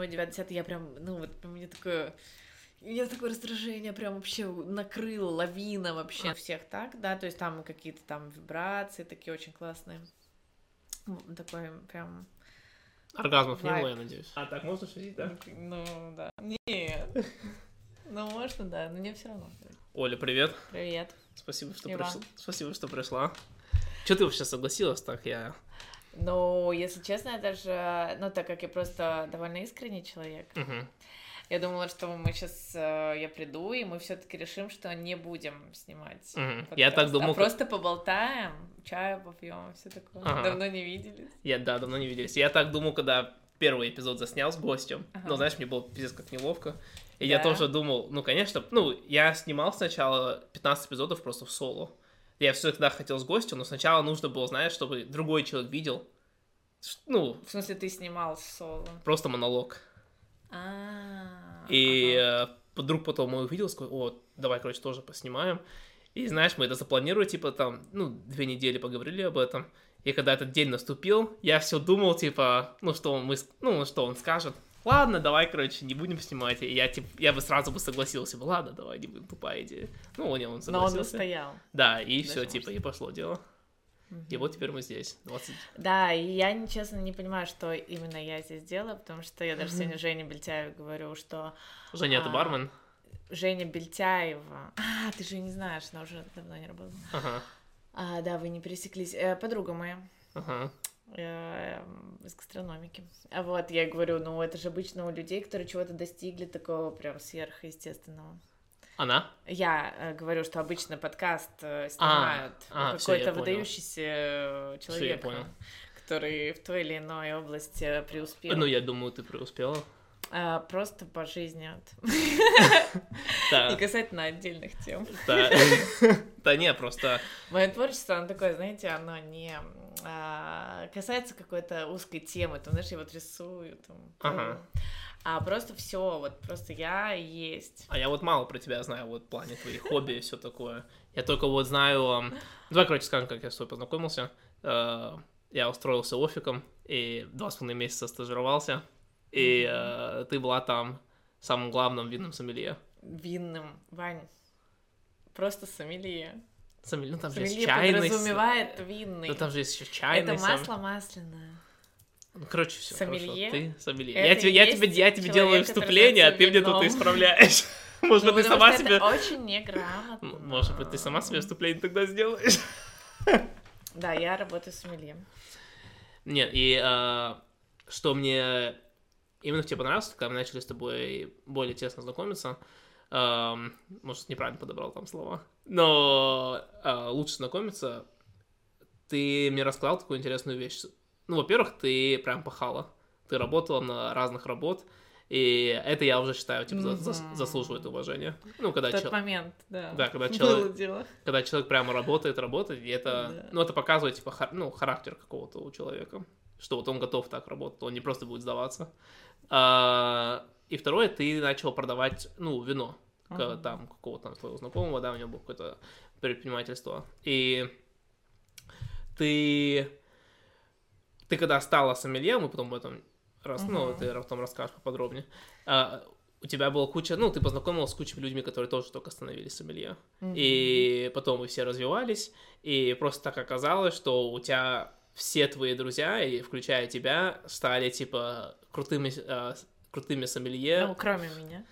8, 9, 10, я прям, ну, вот у меня такое... У меня такое раздражение прям вообще накрыло, лавина вообще всех так, да, то есть там какие-то там вибрации такие очень классные. Такой прям... Оргазмов не Вайб. было, я надеюсь. А так можно шутить, да? Ну, да. Нет. Ну, можно, да, но мне все равно. Оля, привет. Привет. Спасибо, что пришла. Спасибо, что пришла. Че ты вообще согласилась так? Я... Ну, если честно, я даже, ну, так как я просто довольно искренний человек, я думала, что мы сейчас, я приду, и мы все-таки решим, что не будем снимать. Мгм. подкаст, Я так думал, А просто поболтаем, чаю попьем, все такое. Ага. Давно не виделись. Я, да, давно не виделись. Я так думал, когда первый эпизод заснял с гостем. Ага. Но, знаешь, мне было пиздец как неловко. И я Да? тоже думал, ну, конечно, ну, я снимал сначала 15 эпизодов просто в соло. Я всегда хотел с гостем, но сначала нужно было, знаешь, чтобы другой человек видел. Ну, В смысле, ты снимал соло? просто монолог. А. И ага. э, вдруг потом мой увидел, сказал, о, давай, короче, тоже поснимаем. И знаешь, мы это запланировали, типа там, ну, две недели поговорили об этом. И когда этот день наступил, я все думал, типа, ну, что он, мы, ну, что он скажет. Ладно, давай, короче, не будем снимать. И я, типа, я бы сразу бы согласился бы, ладно, давай, не будем, тупая идея. Ну, не, он Но он согласился. настоял. Да, и Даже все, может. типа, и пошло дело. И вот теперь мы здесь, 20... Да, и я, честно, не понимаю, что именно я здесь делала, потому что я даже сегодня Жене Бельтяевой говорю, что Женя, ты А. бармен? Женя Бельтяева... А, ты же не знаешь, она уже давно не работала. Ага, А, да, вы не пересеклись. Э, подруга моя ага. Э, из гастрономики. А вот, я говорю, ну, это же обычно у людей, которые чего-то достигли такого прям сверхъестественного. Она? Я э, говорю, что обычно подкаст э, снимают а, я какой-то выдающийся э, человек, понял. который в той или иной области преуспел. Ну, я думаю, ты преуспела. А, просто по жизни. Не касательно отдельных тем. Да, не, просто... Мое творчество, оно такое, знаете, оно не а, касается какой-то узкой темы, там, знаешь, я вот рисую, там, а просто все, вот просто я есть. А я вот мало про тебя знаю, вот в плане твоих хобби и все такое. Я только вот знаю... Давай, короче, скажем, как я с тобой познакомился. Э, Я устроился офиком и два с половиной месяца стажировался. И э, ты была там самым главным винным сомелье. Винным, Вань, просто сомелье. Сомелье, ну там же есть Сомелье чайный... подразумевает винный. Ну там же есть еще чайный Это масло масляное. Ну, короче, все Сомелье? Ты сомелье. Это Я тебе, я тебе, я тебе делаю вступление, а ты мне тут исправляешь. Может Ну, быть, ты потому сама себе... это очень неграмотно. Может быть, ты сама себе вступление тогда сделаешь? Да, я работаю с сомелье. Нет, и э, что мне именно тебе понравилось, когда мы начали с тобой более тесно знакомиться, эм, может, неправильно подобрал там слова, но э, лучше знакомиться, ты мне рассказал такую интересную вещь. Ну, во-первых, ты прям пахала. Ты работала на разных работ, и это я уже считаю, типа, за- за- заслуживает уважения. Ну, когда В тот чел- момент, да. Да, когда Было человек, дело. когда человек прямо работает, работает, и это, Да. ну, это показывает, типа, хар- ну, характер какого-то у человека, что вот он готов так работать, он не просто будет сдаваться. А, и второе, ты начал продавать, ну, вино, к- Мгм. там, какого-то там твоего знакомого, да, у него было какое-то предпринимательство, и ты, ты когда стала сомелье, мы потом об этом, раз, ну, Мгм. ты потом расскажешь поподробнее, а, у тебя была куча, ну, ты познакомилась с кучей людьми, которые тоже только становились сомелье. Мгм. И потом мы все развивались, и просто так оказалось, что у тебя все твои друзья, и включая тебя, стали типа крутыми, э, крутыми сомелье. Ну, кроме меня.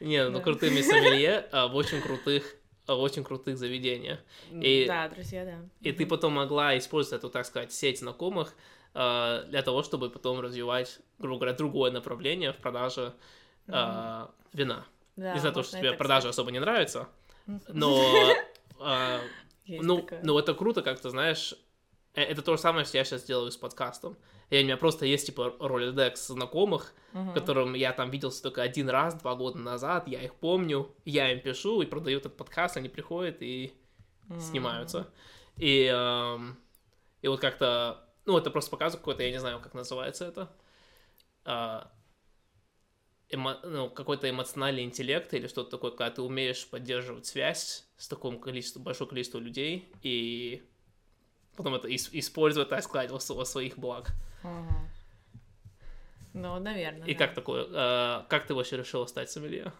Не, ну да. крутыми сомелье а, в очень крутых, а, в очень крутых заведениях. И- Да, друзья, да. И ты потом могла использовать эту, так сказать, сеть знакомых э, для того, чтобы потом развивать, грубо говоря, другое направление в продаже э, вина. Да, Не знаю, то, можно что тебе продажа сказать. особо не нравится, но э, ну, такое. ну, это круто, как ты знаешь. Э, Это то же самое, что я сейчас делаю с подкастом. И у меня просто есть, типа, ролидекс знакомых, Мгм. которым я там виделся только один раз, два года назад, я их помню, я им пишу и продаю этот подкаст, они приходят и снимаются. И, эм, и вот как-то, ну, это просто показывает какой-то, я не знаю, как называется это, а, эмо- ну, какой-то эмоциональный интеллект или что-то такое, когда ты умеешь поддерживать связь с таким количеством, большое количество людей, и потом это ис- использовать, так сказать, во, сво- во своих благ. Ну, наверное. И да. как такое? э, как ты вообще решила стать сомелье?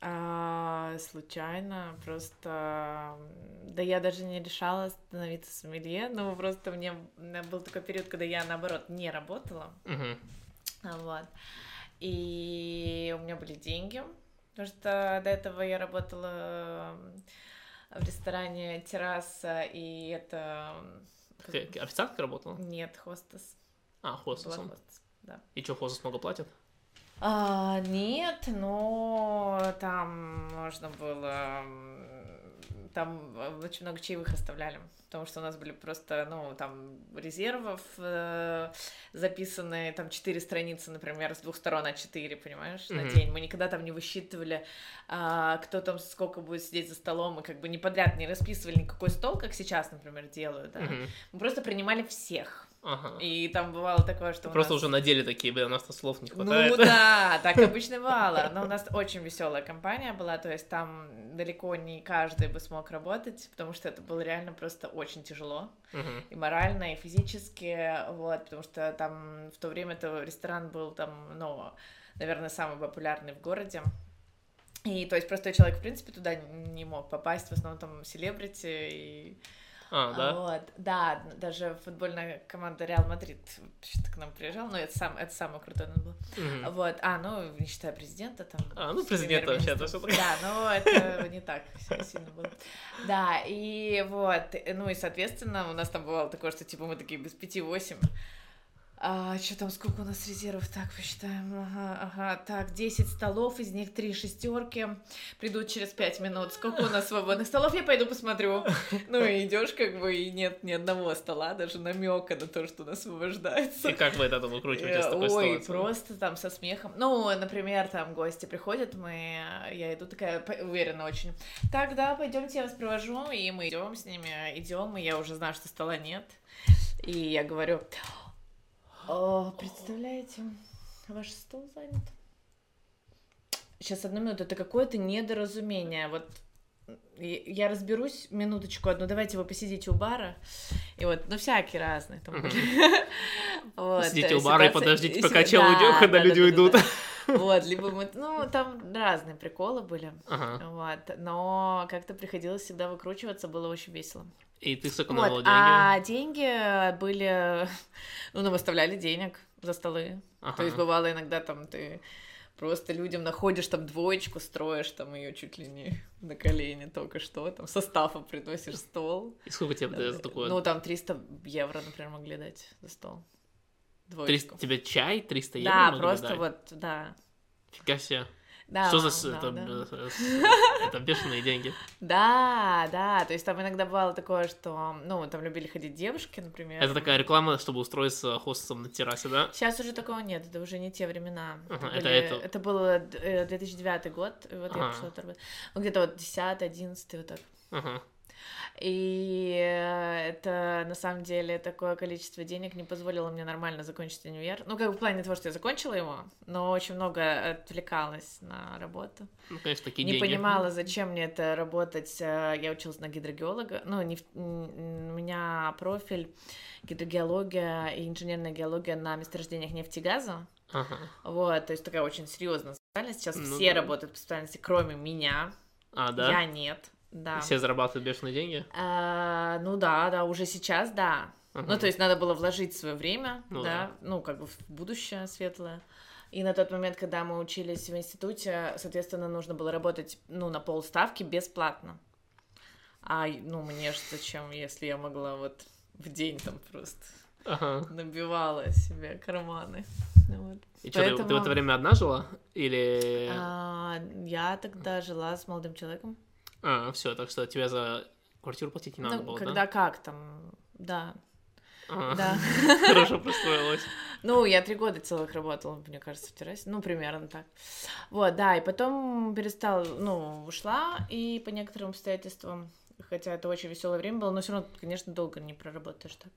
А, случайно, просто... Да я даже не решала становиться сомелье, но просто мне у меня был такой период, когда я, наоборот, не работала, а, вот, и у меня были деньги, потому что до этого я работала в ресторане «Терраса», и это... Ты официанткой работала? Нет, хостес. А, Была хостесом. хостес, да. И что, хостес много платят? А, нет, но там можно было... Там э, очень много чаевых оставляли, потому что у нас были просто, ну, там, резервов э, записаны, там, четыре страницы, например, с двух сторон а четыре, понимаешь, на Мгм. день. Мы никогда там не высчитывали, а, кто там сколько будет сидеть за столом, мы как бы не подряд не расписывали никакой стол, как сейчас, например, делают, да. Мгм. Мы просто принимали всех. Ага. И там бывало такое, что Просто нас- уже на деле такие, блин, у нас-то слов не хватает. ну да, так обычно бывало. Но у нас очень веселая компания была, то есть там далеко не каждый бы смог работать, потому что это было реально просто очень тяжело. Мгм. И морально, и физически, вот, потому что там в то время это ресторан был там, ну, наверное, самый популярный в городе. И то есть простой человек, в принципе, туда не мог попасть, в основном там селебрити и А, да? вот, да, даже футбольная команда Реал Мадрид вообще-то к нам приезжала, но это, сам, это самый крутой он был. Мгм. Вот, а, ну, не считая президента там. А, ну, президента вообще, то всё-таки. Да, но это не так сильно было. Да, и вот, ну и, соответственно, у нас там бывало такое, что, типа, мы такие без пяти восемь. А, что там, сколько у нас резервов? Так, посчитаем. Ага, ага. Так, 10 столов, из них три шестерки. Придут через 5 минут. Сколько у нас свободных столов? Я пойду посмотрю. Ну и идешь, как бы, и нет ни одного стола, даже намека на то, что он освобождается. И как вы это там выкручиваете с такой Ой, ситуации? просто там со смехом. Ну, например, там гости приходят, мы, я иду такая уверенно очень. Так, да, пойдемте, я вас провожу, и мы идем с ними, идем, и я уже знаю, что стола нет. И я говорю, «О, представляете, ваш стол занят. Сейчас одну минуту, это какое-то недоразумение. Вот я разберусь минуточку одну, давайте вы посидите у бара. И вот, ну, всякие разные там Мгм. были. Вот, Сидите э, у бара и подождите, пока чел уйдет, да, когда да, люди уйдут. Вот, либо мы, ну, там разные приколы были. Вот, но как-то приходилось всегда выкручиваться, было очень весело. И ты сэкономила Вот, деньги. а деньги были, ну, нам оставляли денег за столы. Ага. То есть бывало иногда там ты просто людям находишь там двоечку, строишь там ее чуть ли не на колени только что, там составом приносишь стол. И сколько тебе дают за такое? Ну, там 300 евро, например, могли дать за стол. 300 Двоечку. тебе чай 300 евро Да, просто дать? вот, да. Фига себе. Да, Что за... да, это, да. э, это бешеные деньги. Да, да, то есть там иногда бывало такое, что, ну, там любили ходить девушки, например. Это такая реклама, чтобы устроиться хостесом на террасе, да? Сейчас уже такого нет, это уже не те времена. Ага, это, это были- это- был э, 2009 год, и вот я Ага. туда работать. Ну, где-то вот 10 11 вот так. Ага. И э, это, на самом деле, такое количество денег не позволило мне нормально закончить универ. Ну, как бы в плане того, что я закончила его, но очень много отвлекалась на работу. Ну, конечно, такие не деньги. понимала, зачем мне это работать. Э, Я училась на гидрогеолога. Ну, не у меня профиль гидрогеология и инженерная геология на месторождениях нефти и газа. Ага. Вот, то есть такая очень серьезная специальность. Сейчас Ну все да. работают по специальности, кроме меня. А, да? Я нет. Да. Все зарабатывают бешеные деньги? А, ну да, да, уже сейчас, да. Ага. Ну, то есть надо было вложить свое время, Ну да, ну, как бы в будущее светлое. И на тот момент, когда мы учились в институте, соответственно, нужно было работать, ну, на полставки бесплатно. А, ну, мне ж зачем, если я могла вот в день там просто Ага. набивала себе карманы. Ну Вот. И что, ты, ты в Поэтому- это время одна жила? Или... А, я тогда жила с молодым человеком. А, все, так что тебе за квартиру платить не надо ну, было, когда как там, да, да? Ага. да. Хорошо пристроилась. Ну, я три года целых работала, мне кажется, в террасе. Ну, примерно так. Вот, да, и потом перестала, ну, ушла, и по некоторым обстоятельствам, хотя это очень веселое время было, но все равно, конечно, долго не проработаешь так.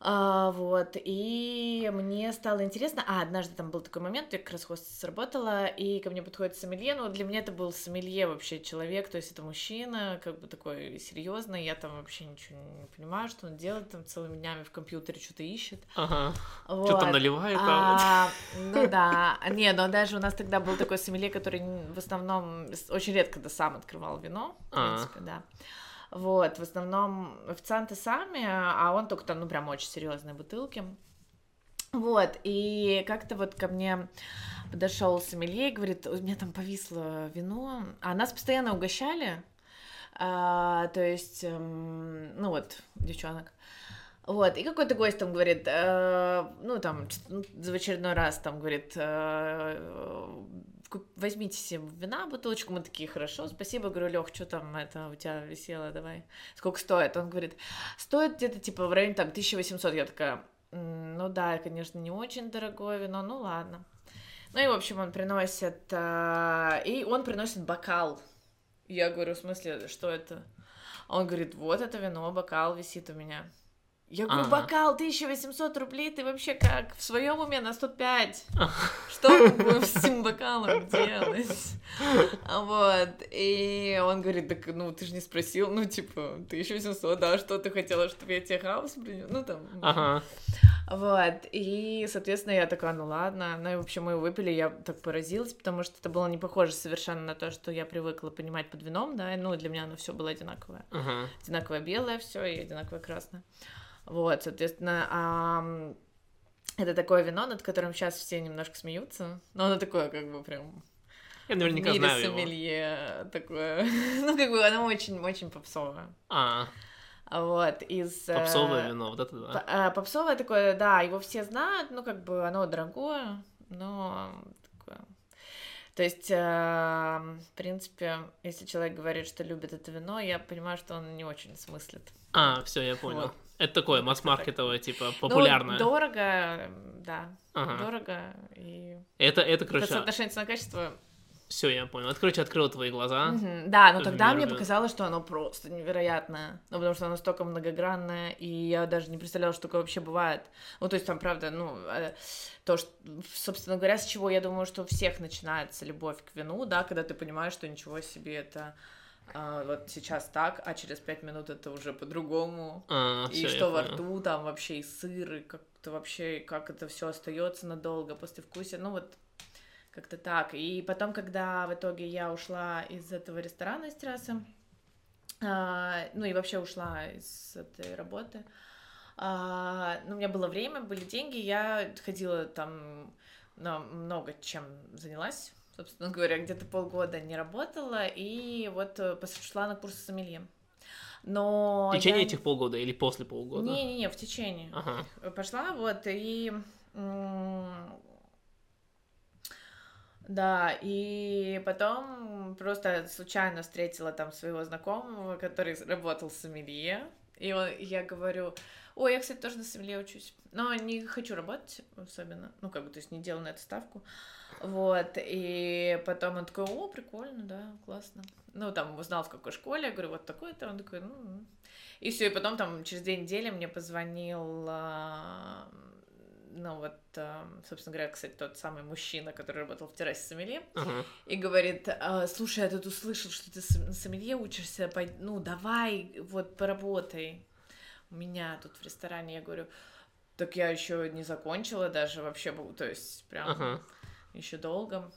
А, вот, и мне стало интересно, а, однажды там был такой момент, я как раз хост сработала, и ко мне подходит сомелье, ну, для меня это был сомелье вообще человек, то есть это мужчина, как бы такой серьезный, я там вообще ничего не понимаю, что он делает, там целыми днями в компьютере что-то ищет. Ага. Вот. Что там наливает? А, ну да, не, но даже у нас тогда был такой сомелье, который в основном очень редко да сам открывал вино, в А. принципе, да. Вот, в основном официанты сами, а он только там, ну, прям очень серьезные бутылки. Вот, и как-то вот ко мне подошел сомелье и говорит, у меня там повисло вино, а нас постоянно угощали, а, то есть, эм, ну вот, девчонок. Вот, и какой-то гость там говорит, э, ну, там, ч- ну, очередной раз там говорит, э, возьмите себе вина, бутылочку, мы такие, хорошо, спасибо, говорю, Лех, что там это у тебя висело, давай, сколько стоит? Он говорит, стоит где-то, типа, в районе, там, 1800, я такая, «М, ну да, конечно, не очень дорогое вино, ну ладно. Ну и, в общем, он приносит, э, и он приносит бокал. Я говорю, в смысле, что это? Он говорит, вот это вино, бокал висит у меня. Я говорю, Ага. бокал 1800 рублей, ты вообще как? В своем уме на 105. Что мы с этим бокалом делать? А Вот. И он говорит, так, ну, ты же не спросил, ну, типа, 1800, да, что ты хотела, чтобы я тебе хаос принес? Ну, там. Ага. Вот, и, соответственно, я такая, ну ладно, ну и, в общем, мы выпили, я так поразилась, потому что это было не похоже совершенно на то, что я привыкла понимать под вином, да, ну, для меня оно все было одинаковое, Ага. одинаковое белое все и одинаковое красное, вот, соответственно, ам, это такое вино, над которым сейчас все немножко смеются, но оно такое, как бы, прям Я наверняка в мире знаю его. сомелье такое, ну, как бы, оно очень-очень попсовое, А, вот, из... э, попсовое вино, вот это да. А, Попсовое такое, да, его все знают, ну, как бы оно дорогое, но. То есть, а, в принципе, если человек говорит, что любит это вино, я понимаю, что он не очень смыслит. А, все, я понял. Вот. Это такое Вот масс-маркетовое, типа, Ну, популярное. дорого, да, Ага. дорого, и Это, это, короче, соотношению цена-качество... все, я понял. Это, короче, открыло твои глаза. Мгм, Да, но тогда мне показалось, что оно просто невероятное. Ну, потому что оно настолько многогранное, и я даже не представляла, что такое вообще бывает. Ну, то есть там, правда, ну, э, то, что, собственно говоря, с чего я думаю, что у всех начинается любовь к вину, да, когда ты понимаешь, что ничего себе это а, вот сейчас так, а через пять минут это уже по-другому. А, И всё, я что во понял. рту, там вообще и сыр, и как-то вообще, как это все остается надолго после вкуса. Ну вот как-то так. И потом, когда в итоге я ушла из этого ресторана из террасы, а, ну и вообще ушла из этой работы, а, ну, у меня было время, были деньги, я ходила там на много чем занялась, собственно говоря, где-то полгода не работала, и вот э, пошла на курсы сомелье. Но В течение я- этих полгода или после полгода? Не-не-не, в течение. Ага. Пошла, вот, и... Да, и потом просто случайно встретила там своего знакомого, который работал в сомелье, и он- я говорю, ой, я, кстати, тоже на сомелье учусь, но не хочу работать особенно, ну, как бы, то есть не делаю на эту ставку, вот, и потом он такой, о, прикольно, да, классно, ну, там, узнал, в какой школе, я говорю, вот такой-то, он такой, ну, м». и все, и потом там через две недели мне позвонил, а, ну вот, а, собственно говоря, кстати, тот самый мужчина, который работал в террасе сомелье, Ага. и говорит, «А, слушай, я тут услышал, что ты на сомелье учишься, ну давай, вот поработай у меня тут в ресторане. Я говорю, так я еще не закончила даже вообще, то есть прям Ага. еще долго.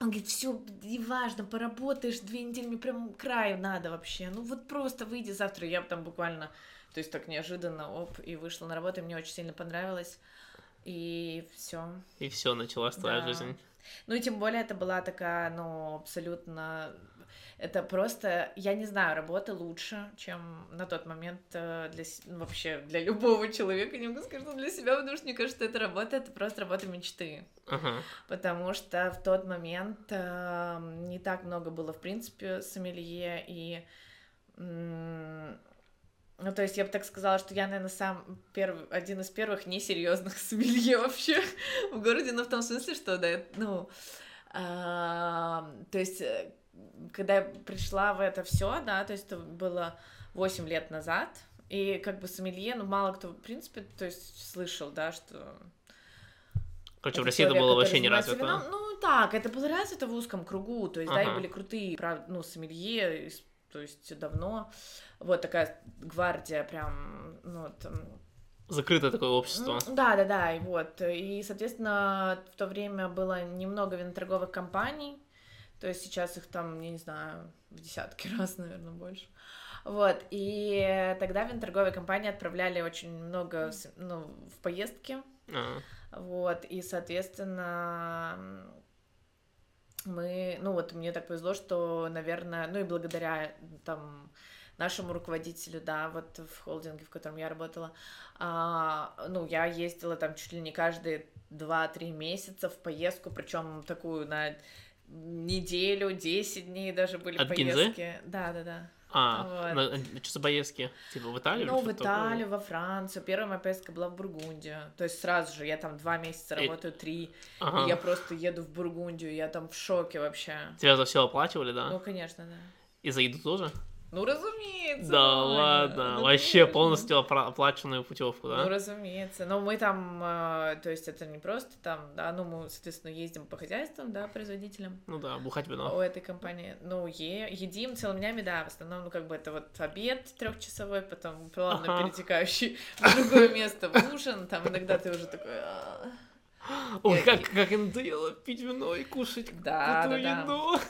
Он говорит, все, неважно, поработаешь две недели, мне прям краю надо вообще. Ну вот просто выйди завтра. Я там буквально, то есть так неожиданно, оп, и вышла на работу, и мне очень сильно понравилось. И все. И все, началась твоя Да. жизнь. Ну и тем более это была такая, ну, абсолютно... Это просто, я не знаю, работа лучше, чем на тот момент э, для, ну, вообще для любого человека, не могу сказать, что для себя, потому что мне кажется, эта работа, это просто работа мечты. Ага. Потому что в тот момент э, не так много было, в принципе, сомелье, и... Ну, то есть я бы так сказала, что я, наверное, сам первый, один из первых несерьезных сомелье вообще в городе, но в том смысле, что, да, ну, а, то есть, э, когда я пришла в это все, да, то есть это было 8 лет назад, И как бы сомелье, ну, мало кто, в принципе, то есть слышал, да, что... Короче, в России это было вообще не развито. Вином. Ну, так, это было развито в узком кругу, то есть, ага. да, и были крутые, ну, сомелье, то есть, давно. Вот такая гвардия прям, ну, там, закрытое такое общество. Да, да, да, и вот. И, соответственно, в то время было немного виноторговых компаний, то есть сейчас их там, я не знаю, в десятки раз, наверное, больше. Вот, и тогда виноторговые компании отправляли очень много ну, в поездки. А. Вот, и, соответственно, мы, ну вот мне так повезло, что, наверное, ну и благодаря там нашему руководителю, да, вот в холдинге, в котором я работала, а, ну, я ездила там чуть ли не каждые 2-3 месяца в поездку, причем такую на неделю, 10 дней даже были От поездки. Гинзы? Да, да, да. А, вот. на, что за поездки? Типа в Италию? Ну, в Италию, такое? во Францию. Первая моя поездка была в Бургундию. То есть сразу же я там два месяца работаю, три. Ага. И я просто еду в Бургундию, я там в шоке вообще. Тебя за все оплачивали, да? Ну, конечно, да. И за еду тоже? Ну, разумеется. Да ладно, ну, вообще конечно. полностью оплаченную путевку, да? Ну, разумеется. Но мы там, э, то есть это не просто там, да, ну, мы, соответственно, ездим по хозяйствам, да, производителям. Ну да, бухать вино. У этой компании. Ну, е едим целыми днями, да, в основном, ну, как бы это вот обед трехчасовой, потом плавно ага. перетекающий в другое место в ужин, там иногда ты уже такой... «А». Ой, как, как им надоело пить вино и кушать да, да, еду. Да.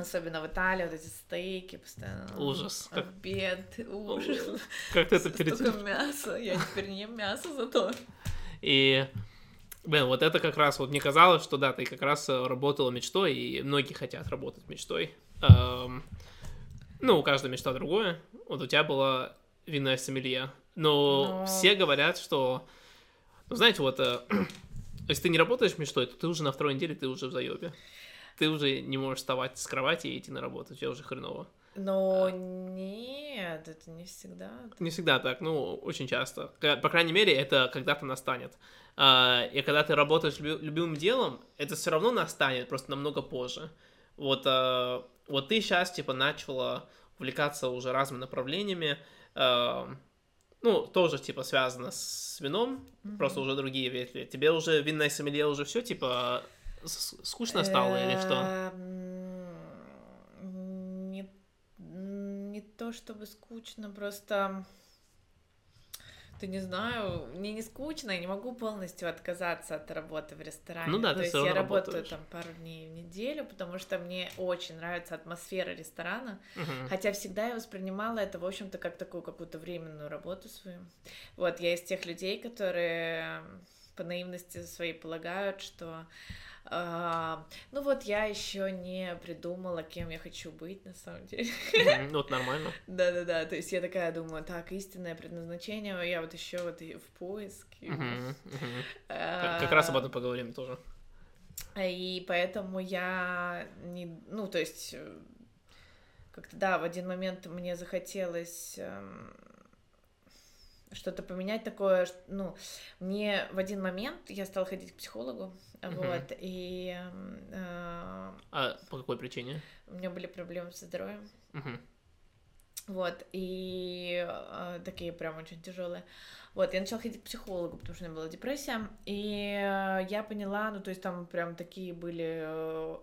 Особенно в Италии, вот эти стейки постоянно. Ужас. Как... Обед, ужас. Как ты это перед Столько мяса, я теперь не ем мясо зато. И, блин, вот это как раз, вот мне казалось, что да, ты как раз э, работала мечтой, и многие хотят работать мечтой. Эм, ну, у каждой мечта другое. Вот у тебя была винная сомелье. Но, Но... все говорят, что, ну, знаете, вот, э, если ты не работаешь мечтой, то ты уже на второй неделе, ты уже в заебе ты уже не можешь вставать с кровати и идти на работу, тебе уже хреново. Но а. нет, это не всегда. Не всегда так, ну, очень часто. По крайней мере, это когда-то настанет. А, и когда ты работаешь любимым делом, это все равно настанет, просто намного позже. Вот, а, вот ты сейчас, типа, начала увлекаться уже разными направлениями, ну, тоже, типа, связано с вином, mm-hmm. просто уже другие ветви. Тебе уже винная сомелье уже все, типа, скучно стало или что? Эм, не, не то чтобы скучно, просто ты не знаю, мне не скучно, я не могу полностью отказаться от работы в ресторане. Ну да, То есть я работаю там пару дней в неделю, потому что мне очень нравится атмосфера ресторана, угу. хотя всегда я воспринимала это, в общем-то, как такую какую-то временную работу свою. Вот, я из тех людей, которые по наивности своей полагают, что а, ну вот я еще не придумала, кем я хочу быть на самом деле. Mm-hmm, вот нормально. Да-да-да, то есть я такая думаю, так, истинное предназначение, я вот еще вот и в поиске. А, как раз об этом поговорим тоже. И поэтому я не, ну то есть э, как-то да, в один момент мне захотелось эм, что-то поменять такое, ну, мне в один момент я стала ходить к психологу, вот, и... Э, а по какой причине? У меня были проблемы со здоровьем. Вот, и э, такие прям очень тяжелые. Вот, я начала ходить к психологу, потому что у меня была депрессия, и э, я поняла, ну, то есть там прям такие были... Э,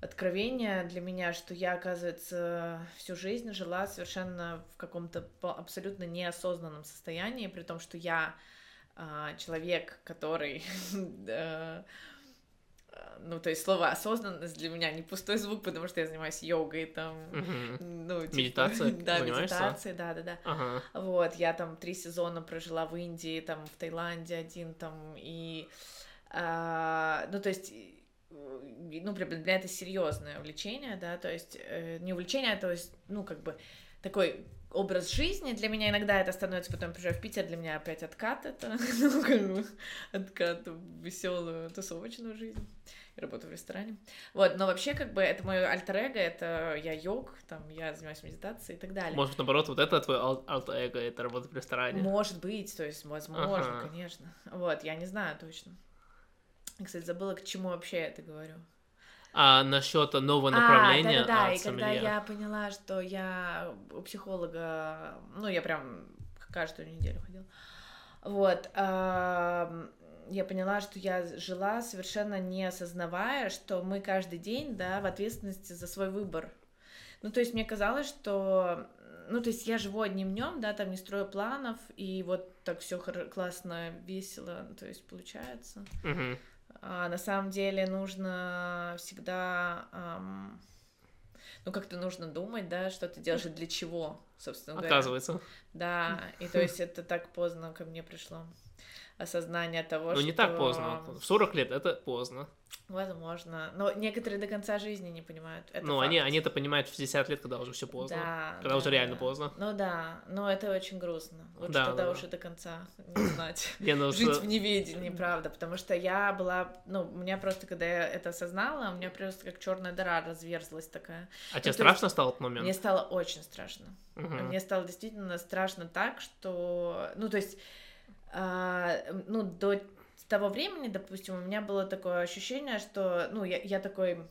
откровение для меня, что я, оказывается, всю жизнь жила совершенно в каком-то абсолютно неосознанном состоянии, при том, что я э, человек, который... ну, то есть слово осознанность для меня не пустой звук, потому что я занимаюсь йогой, там, ну, типа, медитация, да, медитация, да, да, да. Uh-huh. Вот, я там три сезона прожила в Индии, там, в Таиланде один, там, и, э, ну, то есть ну, для меня это серьезное увлечение, да, то есть э, не увлечение, а то есть, ну, как бы такой образ жизни. Для меня иногда это становится, потом приезжаю в Питер, для меня опять откат это, ну, как бы откат в веселую тусовочную жизнь. Я работаю в ресторане. Вот, но вообще, как бы, это мое альтер эго, это я йог, там, я занимаюсь медитацией и так далее. Может, наоборот, вот это твой альтер эго, это работа в ресторане? Может быть, то есть, возможно, ага. конечно. Вот, я не знаю точно. Кстати, забыла, к чему вообще я это говорю. А насчет нового направления. А, да, да, да. И когда я поняла, что я у психолога, ну, я прям каждую неделю ходила. Вот, а, я поняла, что я жила совершенно не осознавая, что мы каждый день, да, в ответственности за свой выбор. Ну, то есть мне казалось, что ну, то есть я живу одним днем, да, там не строю планов, и вот так все классно, весело, то есть получается. Мгм. А на самом деле нужно всегда, ам, ну, как-то нужно думать, да, что ты делаешь и для чего, собственно говоря. Оказывается. Да, и то есть это так поздно ко мне пришло осознание того, Ну, что... не так поздно. В 40 лет это поздно. Возможно. Но некоторые до конца жизни не понимают. Это ну, факт. они, они это понимают в 60 лет, когда уже все поздно. Да, когда да, уже реально да. поздно. Ну да, но это очень грустно. Лучше Да, тогда да, уже до конца не знать. Не, ну, Жить что- в неведении, правда, потому что я была, ну, у меня просто, когда я это осознала, у меня просто как черная дыра разверзлась такая. А тебе то есть страшно стал этот момент? Мне стало очень страшно. Мгм. Мне стало действительно страшно так, что, ну, то есть, ну, до того времени, допустим, у меня было такое ощущение, что, ну, я, я такой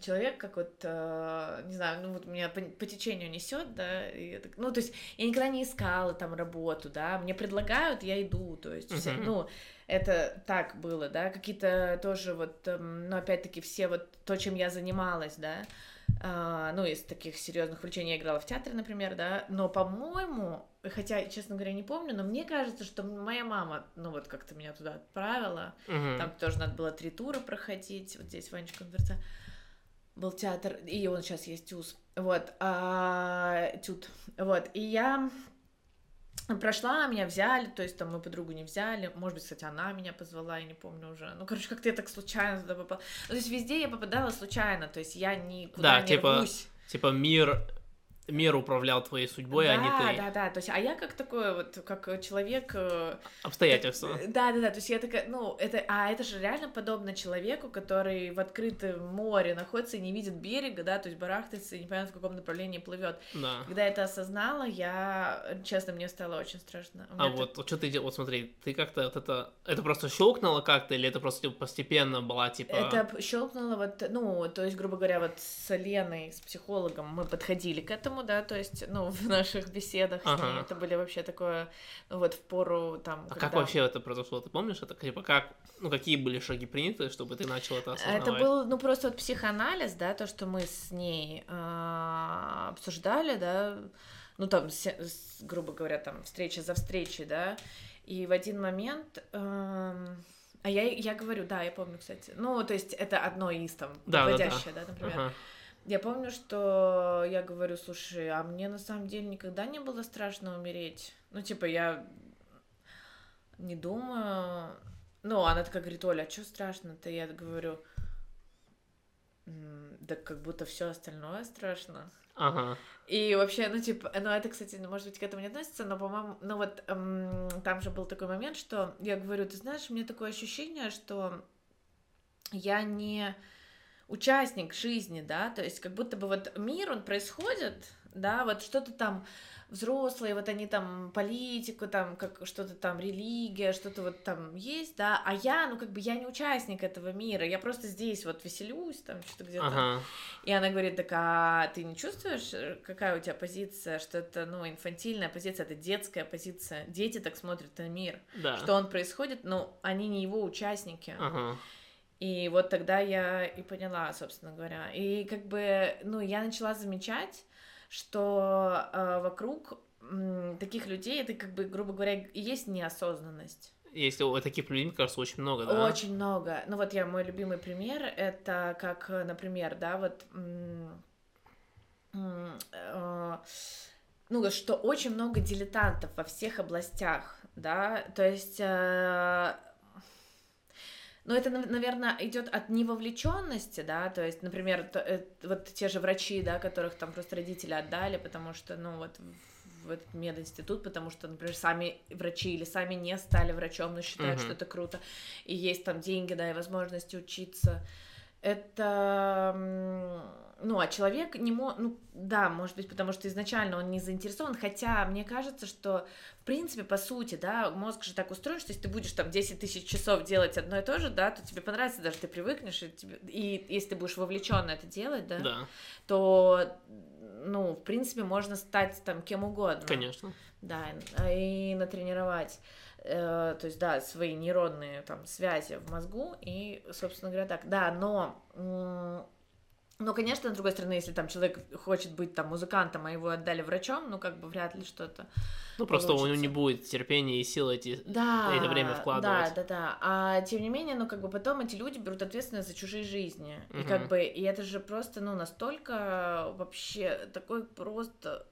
человек, как вот, э, не знаю, ну вот меня по, по течению несет, да, и я так- ну то есть я никогда не искала там работу, да, мне предлагают, я иду, то есть, все- ну это так было, да, какие-то тоже вот, эм, ну опять-таки все вот то, чем я занималась, да, а, ну из таких серьезных увлечений я играла в театре, например, да, но по-моему, хотя, честно говоря, не помню, но мне кажется, что моя мама, ну вот как-то меня туда отправила, Мгм. там тоже надо было три тура проходить. Вот здесь в Ванечком дворце был театр, и он сейчас есть ТЮЗ. Вот, а, ТЮТ. Вот, и я прошла, меня взяли, то есть там мою подругу не взяли, может быть, кстати, она меня позвала, я не помню уже. Ну, короче, как-то я так случайно туда попала. Ну, то есть везде я попадала случайно, то есть я никуда Да, не типа, рвусь. Типа мир, мир управлял твоей судьбой, да, а не ты. да, да, то есть, а я как такой вот, как человек, э, Обстоятельства. Да, да, да. То есть я такая, ну, это, а это же реально подобно человеку, который в открытом море находится и не видит берега, да, то есть барахтается и непонятно в каком направлении плывет. Да. Когда я это осознала, я, честно, мне стало очень страшно. А меня вот, что ты делал? Вот смотри, ты как-то вот это... Это просто щелкнуло как-то, или это просто типа, постепенно была, типа... Это щелкнуло вот, ну, то есть, грубо говоря, вот с Леной, с психологом мы подходили к этому, да, то есть, ну, в наших беседах с ней Ага. это были вообще такое, ну, вот в пору там... А когда- как вообще это произошло? Ты помнишь это? Типа как... Ну, какие были шаги приняты, чтобы ты начал это осознавать? Это был, ну, просто вот психоанализ, да, то, что мы с ней а, обсуждали, да, ну, там, с- с- грубо говоря, там, встреча за встречей, да, и в один момент... эм, а я, я говорю, да, я помню, кстати. Ну, то есть это одно из там Да, да, да. вводящее, да, например. Ага. Я помню, что я говорю, слушай, а мне на самом деле никогда не было страшно умереть. Ну, типа, я не думаю... Ну, она такая говорит, Оля, а что страшно-то? Я говорю, «М, да как будто все остальное страшно. Ага. И вообще, ну, типа, ну, это, кстати, может быть, к этому не относится, но, по-моему, ну, вот эм, там же был такой момент, что я говорю, ты знаешь, у меня такое ощущение, что я не участник жизни, да, то есть как будто бы вот мир, он происходит, да, вот что-то там взрослые, вот они там политику, там как что-то там религия, что-то вот там есть, да, а я, ну как бы я не участник этого мира, я просто здесь вот веселюсь, там что-то где-то. Ага. И она говорит, так а ты не чувствуешь, э, какая у тебя позиция, что это, ну, инфантильная позиция, это детская позиция, дети так смотрят на мир, Да. что он происходит, но они не его участники. Ага. И вот тогда я и поняла, собственно говоря. И как бы, ну, я начала замечать, что э, вокруг м, таких людей, это как бы, грубо говоря, и есть неосознанность. Если у таких людей, мне кажется, очень много, да? Очень много. Ну вот я мой любимый пример, это как, э, например, да, вот, э, ну что очень много дилетантов во всех областях, да, то есть ну, это, наверное, идет от невовлеченности, да, то есть, например, т- э, вот те же врачи, да, которых там просто родители отдали, потому что, ну, вот в- этот мединститут, потому что, например, сами врачи или сами не стали врачом, но считают, Мгм. что это круто, и есть там деньги, да, и возможности учиться, это, ну, а человек не может, ну, да, может быть, потому что изначально он не заинтересован, хотя мне кажется, что, в принципе, по сути, да, мозг же так устроен, что если ты будешь там 10 тысяч часов делать одно и то же, да, то тебе понравится, даже ты привыкнешь, и, тебе, и если ты будешь вовлеченно это делать, да, Да, то, ну, в принципе, можно стать там кем угодно. конечно. Да, и натренировать, э, то есть, да, свои нейронные там связи в мозгу, и, собственно говоря, так, да, но, ну, конечно, с другой стороны, если там человек хочет быть там музыкантом, а его отдали врачом, ну, как бы вряд ли что-то Ну, просто у него Получится. не будет терпения и сил эти... да, это время вкладывать. Да, да, да. А тем не менее, ну, как бы потом эти люди берут ответственность за чужие жизни. И Мгм. как бы, и это же просто, ну, настолько вообще такой просто...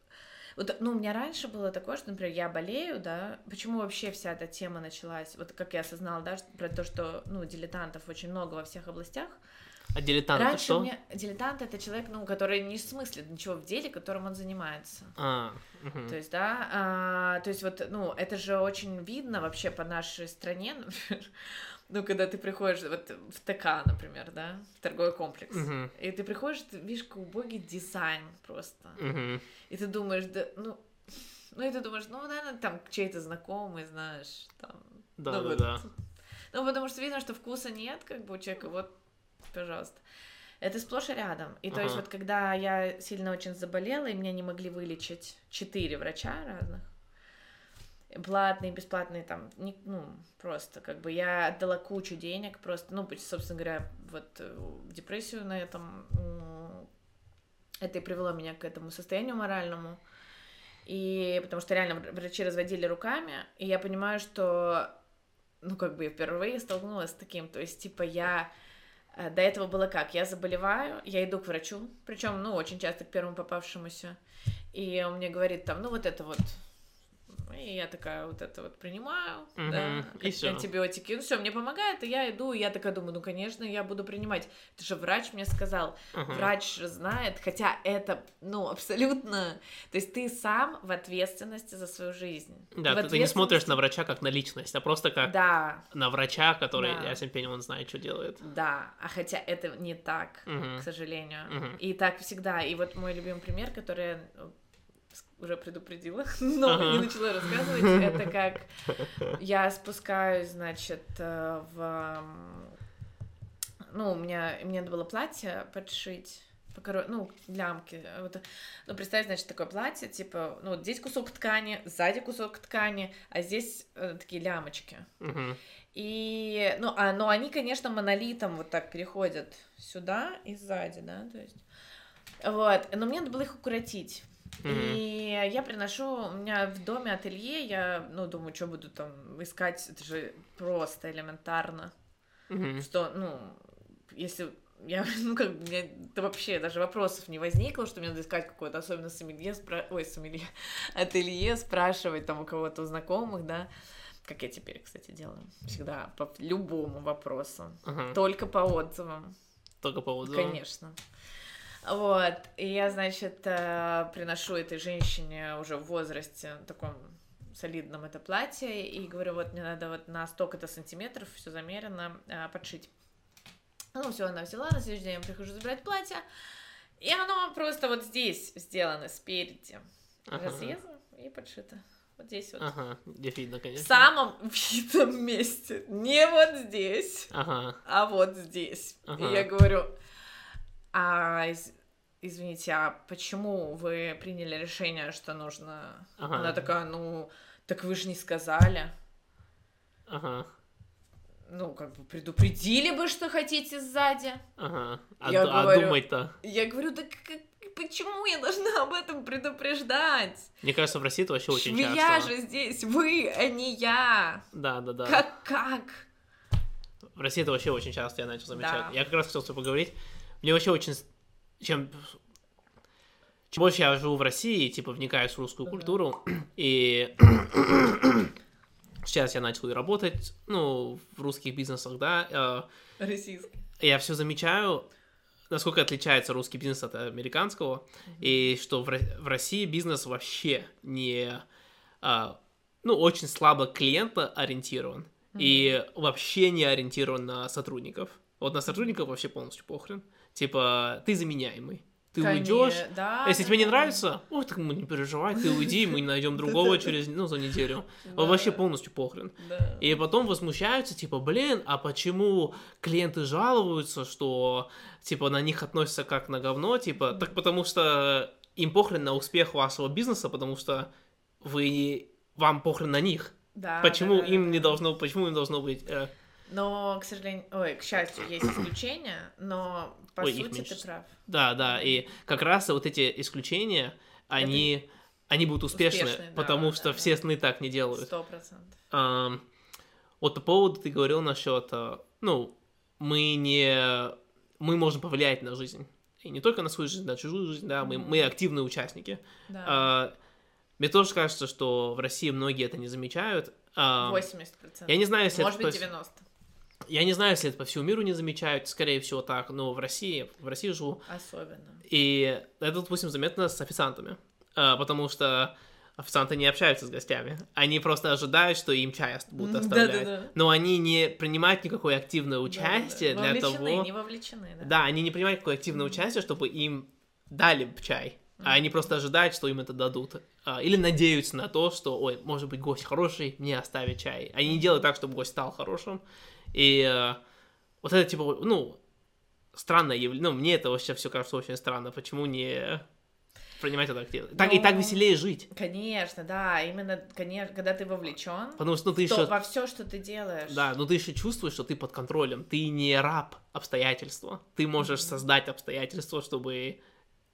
Вот, ну, у меня раньше было такое, что, например, я болею, да, почему вообще вся эта тема началась, вот как я осознала, да, про то, что, ну, дилетантов очень много во всех областях. А дилетант это Раньше что? у меня дилетант это человек, ну, который не смыслит ничего в деле, которым он занимается. А, мгм. То есть, да, а, то есть вот, ну, это же очень видно вообще по нашей стране, например, ну, когда ты приходишь вот в ТК, например, да, в торговый комплекс, Мгм. и ты приходишь, ты видишь, убогий дизайн просто, Мгм. и ты думаешь, да, ну, ну, и ты думаешь, ну, наверное, там чей-то знакомый, знаешь, там, Да, ну, да, вот. да. Ну, потому что видно, что вкуса нет, как бы у человека, вот, пожалуйста. Это сплошь и рядом. И то есть Ага. вот когда я сильно очень заболела, и меня не могли вылечить четыре врача разных, платные, бесплатные, там, не- ну, просто, как бы, я отдала кучу денег, просто, ну, собственно говоря, вот, э, депрессию на этом, это и привело меня к этому состоянию моральному, и потому что реально вр- врачи разводили руками, и я понимаю, что, ну, как бы, я впервые столкнулась с таким, то есть, типа, я до этого было как? Я заболеваю, я иду к врачу, причем, ну, очень часто к первому попавшемуся, и он мне говорит там, ну, вот это вот, и я такая вот это вот принимаю, Мгм, да, и всё. антибиотики, ну, все, мне помогает, и я иду, и я такая думаю, ну, конечно, я буду принимать, это же врач мне сказал, Ага. врач знает, хотя это, ну, абсолютно, то есть ты сам в ответственности за свою жизнь. Да, ты, ты не смотришь ответственности- на врача как на личность, а просто как Да, на врача, который, Да. ясен пень, он знает, что делает. да, а хотя это не так, Мгм. к сожалению. Мгм. И так всегда. И вот мой любимый пример, который ну, уже предупредила, но Ага. не начала рассказывать, это как я спускаюсь, значит, э, в... Ну, у меня, мне надо было платье подшить, покоро- ну, лямки. Вот, ну, представь, значит, такое платье, типа, ну, вот здесь кусок ткани, сзади кусок ткани, а здесь э, такие лямочки. Мгм. И, ну, а, но они, конечно, монолитом вот так переходят сюда и сзади, да, то есть. Вот, но мне надо было их укоротить. Мгм. И я приношу, у меня в доме ателье, я, ну, думаю, что буду там искать, это же просто элементарно, Мгм. что, ну, если я, ну, как бы, да вообще даже вопросов не возникло, что мне надо искать какое-то, особенно сомелье, спра... ой, сомелье, ателье, спрашивать там у кого-то, у знакомых, да, как я теперь, кстати, делаю, всегда по любому вопросу, Ага. только по отзывам, Только по отзывам. конечно. Вот, и я, значит, э, приношу этой женщине уже в возрасте таком солидном это платье и говорю, вот мне надо вот на столько-то сантиметров все замерено э, подшить. Ну, все, она взяла, на следующий день я прихожу забирать платье, и оно просто вот здесь сделано спереди, Ага. разрезано и подшито. Вот здесь вот. Ага, где видно, В конечно. самом видном месте. Не вот здесь, Ага, а вот здесь. Ага. И я говорю, а из- извините, а почему вы приняли решение, что нужно... Ага. Она такая, ну, так вы же не сказали. ага, Ну, как бы предупредили бы, что хотите сзади. ага. А, Я а говорю- думать-то? Я говорю, да как- почему я должна об этом предупреждать? Мне кажется, в России это вообще очень Швея часто. же здесь, вы, а не я. Да, да, да. Как, как? В России это вообще очень часто я начал замечать. Да. Я как раз хотел с тобой поговорить. Мне вообще очень... Чем... Чем больше я живу в России, типа, вникаю в русскую Мгм. культуру, и сейчас я начал работать, ну, в русских бизнесах, да, Российский. э, я все замечаю, насколько отличается русский бизнес от американского, и что в, в России бизнес вообще не, а, ну, очень слабо клиента ориентирован. и вообще не ориентирован на сотрудников. Вот на сотрудников вообще полностью похрен. Типа, ты заменяемый. Ты Конечно, уйдешь, да, если да, тебе не да. нравится, ой, так мы не переживай, ты уйди, мы найдем другого через, ну, за неделю. Вот вообще Да, полностью похрен. да. И потом возмущаются, типа, блин, а почему клиенты жалуются, что, типа, на них относятся как на говно, типа, так потому что им похрен на успех вашего бизнеса, потому что вы, вам похрен на них. Да, почему да, да, им да. не должно, почему им должно быть... э, Но, к сожалению, ой, к счастью, есть исключения, но по Ой, сути ты прав. Да, да, и как раз вот эти исключения, они, они будут успешны, Успешные, да, потому да, что да. все сны так не делают. Сто процентов. Ам, вот по поводу ты говорил насчет, а, ну, мы не, мы можем повлиять на жизнь. И не только на свою жизнь, на чужую жизнь, да, мы, мы активные участники. Да. А, мне тоже кажется, что в России многие это не замечают. А, 80%. я не знаю, если Может это быть, по- 90. Я не знаю, если это по всему миру не замечают, скорее всего так, но в России, в России живу, Особенно. и это, допустим, заметно с официантами, А, потому что официанты не общаются с гостями, они просто ожидают, что им чай будут оставлять, да-да-да. но они не принимают никакое активное участие Да-да-да. для вовлечены, того, не вовлечены, да. да, они не принимают никакое активное участие, чтобы им дали чай, а они просто ожидают, что им это дадут, А, или надеются на то, что, ой, может быть, гость хороший, мне оставит чай. Они не делают так, чтобы гость стал хорошим, и э, вот это типа, ну, странное явление, ну, мне это вообще все кажется очень странно, почему не принимать это активно. Так, и так Ну, веселее жить, Конечно, да, именно, конечно, когда ты вовлечен, потому что ну, ты еще... во все, что ты делаешь. Да, но ты еще чувствуешь, что ты под контролем, ты не раб обстоятельства, ты можешь создать обстоятельства, чтобы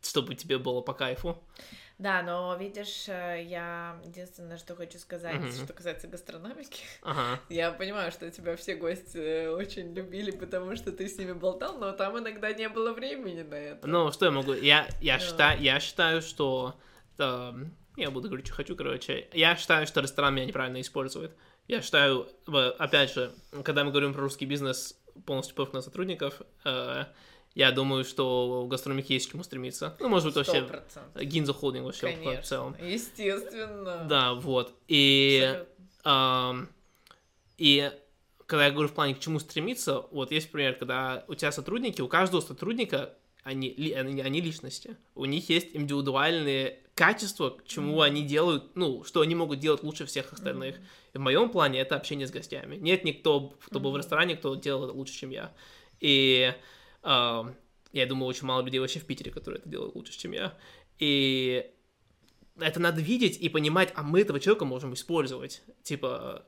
чтобы тебе было по кайфу. Да, но видишь, э, я единственное, что хочу сказать, Мгм. что касается гастрономики. Ага. Я понимаю, что тебя все гости э, очень любили, потому что ты с ними болтал, но там иногда не было времени на это. Ну, что я могу? Я, я, Да. считаю, я считаю, что... эм, я буду говорить, что хочу, короче. Я считаю, что ресторан меня неправильно использует. Я считаю, опять же, когда мы говорим про русский бизнес, полностью пофиг на сотрудников, э, я думаю, что у гастрономики есть к чему стремиться. Ну, может быть, Сто вообще процентов. Гинза Холдинг вообще в Конечно, целом. естественно. Да, вот. И... Ам, и когда я говорю в плане к чему стремиться, вот есть пример, когда у тебя сотрудники, у каждого сотрудника они, ли- они, они личности. У них есть индивидуальные качества, к чему они делают, ну, что они могут делать лучше всех остальных. И в моем плане это общение с гостями. Нет никто, кто был в ресторане, кто делал это лучше, чем я. И я думаю, очень мало людей вообще в Питере, которые это делают лучше, чем я. И это надо видеть и понимать, а мы этого человека можем использовать. Типа,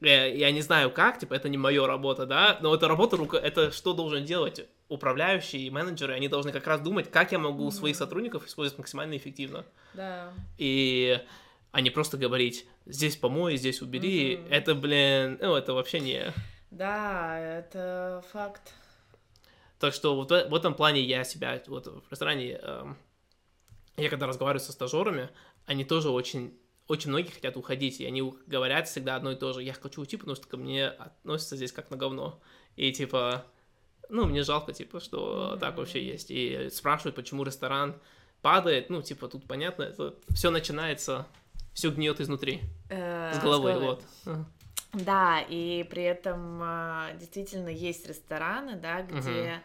я, я не знаю как, типа, это не моя работа, да, но это работа, рука, это что должен делать управляющие и менеджеры, они должны как раз думать, как я могу своих Мгм. сотрудников использовать максимально эффективно. Да. И а не просто говорить, здесь помой, здесь убери, Мгм. это, блин, ну, это вообще не... Да, это факт. Так что вот в, этом плане я себя, вот в ресторане, эм, я когда разговариваю со стажерами, они тоже очень, очень многие хотят уходить, и они говорят всегда одно и то же, я хочу уйти, потому что ко мне относятся здесь как на говно. И типа, ну, мне жалко, типа, что Мгм. так вообще есть. И спрашивают, почему ресторан падает, ну, типа, тут понятно, это все начинается, все гниет изнутри, Э, с головы, головы. вот. Да, и при этом а, действительно есть рестораны, да, где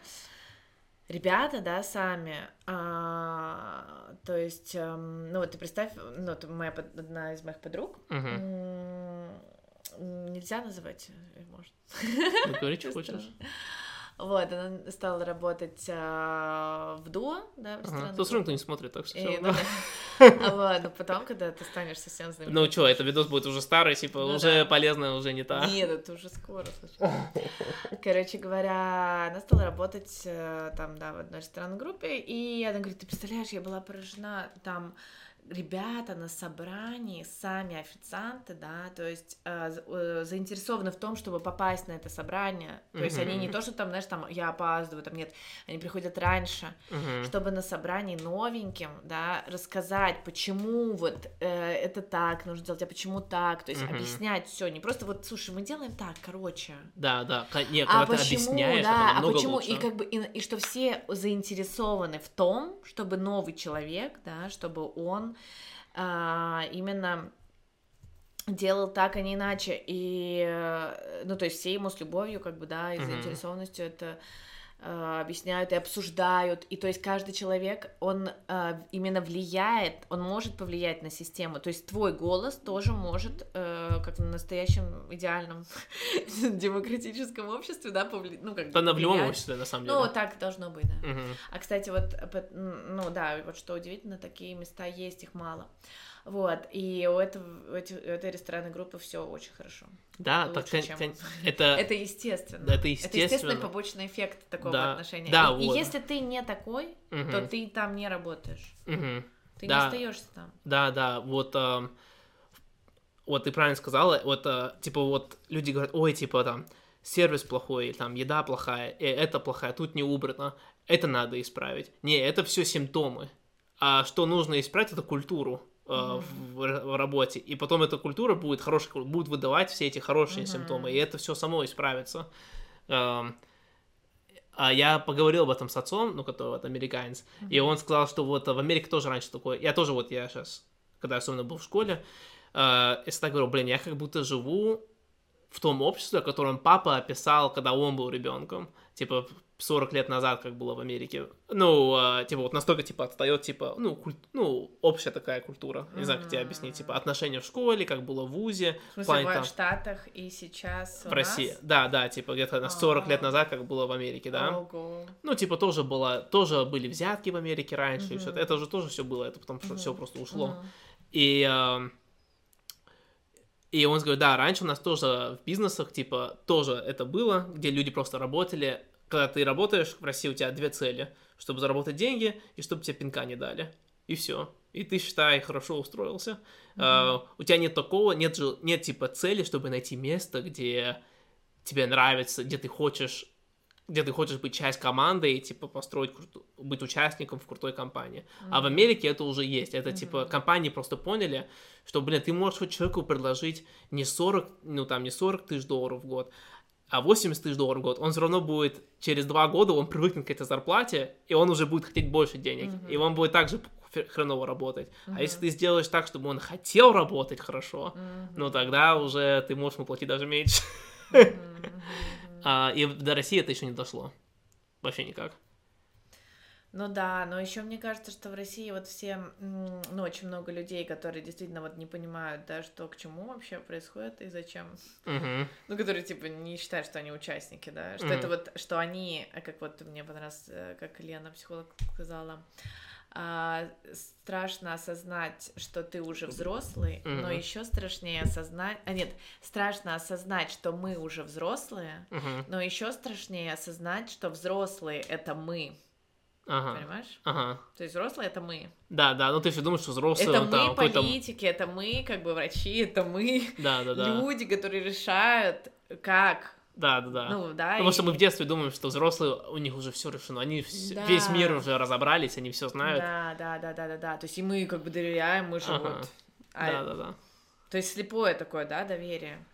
ребята, да, сами, а, то есть, эм, ну вот ты представь, ну это моя одна из моих подруг, м, нельзя называть, может. Ну, говори, что хочешь. Вот, она стала работать а, в дуо, да, в Ага. ресторанной Тут все равно не смотрит, так что И, всё ну. А вот, но потом, когда ты станешь совсем знаменитым. Ну что, это видос будет уже старый, типа, Ну уже полезно, уже не та. Нет, это уже скоро, слушай. Короче говоря, она стала работать э, там, да, в одной ресторанной группе, и она говорит, ты представляешь, я была поражена, там ребята на собрании, сами официанты, да, то есть э, э, заинтересованы в том, чтобы попасть на это собрание. То есть они не то, что там, знаешь, там я опаздываю, там нет, они приходят раньше, Мгм. чтобы на собрании новеньким, да, рассказать, почему вот э, это так нужно делать, а почему так, то есть Мгм. объяснять все, не просто вот, слушай, мы делаем так, короче. Да, да, ко- не, А когда ты почему, объясняешь, это да, а намного почему, лучше. и как бы, и, и что все заинтересованы в том, чтобы новый человек, да, чтобы он а, именно делал так, а не иначе. И, э, ну, то есть все ему с любовью, как бы, да, и заинтересованностью это объясняют и обсуждают. И то есть каждый человек, он э, именно влияет, он может повлиять на систему. То есть твой голос тоже может, э, как в настоящем идеальном демократическом обществе, да, повлиять. Ну, как Да, на в любом обществе, на самом деле. Ну, так должно быть, да. Мгм. А, кстати, вот, м, ну да, вот что удивительно, такие места есть, их мало. Вот, и у, этого, у этой ресторанной группы все очень хорошо. Да, Лучше, так, чем- это... Это естественно. Это Это естественный естественно. побочный эффект такого Да, отношения. да, и, и вот. если ты не такой, Мгм. то ты там не работаешь. Мгм. Ты Да. не остаешься там. Да, да, вот, эм, вот ты правильно сказала, вот, э, типа, вот люди говорят, ой, типа, там, сервис плохой, там, еда плохая, э, это плохая, тут не убрано, это надо исправить. Не, это все симптомы. А что нужно исправить, это культуру э, в, в работе. И потом эта культура будет хорошей, будет выдавать все эти хорошие Мгм. симптомы, и это все само исправится. Эм, а я поговорил об этом с отцом, ну, который вот американец, и он сказал, что вот в Америке тоже раньше такое. Я тоже вот, я сейчас, когда особенно был в школе, э, я всегда говорил, блин, я как будто живу в том обществе, о котором папа описал, когда он был ребенком, типа 40 лет назад, как было в Америке. Ну, э, типа вот настолько типа отстает, типа, ну, куль- ну, общая такая культура. Не знаю, как тебе объяснить, типа отношения в школе, как было в ВУЗе, В смысле, плане в там- Штатах и сейчас в России. нас? Да, да, типа где-то на 40 лет А. назад, как было в Америке, да. Ого. Ну, типа, тоже было, тоже были взятки в Америке раньше, и. Мгм. это же тоже все было, это потом все просто ушло. И, эм, и он говорит, да, раньше у нас тоже в бизнесах, типа, тоже это было, где люди просто работали. Когда ты работаешь в России, у тебя две цели, чтобы заработать деньги и чтобы тебе пинка не дали. И все. И ты, считай, хорошо устроился. Э, у тебя нет такого, нет, нет типа цели, чтобы найти место, где тебе нравится, где ты хочешь где ты хочешь быть часть команды и, типа, построить, круту- быть участником в крутой компании. А в Америке это уже есть. Это, типа, Мгм. компании просто поняли, что, блин, ты можешь человеку предложить не 40, ну, там, не 40 тысяч долларов в год, а 80 тысяч долларов в год. Он все равно будет, через два года он привыкнет к этой зарплате, и он уже будет хотеть больше денег. Мгм. И он будет также хр- хреново работать. Мгм. А если ты сделаешь так, чтобы он хотел работать хорошо, Мгм. ну, тогда уже ты можешь ему платить даже меньше. Мгм. А, и до России это еще не дошло. Вообще никак. Ну да, но еще мне кажется, что в России вот все, ну, очень много людей, которые действительно вот не понимают, да, что к чему вообще происходит и зачем. Мгм. Ну, которые, типа, не считают, что они участники, да, что Мгм. это вот, что они, а как вот мне понравилось, э, как Лена, психолог, сказала, а, страшно осознать, что ты уже взрослый, но Мгм. еще страшнее осознать, а нет, страшно осознать, что мы уже взрослые, Мгм. но еще страшнее осознать, что взрослые это мы, Ага. понимаешь? Ага. То есть взрослые это мы. Да, да, ну ты все думаешь, что взрослый, это он мы политики, это мы как бы врачи, это мы Да, да, да. люди, которые решают, как. Да, да, да. Ну да. Потому и- что мы в детстве думаем, что взрослые, у них уже все решено, они вс- Да. весь мир уже разобрались, они все знают. Да, да, да, да, да, да. То есть и мы как бы доверяем, мы же Ага. вот. а- Да, да, да. То есть слепое такое, да, доверие.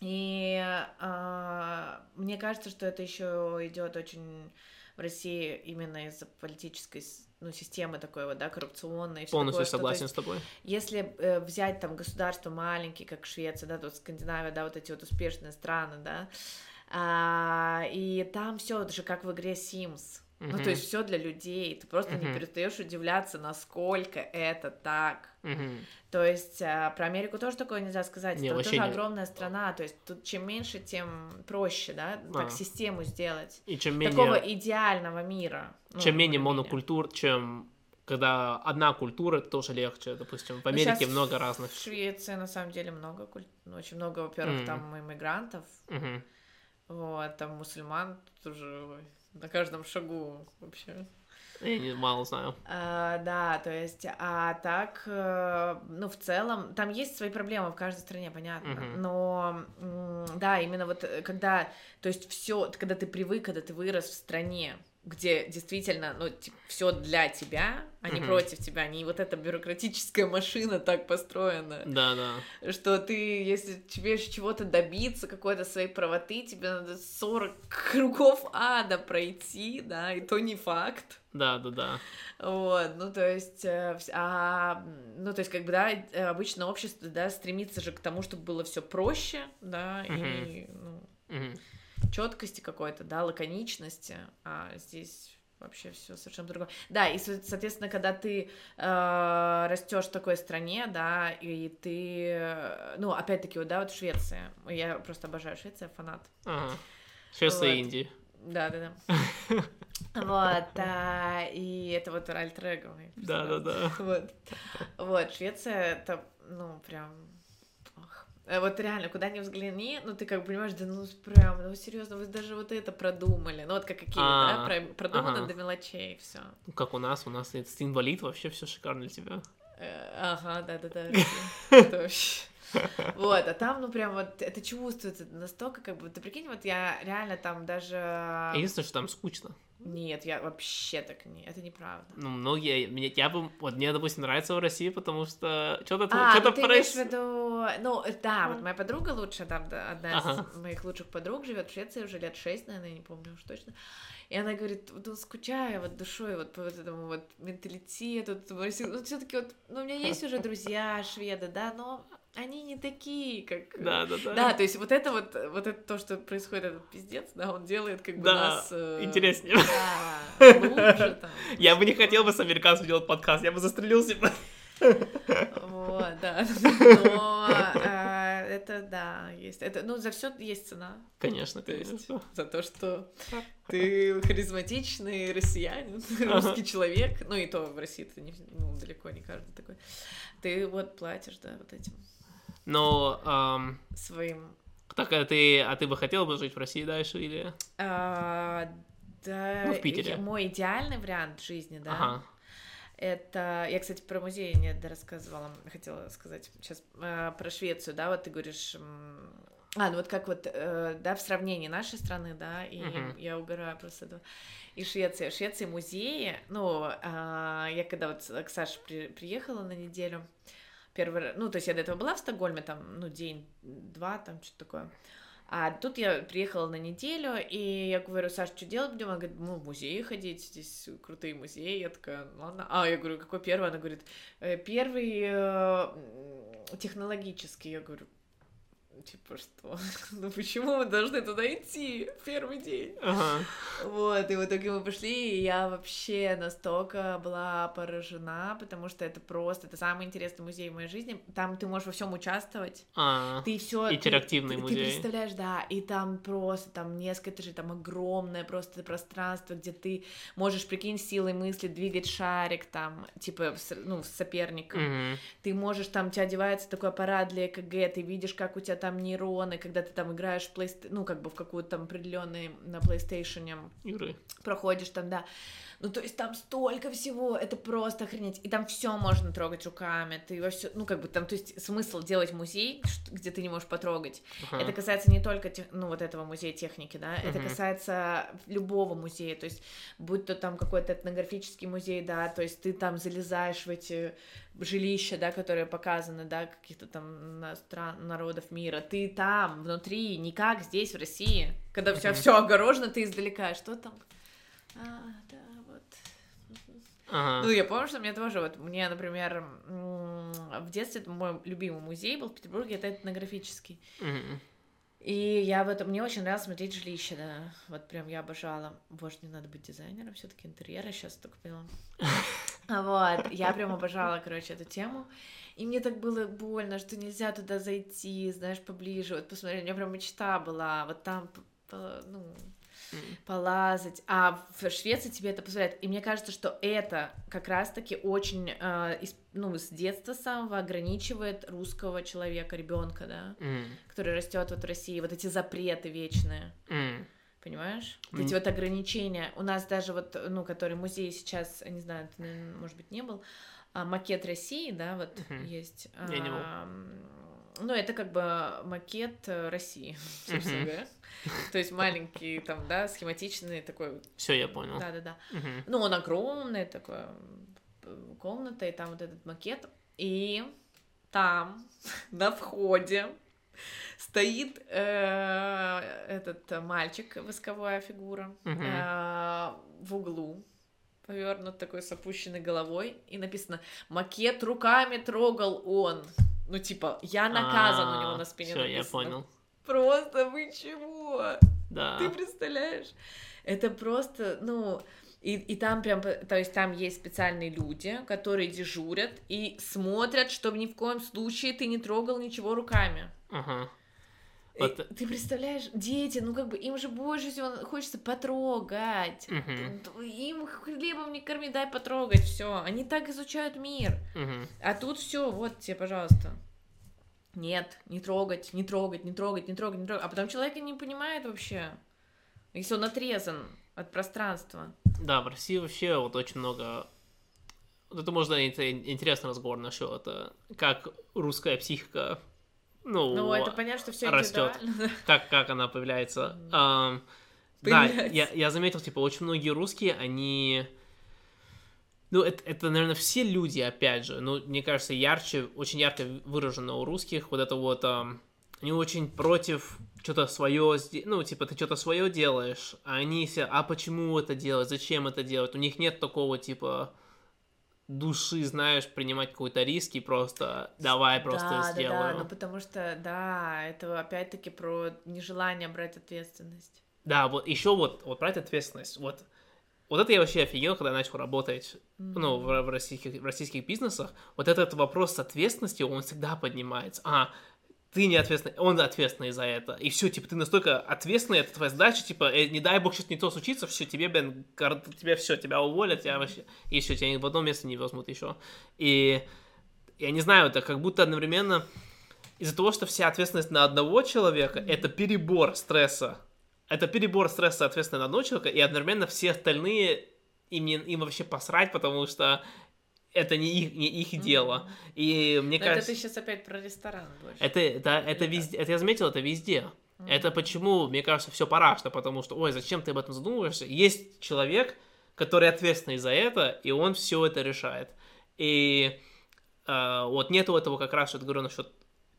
И а, мне кажется, что это еще идет очень в России именно из-за политической ну, системы такой вот, да, коррупционной. Полностью такое, что, согласен есть, с тобой. Если э, взять там государства маленькие, как Швеция, да, тут Скандинавия, да, вот эти вот успешные страны, да, а, и там все же как в игре Sims. Ну, Мгм. то есть все для людей. Ты просто не Мгм. перестаешь удивляться, насколько это так. Мгм. То есть а, про Америку тоже такое нельзя сказать. Не, вообще тоже нет. огромная страна. То есть тут чем меньше, тем проще, да, так А. систему сделать. И чем менее, Такого идеального мира. Ну, чем менее более-менее. монокультур, чем когда одна культура, это тоже легче. Допустим, в Ну, Америке щас много разных. В Швеции на самом деле много, куль- ну, очень много, во-первых, М. там иммигрантов, Мгм. вот, там мусульман тоже на каждом шагу вообще. Я не- мало знаю. А, да, то есть, а так, э, ну, в целом, там есть свои проблемы в каждой стране, понятно, Мгм. но, да, именно вот э, когда, то есть все, когда ты привык, когда ты вырос в стране, где действительно, ну, все для тебя, а не Мгм. против тебя, не вот эта бюрократическая машина так построена, Да, да. что ты, если тебе чего-то добиться, какой-то своей правоты, тебе надо 40 кругов ада пройти, да, и то не факт. Да, да, да. Вот, ну, то есть, э, а, ну, то есть, как бы, да, э, обычно общество, да, стремится же к тому, чтобы было все проще, да, и, ну, Мгм. Четкости какой-то, да, лаконичности, а здесь вообще все совершенно другое. Да, и, со- соответственно, когда ты растешь в такой стране, да, и ты, э, ну, опять-таки, вот, да, вот Швеция, я просто обожаю Швецию, фанат. Ага. Швеция и Вот. Индия. Да, да, да. Вот, а, и это вот альтер мой Да, да, да. Вот. Вот, Швеция, это, ну, прям... Э, Вот реально, куда ни взгляни, ну, ты как бы понимаешь, да ну, прям, ну, серьезно, вы даже вот это продумали. Ну, вот как какие, да, А, про- продумано ага. до мелочей, все. Ну, Как у нас, у нас инвалид, вообще все шикарно для тебя. Ага, да-да-да. Это вообще... Вот, а там, ну, прям вот, это чувствуется настолько, как бы, ты прикинь, вот я реально там даже... Единственное, что там скучно. Нет, я вообще так не... Это неправда. Ну, многие, мне, я бы, вот мне, допустим, нравится в России, потому что что-то А, что-то ну ты имеешь в виду... Ну, да, вот моя подруга лучшая, там, одна Ага. из моих лучших подруг живет в Швеции уже лет шесть, наверное, я не помню уж точно. И она говорит, вот ну, скучаю вот душой вот по вот этому вот менталитету, ну, все таки вот, ну, у меня есть уже друзья шведы, да, но они не такие, как... Да, да, да. Да, то есть вот это вот, вот это то, что происходит, этот пиздец, да, он делает как бы Да, нас... э, интереснее. Да, лучше там. Я бы не хотел бы с американцем делать подкаст, я бы застрелился бы. Вот, да. Но а, это да, есть. Это, ну, за все есть цена. Конечно, То есть конечно. за то, что ты харизматичный россиянин, Ага. русский человек. Ну, и то в России ты не, ну, далеко не каждый такой. Ты вот платишь, да, вот этим Но, ам, своим. так, а ты, а ты бы хотел бы жить в России дальше или... А, да, Ну, в Питере. мой идеальный вариант жизни, да, Ага. Это, я, кстати, про музей не рассказывала, хотела сказать сейчас про Швецию, да, вот ты говоришь, а, ну вот как вот, э, да, в сравнении нашей страны, да, и Мгм. я угораю просто этого, и Швеция, в Швеции музеи, ну, а, я когда вот к Саше при- приехала на неделю, первый раз, ну, то есть я до этого была в Стокгольме, там, ну, день-два, там, что-то такое, а тут я приехала на неделю, и я говорю, Саш, что делать будем? Она говорит, ну, в музеи ходить, здесь крутые музеи. Я такая, ладно. А, я говорю, какой первый? Она говорит, «Э, первый э, технологический. Я говорю, типа, что? Ну, почему мы должны туда идти в первый день? Ага. Вот, и в итоге мы пошли, и я вообще настолько была поражена, потому что это просто, это самый интересный музей в моей жизни. Там ты можешь во всем участвовать. А, Ты все Интерактивный ты, музей. Ты представляешь, да, и там просто там несколько этажей, там огромное просто пространство, где ты можешь, прикинь, силой мысли двигать шарик там, типа, ну, с соперником. мгм. Ты можешь там, у тебя одевается такой аппарат для ЭКГ, ты видишь, как у тебя там нейроны, когда ты там играешь в плейст... ну, как бы в какую-то там определенный на PlayStation Игры. проходишь там, да. Ну, то есть там столько всего, это просто охренеть. И там все можно трогать руками, ты во всё- ну, как бы там, то есть смысл делать музей, где ты не можешь потрогать. Ага. Это касается не только, тех- ну, вот этого музея техники, да, это Мгм. касается любого музея, то есть будь то там какой-то этнографический музей, да, то есть ты там залезаешь в эти жилища, да, которые показаны, да, каких-то там на- стран, народов мира, ты там, внутри, не как здесь, в России, когда у тебя все огорожено, ты издалека, что там? А, да, вот. Ага. Ну, я помню, что мне тоже, вот, мне, например, в детстве мой любимый музей был в Петербурге, это этнографический. Мгм. И я в этом, мне очень нравилось смотреть жилище, да, вот прям я обожала. Боже, мне надо быть дизайнером все таки интерьера, сейчас только поняла. Вот, я прям обожала, короче, эту тему. И мне так было больно, что нельзя туда зайти, знаешь, поближе, вот посмотреть, у меня прям мечта была, вот там, ну, полазать. А в Швеции тебе это позволяет. И мне кажется, что это как раз-таки очень, э, из- ну, с детства самого ограничивает русского человека, ребенка, да, М. который растет вот в России, вот эти запреты вечные. М. Понимаешь? Вот М. Эти вот ограничения. У нас даже вот, ну, который музей сейчас, не знаю, ты, наверное, может быть, не был, а, макет России, да, вот Мгм. есть. Я не был. ну, это как бы макет э, России, собственно говоря. То есть маленький там, да, схематичный такой. Все, я понял. Да-да-да. Мгм. Ну, он огромный, такой комната, и там вот этот макет. И там, на входе, стоит э, этот мальчик, восковая фигура, э, в углу, повернут такой с опущенной головой, и написано «Макет руками трогал он». Ну, типа, я наказан у него на спине Все, я понял. Просто вы чего? Да. Ты представляешь? Это просто, ну, и, и там прям, то есть там есть специальные люди, которые дежурят и смотрят, чтобы ни в коем случае ты не трогал ничего руками. Ага. И Вот- Ты представляешь, дети, ну как бы им же больше всего хочется потрогать. Мгм. Им хлебом не корми, дай потрогать, все. Они так изучают мир. Мгм. А тут все, вот тебе, пожалуйста. Нет, не трогать, не трогать, не трогать, не трогать, не трогать. А потом человек не понимает вообще, если он отрезан от пространства. Да, в России вообще вот очень много... Вот это можно это интересный разговор насчет, э, как русская психика, ну, Ну, это понятно, что все индивидуально. как, как она появляется. Мгм. Ам, да, Появляется. я, я заметил, типа, очень многие русские, они... Ну, это, это, наверное, все люди, опять же, ну, мне кажется, ярче, очень ярко выражено у русских вот это вот... ам, они очень против что-то свое, ну, типа, ты что-то свое делаешь, а они все, а почему это делать, зачем это делать? У них нет такого, типа, души, знаешь, принимать какой-то риск и просто давай просто да, сделаю. Да, да, ну потому что, да, это опять-таки про нежелание брать ответственность. Да, вот еще вот, вот брать ответственность. Вот, вот это я вообще офигел, когда начал работать, ну, в, в российских, в российских бизнесах. Вот этот вопрос с ответственностью, он всегда поднимается. А, ты не ответственный, он ответственный за это. И все, типа, ты настолько ответственный, это твоя задача, типа, э, не дай бог, сейчас не то случится, все, тебе, блин, тебе все, тебя уволят, тебя вообще, и все, тебя в одно место не возьмут еще. И я не знаю, это как будто одновременно из-за того, что вся ответственность на одного человека, это перебор стресса. Это перебор стресса, соответственно, на одного человека, и одновременно все остальные, им, не- им вообще посрать, потому что это не их, не их дело. И мне Но это кажется... ты сейчас опять про ресторан больше. Это, это, это Или везде, это я заметил, это везде. Это почему, мне кажется, все парашно, потому что, ой, зачем ты об этом задумываешься? Есть человек, который ответственный за это, и он все это решает. И э, вот нету этого как раз, что я говорю насчет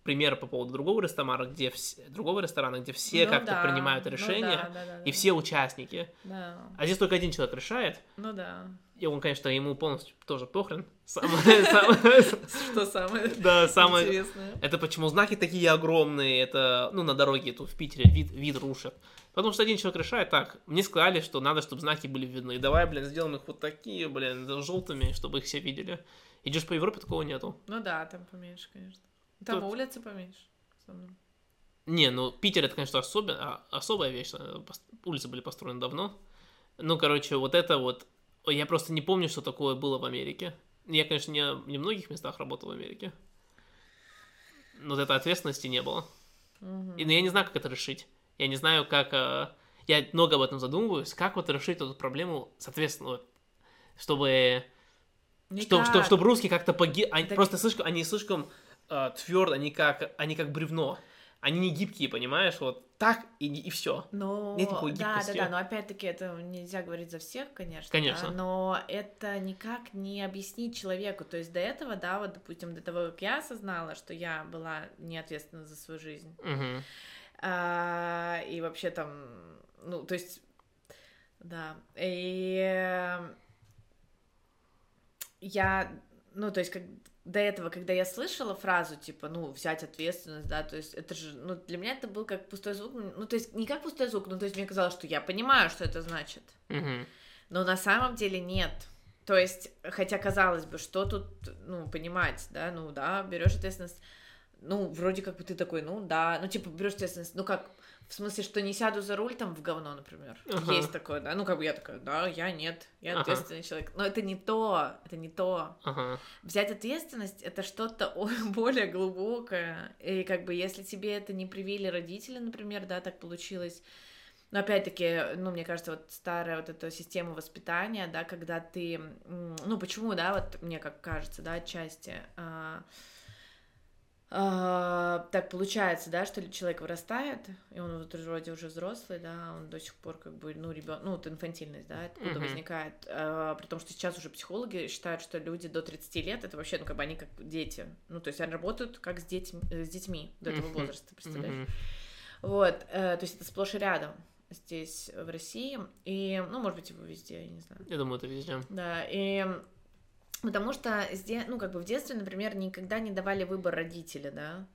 примера по поводу другого ресторана, где вс- другого ресторана, где все Ну как-то да, принимают ну решения, да, да, да, и все участники. Да, А здесь только один человек решает, ну да. и он, конечно, ему полностью тоже похрен. Что самое Да, самое... интересное? Это почему знаки такие огромные, это, ну, на дороге тут в Питере вид, вид рушат. Потому что один человек решает, так, мне сказали, что надо, чтобы знаки были видны. Давай, блин, сделаем их вот такие, блин, желтыми, чтобы их все видели. Идешь по Европе, такого нету. Ну да, там поменьше, конечно. Там Тут- улицы поменьше. Не, ну, Питер это, конечно, особен- а- особая вещь. э, Улицы были построены давно. Ну, короче, вот это вот... Я просто не помню, что такое было в Америке. Я, конечно, не, не в многих местах работал в Америке. Но вот этой ответственности не было. Мгм. И, но я не знаю, как это решить. Я не знаю, как... э, Я много об этом задумываюсь. Как вот решить эту проблему, соответственно, вот, чтобы... Что, Никак. что, чтобы русские как-то поги... Они Так- просто слишком... Они слишком твердо, они как... Они как бревно. Они не гибкие, понимаешь? Вот так и, и все. Ну, Нет никакой да, да, гибкости. да, но опять-таки это нельзя говорить за всех, конечно. Конечно. да, но это никак не объяснить человеку. То есть до этого, да, вот, допустим, до того, как я осознала, что я была не ответственна за свою жизнь, а, и вообще там, ну, то есть, да, и э, я, ну, то есть, как до этого, когда я слышала фразу, типа, ну, взять ответственность, да, то есть, это же, ну, для меня это был как пустой звук, ну, то есть, не как пустой звук, ну, то есть, мне казалось, что я понимаю, что это значит, но на самом деле нет. То есть, хотя казалось бы, что тут, ну, понимать, да, ну, да, берешь ответственность, ну, вроде как бы ты такой, ну, да, ну, типа, берешь ответственность, ну, как, в смысле, что не сяду за руль там в говно, например. Ага. Есть такое, да, ну, как бы я такая, да, я нет, я Ага. ответственный человек. Но это не то, это не то. Ага. Взять ответственность это что-то более глубокое. И как бы если тебе это не привили родители, например, да, так получилось. Но опять-таки, ну, мне кажется, вот старая вот эта система воспитания, да, когда ты, ну, почему, да, вот мне как кажется, да, отчасти, а, а, так получается, да, что человек вырастает, и он вот вроде уже взрослый, да, он до сих пор как бы, ну, ребенок, ну, вот инфантильность, да, откуда Мгм. возникает, а, при том, что сейчас уже психологи считают, что люди до 30 лет, это вообще, ну, как бы они как дети, ну, то есть они работают как с, детьми, с детьми до этого Мгм. возраста, представляешь? Мгм. Вот, э, то есть это сплошь и рядом здесь, в России, и, ну, может быть, его везде, я не знаю. Я думаю, это везде. Да, и потому что, сде- ну, как бы в детстве, например, никогда не давали выбор родителя, да,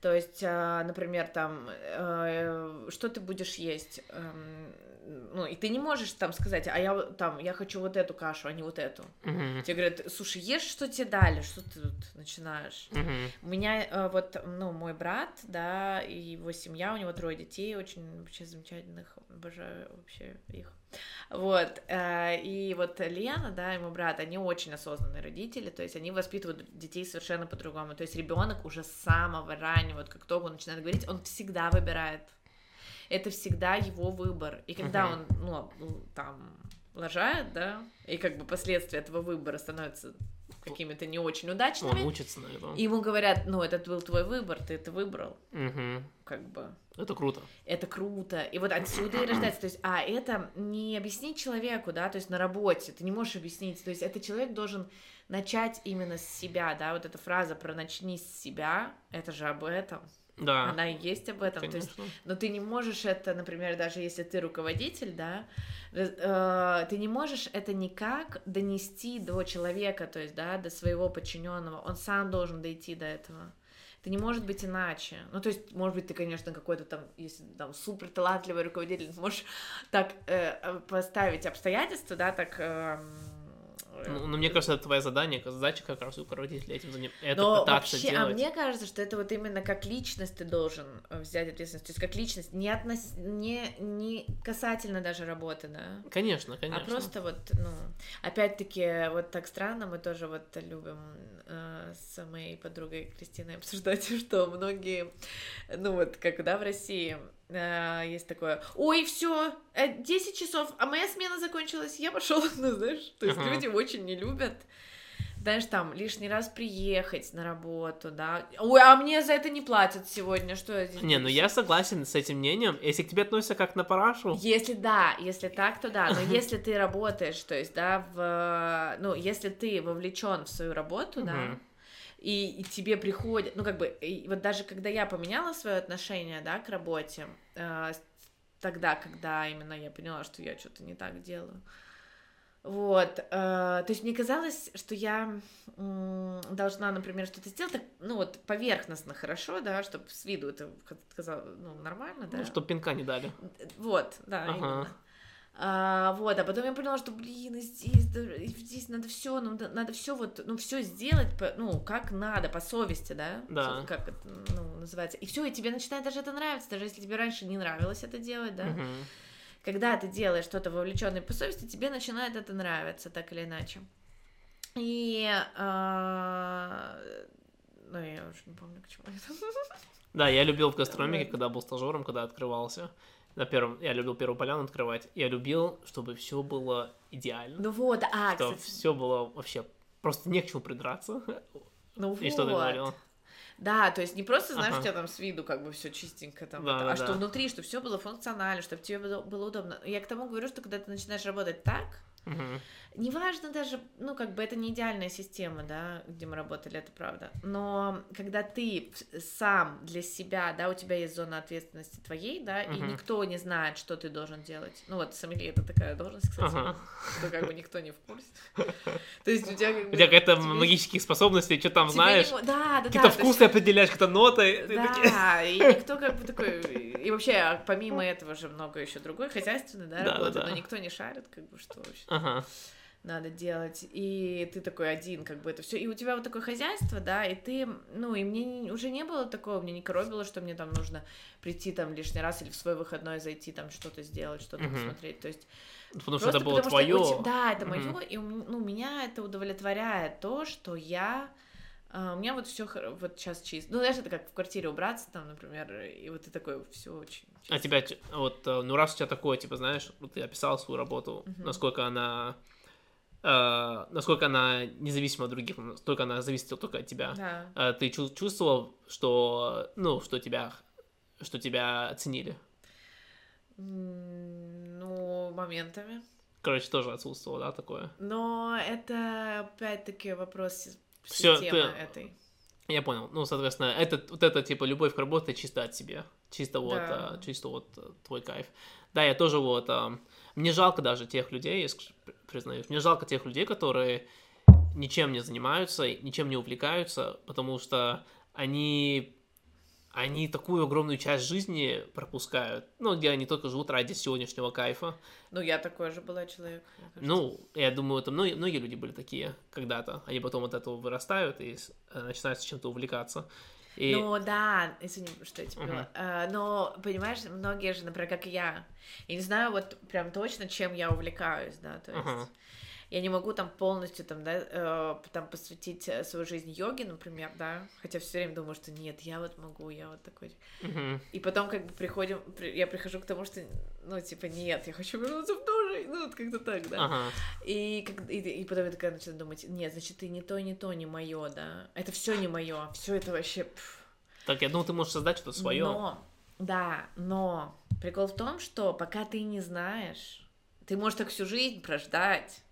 то есть, а, например, там, э, что ты будешь есть, эм, ну, и ты не можешь там сказать, а я там, я хочу вот эту кашу, а не вот эту. Мгм. Тебе говорят, слушай, ешь, что тебе дали, что ты тут начинаешь? Мгм. У меня э, вот, ну, мой брат, да, и его семья, у него трое детей, очень вообще замечательных, обожаю вообще их. Вот, э, и вот Лена, да, и мой брат, они очень осознанные родители, то есть они воспитывают детей совершенно по-другому. То есть ребенок уже с самого раннего, вот как только он начинает говорить, он всегда выбирает. Это всегда его выбор. И когда Мгм. он, ну, там, лажает, да, и как бы последствия этого выбора становятся какими-то не очень удачными, Он учится на этом. и ему говорят, ну, это был твой выбор, ты это выбрал, Мгм. как бы. Это круто. Это круто. И вот отсюда и рождается. То есть, а это не объяснить человеку, да, то есть на работе, ты не можешь объяснить. То есть, это человек должен начать именно с себя, да, вот эта фраза про начни с себя, это же об этом. Да, Она и есть об этом. То есть, конечно. но ты не можешь это, например, даже если ты руководитель, да, э, ты не можешь это никак донести до человека, то есть, да, до своего подчиненного. Он сам должен дойти до этого. Это не может быть иначе. Ну, то есть, может быть, ты, конечно, какой-то там, если там супер талантливый руководитель, можешь так э, э, поставить обстоятельства, да, так. э, Ну, ну, мне кажется, это твоя задание, задача как раз у руководителя этим заним... это но пытаться вообще, делать. а мне кажется, что это вот именно как личность ты должен э, взять ответственность, то есть как личность, не, относ... не, не касательно даже работы, да, Конечно, конечно. а просто вот, ну, опять-таки, вот так странно, мы тоже вот любим э, с моей подругой Кристиной обсуждать, что многие, ну вот, как, да, в России э, есть такое, ой, все, 10 часов, а моя смена закончилась, я пошел, ну, знаешь, то есть Ага. люди очень не любят знаешь, там, лишний раз приехать на работу, да. Ой, а мне за это не платят сегодня, что я здесь Не, ну я согласен с этим мнением. Если к тебе относятся как на парашу, Если да, если так, то да. Но если ты работаешь, то есть, да, в, ну, если ты вовлечен в свою работу, да. И, и тебе приходит, ну, как бы, и вот даже когда я поменяла свое отношение, да, к работе, э, тогда, когда именно я поняла, что я что-то не так делаю, вот, э, то есть мне казалось, что я м, должна, например, что-то сделать, так, ну, вот, поверхностно хорошо, да, чтобы с виду это казалось, ну, нормально, да. ну, чтоб пинка не дали. Вот, да, Ага. именно. А, вот, а потом я поняла, что, блин, здесь, здесь надо все, ну, надо все вот, ну, все сделать, по- ну, как надо, по совести, да? Да. Как это, ну, называется. И все, и тебе начинает даже это нравиться, даже если тебе раньше не нравилось это делать, да? Мгм. Когда ты делаешь что-то вовлеченное по совести, тебе начинает это нравиться, так или иначе. И, а, ну, я уже не помню, к чему это. Да, я любил в гастрономике, когда был стажером, когда открывался. На первом, я любил первую поляну открывать. Я любил, чтобы все было идеально. Ну вот, а, что кстати, все было вообще просто не к чему придраться. ну И что ты вот. говорила? Да, то есть не просто, знаешь, Ага. у тебя там с виду как бы все чистенько там, Да, это, да, а что да. внутри, что все было функционально, чтобы тебе было, было удобно. Я к тому говорю, что когда ты начинаешь работать так, Мгм. неважно даже, ну, как бы это не идеальная система, да, где мы работали, это правда, но когда ты сам для себя, да, у тебя есть зона ответственности твоей, да, и Мгм. никто не знает, что ты должен делать. Ну, вот, сомелье это такая должность, кстати, Ага. что как бы никто не в курсе. То есть у тебя как бы... У тебя какая-то тебе- магических способностей, что там тебе знаешь, не Да, да, да. какие-то то есть- вкусы определяешь, какие-то ноты. Да, и никто как бы такой... И вообще, помимо этого же много еще другой хозяйственной, да, Да, да, работы, да. но никто не шарит, как бы, что вообще Ага. надо делать. И ты такой один, как бы это все. И у тебя вот такое хозяйство, да, и ты, ну, и мне не- уже не было такого, мне не коробило, что мне там нужно прийти там лишний раз или в свой выходной зайти там что-то сделать, что-то Мгм. посмотреть. То есть Потому что это было потому твое. Да, это Мгм. мое, и ну, меня это удовлетворяет то, что я а, у меня вот все вот сейчас чисто. Ну, знаешь, это как в квартире убраться, там, например, и вот ты такой все очень. А чисто. тебя, ч- вот, э, ну раз у тебя такое, типа, знаешь, вот ты описал свою работу, Мгм. насколько она э, насколько она независима от других, насколько она зависит только от тебя. Да. Э, ты чу- чувствовал, что, ну, что тебя, что тебя оценили? Ну, моментами. Короче, тоже отсутствовало, да, такое? Но это опять-таки вопрос системы ты- этой. Я понял. Ну, соответственно, это, вот это, типа, любовь к работе чисто от себя. Чисто вот, Да. а, чисто вот э, твой кайф. Да, я тоже вот... а, мне жалко даже тех людей, я признаюсь, мне жалко тех людей, которые ничем не занимаются, ничем не увлекаются, потому что они они такую огромную часть жизни пропускают, ну, где они только живут ради сегодняшнего кайфа. Ну, я такой же была человек. Ну, я думаю, это многие, многие люди были такие когда-то. Они потом от этого вырастают и э, начинают чем-то увлекаться. И... Ну да, извини, что я Мгм. перебила. А, но, понимаешь, многие же, например, как я, я не знаю вот прям точно, чем я увлекаюсь, да, то есть Ага. Я не могу там полностью там, да, э, там посвятить э, свою жизнь йоге, например, да, хотя все время думаю, что нет, я вот могу, я вот такой. Мгм. И потом как бы приходим, при- я прихожу к тому, что, ну, типа, нет, я хочу вернуться в жизнь, ну, вот как-то так, да. Ага. И, как, и, и потом я такая начинаю думать, нет, значит, ты не то, не то, не мое, да. Это все не мое, все это вообще. пф. Так, я думаю, ты можешь создать что-то свое. Но, да, но прикол в том, что пока ты не знаешь, ты можешь так всю жизнь прождать.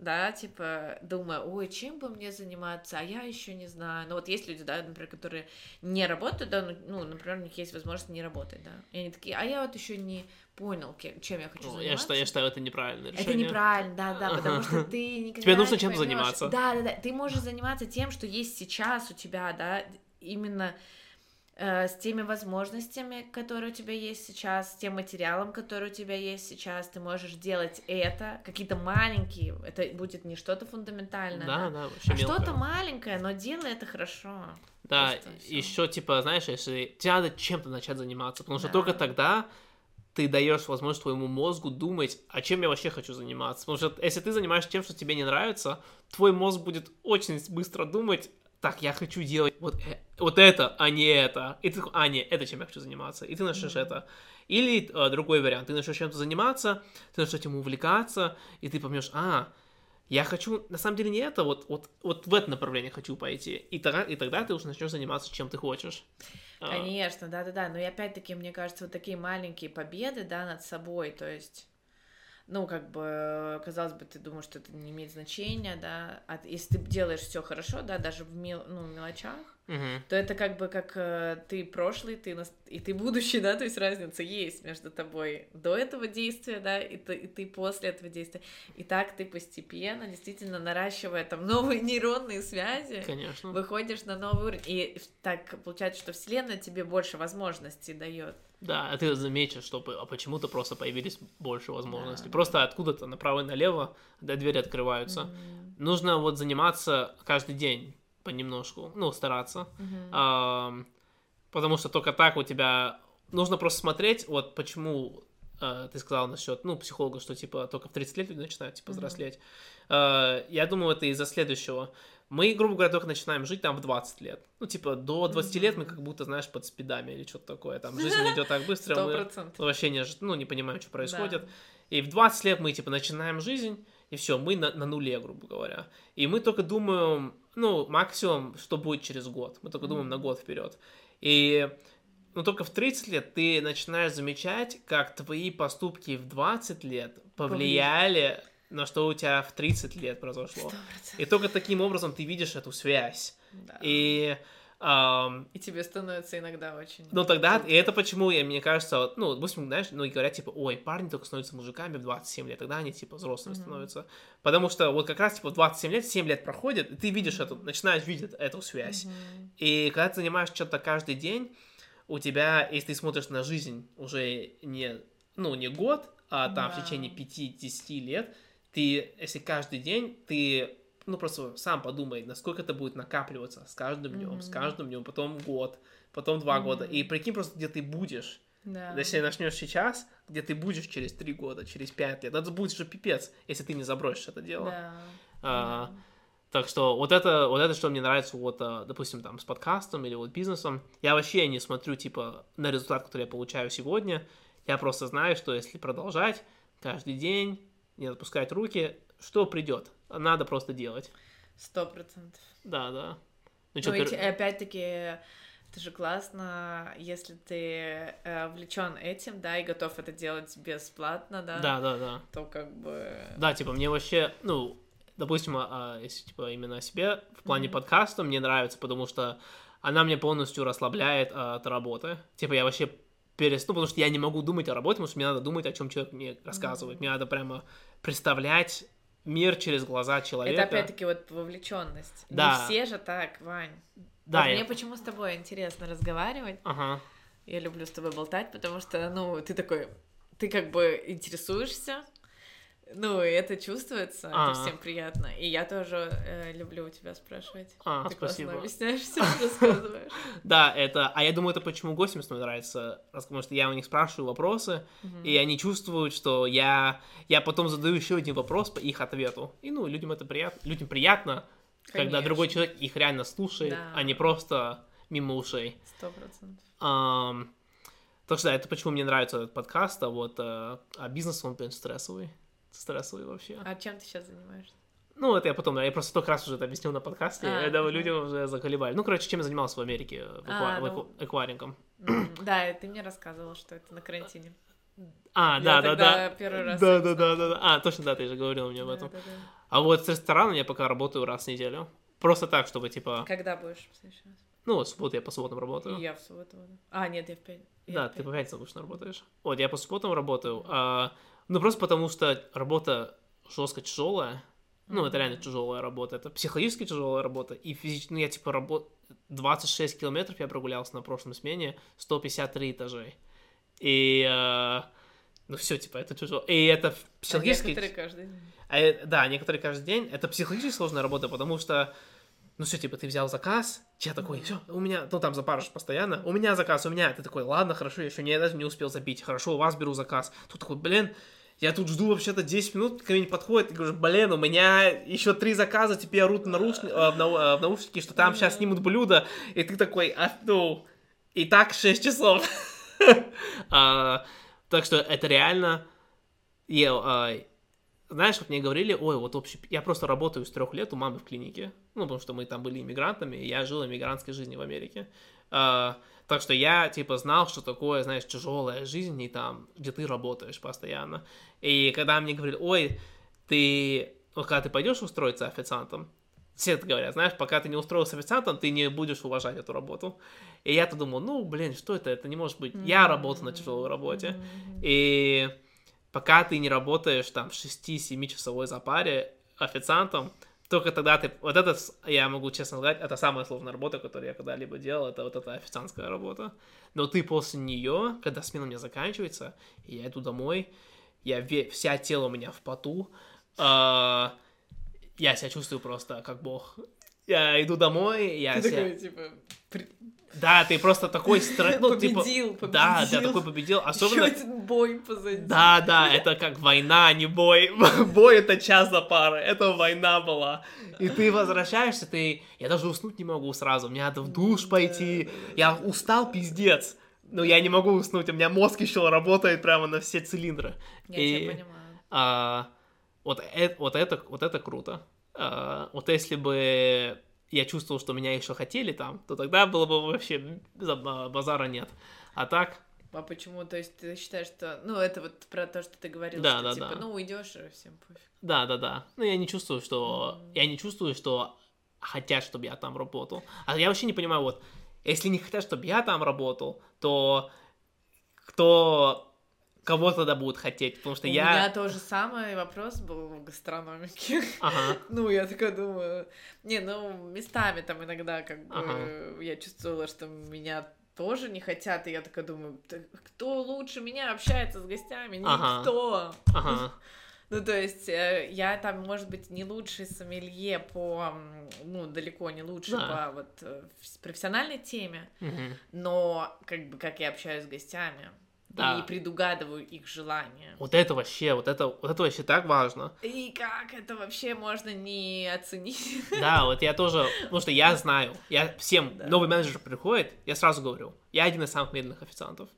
Да, типа, думая, ой, чем бы мне заниматься, а я еще не знаю. Ну, вот есть люди, да, например, которые не работают, да, ну, ну, например, у них есть возможность не работать, да. И они такие, а я вот еще не понял, чем я хочу Ну, заниматься. я, считаю, я считаю, это неправильное решение. Это неправильно, да, да, потому что ты никогда Тебе нужно поймёшь. заниматься. Да, да, да. Ты можешь заниматься тем, что есть сейчас у тебя, да, именно с теми возможностями, которые у тебя есть сейчас, с тем материалом, который у тебя есть сейчас. Ты можешь делать это, какие-то маленькие, это будет не что-то фундаментальное, Да, да, да, а что-то маленькое, но делай это хорошо. Да, еще, типа, знаешь, если тебе надо чем-то начать заниматься, потому что Да. только тогда ты даешь возможность твоему мозгу думать, а чем я вообще хочу заниматься. Потому что если ты занимаешься тем, что тебе не нравится, твой мозг будет очень быстро думать, так, я хочу делать вот, э- вот это, а не это. И ты такой, а, не, это чем я хочу заниматься. И ты начнешь Мгм. это. Или э, другой вариант, ты начнешь чем-то заниматься, ты начнешь этим увлекаться, и ты поймешь, а, я хочу, на самом деле, не это, вот, вот, вот в это направление хочу пойти. И тогда, и тогда ты уже начнешь заниматься чем ты хочешь. А, Конечно, да-да-да, но и опять-таки, мне кажется, вот такие маленькие победы, да, над собой, то есть, ну, как бы, казалось бы, ты думаешь, что это не имеет значения, да, а если ты делаешь все хорошо, да, даже в мел- ну, мелочах, то это как бы как э, ты прошлый, ты нас- и ты будущий, да, то есть разница есть между тобой до этого действия, да, и ты, и ты после этого действия. И так ты постепенно, действительно, наращивая там новые нейронные связи, Конечно. выходишь на новый уровень. И так получается, что Вселенная тебе больше возможностей дает. Да, а ты заметишь, что а почему-то просто появились больше возможностей. Да. Просто откуда-то направо и налево, да, двери открываются. Нужно вот заниматься каждый день понемножку, ну, стараться. Ам, потому что только так у тебя... Нужно просто смотреть, вот почему э, ты сказал насчет, ну, психолога, что, типа, только в 30 лет люди начинают, типа, Мгм. взрослеть. Э, я думаю, это из-за следующего. Мы, грубо говоря, только начинаем жить там в 20 лет. Ну, типа, до 20 лет мы как будто, знаешь, под спидами или что-то такое. Там жизнь идет так быстро, Сто мы процентов. вообще не, ну, не понимаем, что происходит. Да. И в 20 лет мы, типа, начинаем жизнь, и все, мы на, на нуле, грубо говоря. И мы только думаем, ну, максимум, что будет через год. Мы только думаем на год вперед. И ну, только в 30 лет ты начинаешь замечать, как твои поступки в 20 лет повлияли на что у тебя в 30 лет произошло. Сто процентов. И только таким образом ты видишь эту связь. Да. И, ам, И тебе становится иногда очень... ну тогда, и это почему, я, мне кажется, вот, ну, допустим, знаешь, ну и говорят, типа, ой, парни только становятся мужиками в 27 лет, тогда они, типа, взрослыми Мгм. становятся. Потому что вот как раз, типа, в 27 лет, 7 лет проходит, и ты видишь эту, начинаешь видеть эту связь. Мгм. И когда ты занимаешься что-то каждый день, у тебя, если ты смотришь на жизнь уже не, ну, не год, а там в Да. течение 5-10 лет, ты, если каждый день, ты, ну, просто сам подумай, насколько это будет накапливаться с каждым днем, с Мгм. каждым днем, потом год, потом два года. Мгм. И прикинь просто, где ты будешь. Да. Если начнешь сейчас, где ты будешь через 3 года, через 5 лет, это будет уже пипец, если ты не забросишь это дело. Да. А, Да. Так что вот это, вот это, что мне нравится, вот, а, допустим, там, с подкастом или вот бизнесом, я вообще не смотрю, типа, на результат, который я получаю сегодня, я просто знаю, что если продолжать каждый день не отпускать руки, что придет. Надо просто делать. Сто процентов. Да, да. Ну, чё, и ты- опять-таки, это же классно, если ты э, увлечен этим, да, и готов это делать бесплатно, да, Да, да, да. то как бы... Да, типа, мне вообще, ну, допустим, а, а, если, типа, именно о себе, в плане Мгм. подкаста мне нравится, потому что она мне полностью расслабляет а, от работы. Типа, я вообще перес... Ну, потому что я не могу думать о работе, потому что мне надо думать, о чем человек мне рассказывает. Мгм. Мне надо прямо представлять мир через глаза человека. Это опять-таки вот вовлеченность. Да. Не все же так, Вань. Да, Вот я- Мне почему с тобой интересно разговаривать. Ага. Я люблю с тобой болтать, потому что, ну, ты такой, ты как бы интересуешься, ну, это чувствуется, А. это всем приятно. И я тоже э, люблю у тебя спрашивать. А, ты спасибо. классно объясняешь все, рассказываешь. Да, это... А я думаю, это почему гостям с мной нравится, потому что я у них спрашиваю вопросы, и они чувствуют, что я, я потом задаю еще один вопрос по их ответу. И, ну, людям это приятно, людям приятно, когда Конечно. другой человек их реально слушает, а не просто мимо ушей. Сто процентов. Так что да, это почему мне нравится этот подкаст, а вот э, а бизнес, он, блин, стрессовый. Стрессовый вообще. А чем ты сейчас занимаешься? Ну, это я потом, я просто только раз уже это объяснил на подкасте, А, я думаю, людям уже заколебали. Ну, короче, чем я занимался в Америке, в эква- А, ну. эку- эквайрингом. М, Да, ты мне рассказывал, что это на карантине. А, Я да, да, да. первый раз Да, да, да, да, да. А, точно, да, ты же говорил мне об Да, этом. да, да. А вот с рестораном я пока работаю раз в неделю. Просто так, чтобы, типа, Когда будешь в следующий раз? ну, в субботу я по субботам работаю. И я в субботу. А, нет, я в я Да, в ты по пятницу. пятницам обычно работаешь. Вот, я по субботам работаю. а, ну, просто потому что работа жестко тяжелая. Ну, это реально тяжелая работа. Это психологически тяжелая работа. И физически, ну, я типа работ... 26 километров я прогулялся на прошлой смене, 153 этажей. И, э, ну, все, типа, это тяжело. И это А психологически... некоторые каждый день. А, э, да, некоторые каждый день. Это психологически сложная работа, потому что, ну все, типа, ты взял заказ, я такой, все, у меня, ну там запаришь постоянно, у меня заказ, у меня. Ты такой, ладно, хорошо, я еще не, я даже не успел забить, хорошо, у вас беру заказ. Тут такой, блин, я тут жду вообще-то 10 минут, ко мне подходит, и говорю, блин, у меня еще три заказа, тебе орут в, нарушни- э, в, нау- э, в наушники, что там сейчас снимут блюдо, и ты такой, а, ну, и так 6 часов. А, Так что это реально... Я, а, знаешь, вот мне говорили, ой, вот общий... Я просто работаю с трех лет у мамы в клинике. Ну, потому что мы там были иммигрантами, и я жил иммигрантской жизнью в Америке. А, так что я, типа, знал, что такое, знаешь, тяжелая жизнь, и там, где ты работаешь постоянно. И когда мне говорили, ой, ты... Вот когда ты пойдешь устроиться официантом, все это говорят, знаешь, пока ты не устроился официантом, ты не будешь уважать эту работу. И я-то думал, ну, блин, что это? Это не может быть. Я работаю на тяжелой работе. И пока ты не работаешь там в 6-7 часовой запаре официантом, только тогда ты... Вот это, я могу честно сказать, это самая сложная работа, которую я когда-либо делал, это вот эта официантская работа. Но ты после нее, когда смена у меня заканчивается, я иду домой, я ве- вся тело у меня в поту, а, я себя чувствую просто как бог. Я иду домой, я Ты себя... такой, типа, при- Да, ты просто такой стресс... Ну, типа... победил, победил. Да, да, такой победил. Особенно... Ещё один бой позади. Да, да, это как война, а не бой. Бой это час за пары, это война была. И ты возвращаешься, ты... Я даже уснуть не могу сразу, мне надо в душ пойти. Я устал, пиздец. Но я не могу уснуть, у меня мозг еще работает прямо на все цилиндры. Я И, тебя понимаю. а, вот, э- вот, это, вот это круто. А, вот если бы я чувствовал, что меня еще хотели там, то тогда было бы вообще за- базара нет. А так, А почему? То есть ты считаешь, что... Ну, это вот про то, что ты говорил, Да, что, да, типа, да. ну, уйдешь, и всем пофиг. Да, да, да. Но я не чувствую, что... Мгм. Я не чувствую, что хотят, чтобы я там работал. А я вообще не понимаю, вот, если не хотят, чтобы я там работал, то кто... Кого тогда будут хотеть? Потому что У я... меня тоже самый вопрос был в гастрономике. Ага, Ну, я такая думаю... Не, ну, местами там иногда как бы Ага. я чувствовала, что меня тоже не хотят, и я такая думаю, «Да кто лучше меня общается с гостями? Ага. Никто. ага, Ну, то есть, э, я там, может быть, не лучший сомелье по, ну, далеко не лучше Да. по вот э, профессиональной теме, мгм. но как бы как я общаюсь с гостями Да. и предугадываю их желания. Вот это вообще, вот это, вот это вообще так важно. И как это вообще можно не оценить? Да, вот я тоже, потому что я знаю, я всем, Да. новый менеджер приходит, я сразу говорю, я один из самых медленных официантов.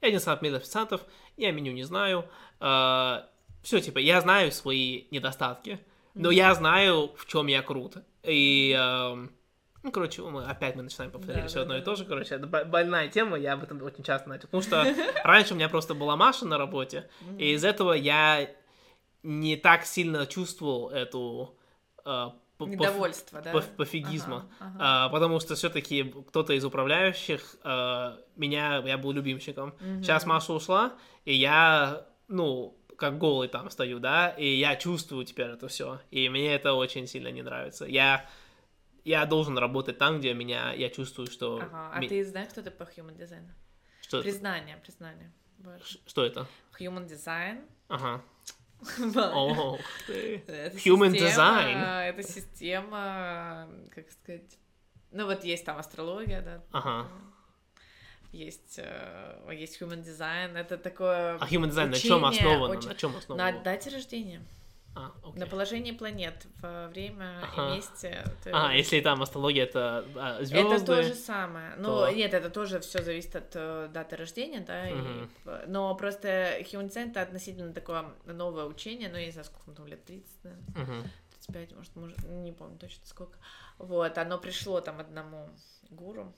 Я один из самых медленных официантов, я меню не знаю, э, все, типа, я знаю свои недостатки, но я знаю, в чем я крут. И, эм, ну, короче, мы опять мы начинаем повторять Да, все да, одно и да. то же, короче, это бо- больная тема, я об этом очень часто начал. Потому что раньше у меня просто была Маша на работе, и из этого я не так сильно чувствовал эту э, Недовольство, да? поф- пофигизма. Ага, ага. А, потому что все-таки кто-то из управляющих а, меня, я был любимчиком. Сейчас Маша ушла, и я, ну, как голый там стою, да, и я чувствую теперь это все. И мне это очень сильно не нравится. Я, я должен работать там, где меня, я чувствую, что... Ага. А ми- ты знаешь, что такое human design? что, это? Признание, признание. Боже. Что это? Human design. Ага. О, Human design. Это система, как сказать, ну вот есть там астрология, да. Ага. Есть, э, есть human design, это такое А human design на чем основано? очень- На чем на основано? дате рождения, А, окей. на положении планет в время Ага. и месте. То А, если там астрология, это звезды. Это то же самое. Ну, то- нет, это тоже все зависит от э, даты рождения, да. и, Мгм. п- но просто design это относительно такое новое учение, ну, я не знаю, сколько там лет, 30, наверное. 35, может, может, не помню точно сколько. Вот, оно пришло там одному гуру.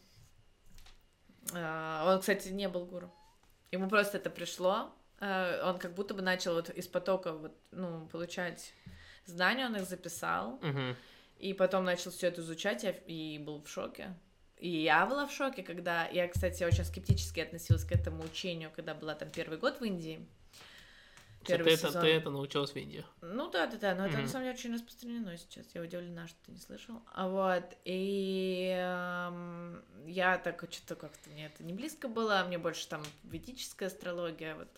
А, Он, кстати, не был гуру. Ему просто это пришло. А, Он как будто бы начал вот из потока вот, ну, получать знания, он их записал, Мгм. и потом начал все это изучать, и был в шоке. И я была в шоке, когда... Я, кстати, очень скептически относилась к этому учению, когда была там первый год в Индии. Ты, Первый это, сезон. ты это научилась в Индии. Ну да, да, да, но это Мгм. на самом деле очень распространено сейчас. Я удивлена, что ты не слышал. А вот, и эм, я так что-то как-то мне это не близко было, мне больше там ведическая астрология, вот.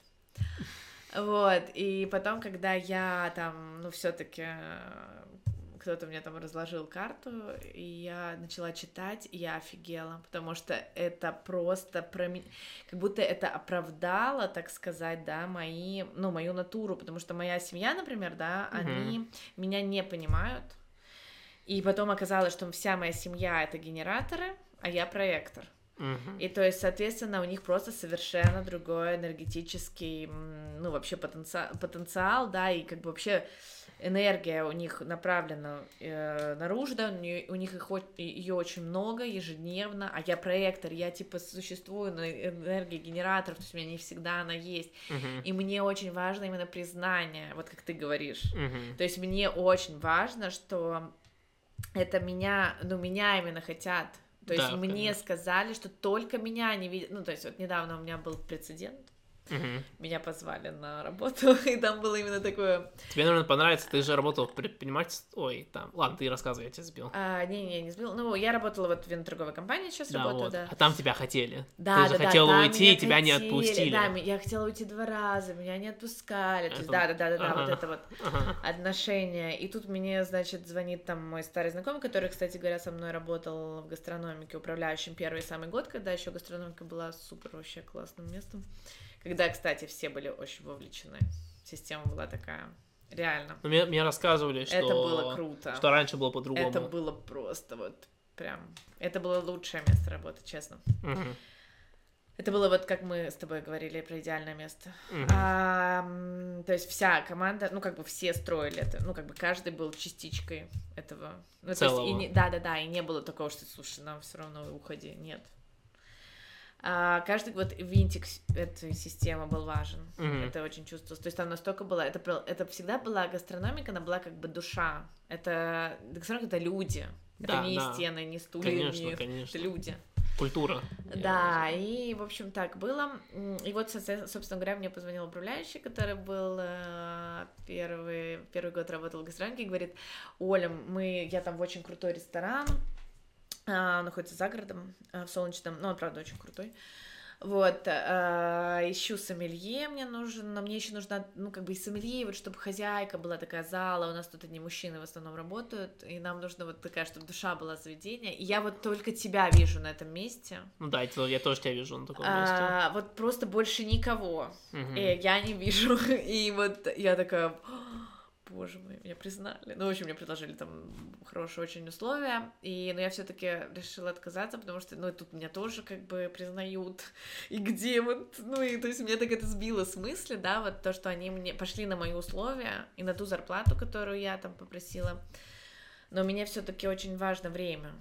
Вот, и потом, когда я там, ну, все-таки кто-то мне там разложил карту, и я начала читать, и я офигела, потому что это просто про ме- как будто это оправдало, так сказать, да, мои, ну, мою натуру, потому что моя семья, например, да, Мгм. они меня не понимают, и потом оказалось, что вся моя семья это генераторы, а я проектор. И то есть, соответственно, у них просто совершенно другой энергетический, ну, вообще потенциал, потенциал, да, и как бы вообще энергия у них направлена э, наружу, да, у, них их ее очень много ежедневно, а я проектор, я типа существую на энергии генераторов, то есть у меня не всегда она есть, Мгм. и мне очень важно именно признание, вот как ты говоришь, Мгм. то есть мне очень важно, что это меня, ну, меня именно хотят. То есть Да, мне конечно. сказали, что только меня не видят. Ну, то есть вот недавно у меня был прецедент. Мгм. Меня позвали на работу, и там было именно такое... Тебе, наверное, понравится, ты же работал в предпринимательстве. Ой, там. Ладно, ты рассказывай, я тебя сбил. А, не-не, не сбил. Ну, я работала вот в виноторговой компании, сейчас да, работаю, вот. да. А там тебя хотели. Да, ты же да, да, хотела уйти, и тебя не хотели. отпустили. Да, я хотела уйти два раза, меня не отпускали. Это- да, да, да, да, да, Ага. вот это вот Ага. отношения. И тут мне, значит, звонит там мой старый знакомый, который, кстати говоря, со мной работал в гастрономике, управляющим первый самый год, когда еще гастрономика была супер вообще классным местом. Когда, кстати, все были очень вовлечены. Система была такая, реально. Ну, мне, мне рассказывали, что... Это было круто. Что раньше было по-другому. Это было просто вот прям... Это было лучшее место работы, честно. Мгм. Это было вот как мы с тобой говорили про идеальное место. Мгм. А, то есть вся команда, ну как бы все строили это, ну как бы каждый был частичкой этого. Ну, то есть Целого. и не, да, да, да, и не было такого, что слушай, нам все равно уходи, нет. А, каждый вот винтик этой системы был важен. Мгм. Это очень чувствовалось. То есть там настолько было, это, это всегда была гастрономика, она была как бы душа. Это гастрономика это люди. Это Да, не да. стены, не стулья, Конечно, не- конечно. это люди. Культура. Да, и, в общем, так было. И вот, собственно говоря, мне позвонил управляющий, который был э, первый, первый год работал в гастрономике, и говорит, Оля, мы, я там в очень крутой ресторан, находится за городом, а, в Солнечном, ну, он, правда, очень крутой. Вот, а, ищу сомелье, мне нужен, но мне еще нужна, ну, как бы и сомелье, вот, чтобы хозяйка была такая зала, у нас тут одни мужчины в основном работают, и нам нужно вот такая, чтобы душа была заведения, и я вот только тебя вижу на этом месте, Ну да, я тоже тебя вижу на таком месте. а, вот просто больше никого. И я не вижу. И вот я такая, «О, боже мой, меня признали. Ну, в общем, мне предложили там хорошие очень условия, и, но я все таки решила отказаться, потому что, ну, тут меня тоже как бы признают, и где вот, ну, и то есть меня так это сбило с мысли, да, вот то, что они мне пошли на мои условия и на ту зарплату, которую я там попросила, но мне все таки очень важно время.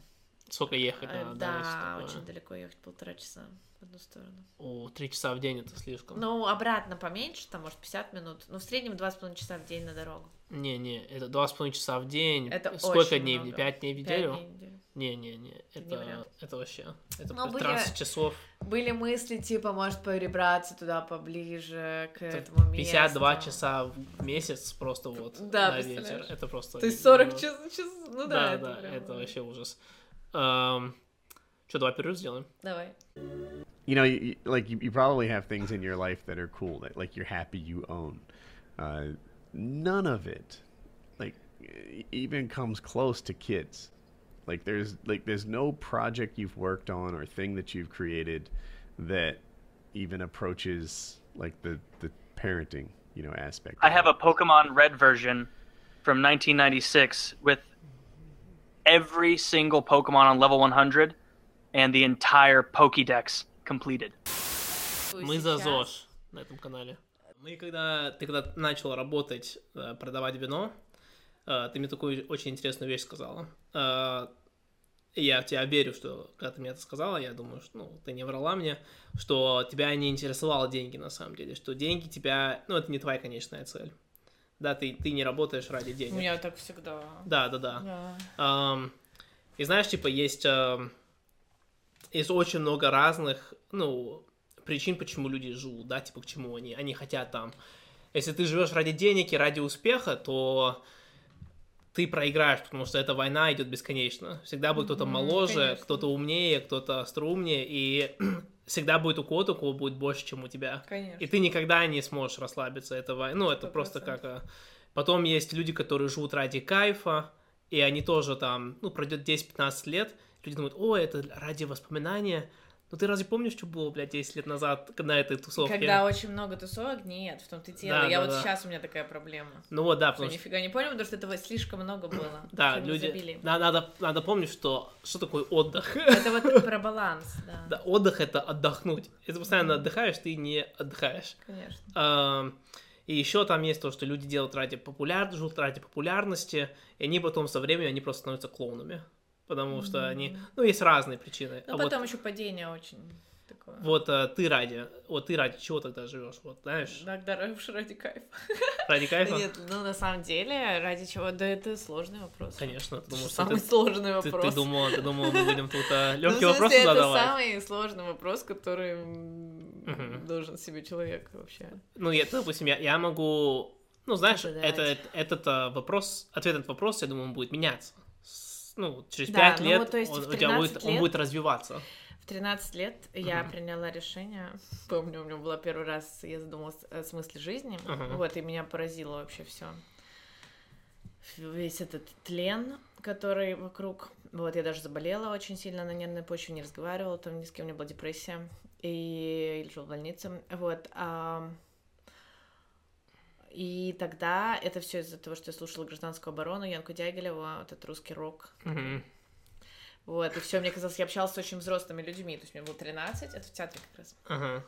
Сколько ехать Э, надо, Да, если очень далеко ехать, полтора часа в одну сторону. О, три часа в день это слишком. Ну, обратно поменьше, там, может, 50 минут. Ну, в среднем 2,5 часа в день на дорогу. Не-не, это два с половиной часа в день. Это Сколько дней? в много. Пять дней в Пять неделю? дней в неделю. Не-не-не, не это, это вообще, это Ну, были- 13 часов, Были мысли, типа, может, перебраться туда поближе к Это этому месту. 52 часа в месяц просто вот Да, на вечер. Это просто... То есть 40 ну, часов, ну да, Да, это да, прям- это вообще ужас. Что, давай перерыв сделаем? Давай. you know, you, like you, you probably have things in your life that are cool that like you're happy you own. Uh, none of it, like, e- even comes close to kids. Like there's like there's no project you've worked on or thing that you've created that even approaches like the the parenting you know aspect. I of have it. a Pokemon Red version from 1996 with every single Pokemon on level 100 and the entire Pokédex completed. Мы за Сейчас- ЗОЖ на этом канале. Мы когда, ты когда начал работать, э, продавать вино, э, ты мне такую очень интересную вещь сказала. Э, Я в тебя верю, что когда ты мне это сказала, я думаю, что ну, ты не врала мне, что тебя не интересовало деньги на самом деле, что деньги тебя, ну, это не твоя конечная цель. Да, ты, ты не работаешь ради У денег. меня так всегда. Да, да, да. Ам, и знаешь, типа, есть, есть очень много разных, ну, причин, почему люди живут, да, типа, к чему они, они хотят там. Если ты живешь ради денег и ради успеха, то ты проиграешь, потому что эта война идет бесконечно. Всегда будет кто-то моложе, конечно. кто-то умнее, кто-то остроумнее, и всегда будет у кого-то, у кого будет больше, чем у тебя. Конечно. И ты никогда не сможешь расслабиться. Это, вой- ну, это Сто просто как... а, Потом есть люди, которые живут ради кайфа, и они тоже там, ну, пройдет 10-15 лет, люди думают, о, это ради воспоминания. Ну, ты разве помнишь, что было, блядь, 10 лет назад на этой тусовке? Когда очень много тусовок, нет, в том-то и дело. Да, я да, вот да. сейчас у меня такая проблема. Ну вот, да, потому что... нифига не понял, потому что этого слишком много было. Да, люди... Да, надо, надо помнить, что... Что такое отдых? Это вот про баланс, да. Да, отдых — это отдохнуть. Если ты постоянно отдыхаешь, ты не отдыхаешь. Конечно. Ам, И еще там есть то, что люди делают ради популярности, ради популярности, и они потом со временем они просто становятся клоунами. Потому что они... Ну, есть разные причины. Ну, А вот- потом еще падение очень такое. Вот а, ты ради, вот ты ради чего тогда живешь, вот знаешь, Иногда уж ради кайфа. ради кайфа. Нет, ну на самом деле, ради чего? Да это сложный вопрос. Конечно, ты думал, что Самый ты, сложный ты, вопрос. ты думал, ты думал, мы будем тут а, Ну, в легкие вопросы смысле, это задавать. самый сложный вопрос, который Мгм. должен себе человек вообще. Ну, я, допустим, я, я могу, ну, знаешь, это, этот а, вопрос, ответ на этот вопрос, я думаю, он будет меняться. Ну, через Да, пять ну лет то есть он, у тебя будет, 13 он лет- будет развиваться. В 13 лет я Мгм. приняла решение, помню, у меня был первый раз, я задумалась о смысле жизни, Мгм. вот, и меня поразило вообще все. Весь этот тлен, который вокруг, вот, я даже заболела очень сильно на нервной почве, не разговаривала там ни с кем, у меня была депрессия, и лежала в больнице, вот, а, и тогда это все из-за того, что я слушала гражданскую оборону Янку Дягилева, вот этот русский рок, Мгм. вот, и все, мне казалось, я общалась с очень взрослыми людьми, то есть мне было 13, это в театре как раз. Ага.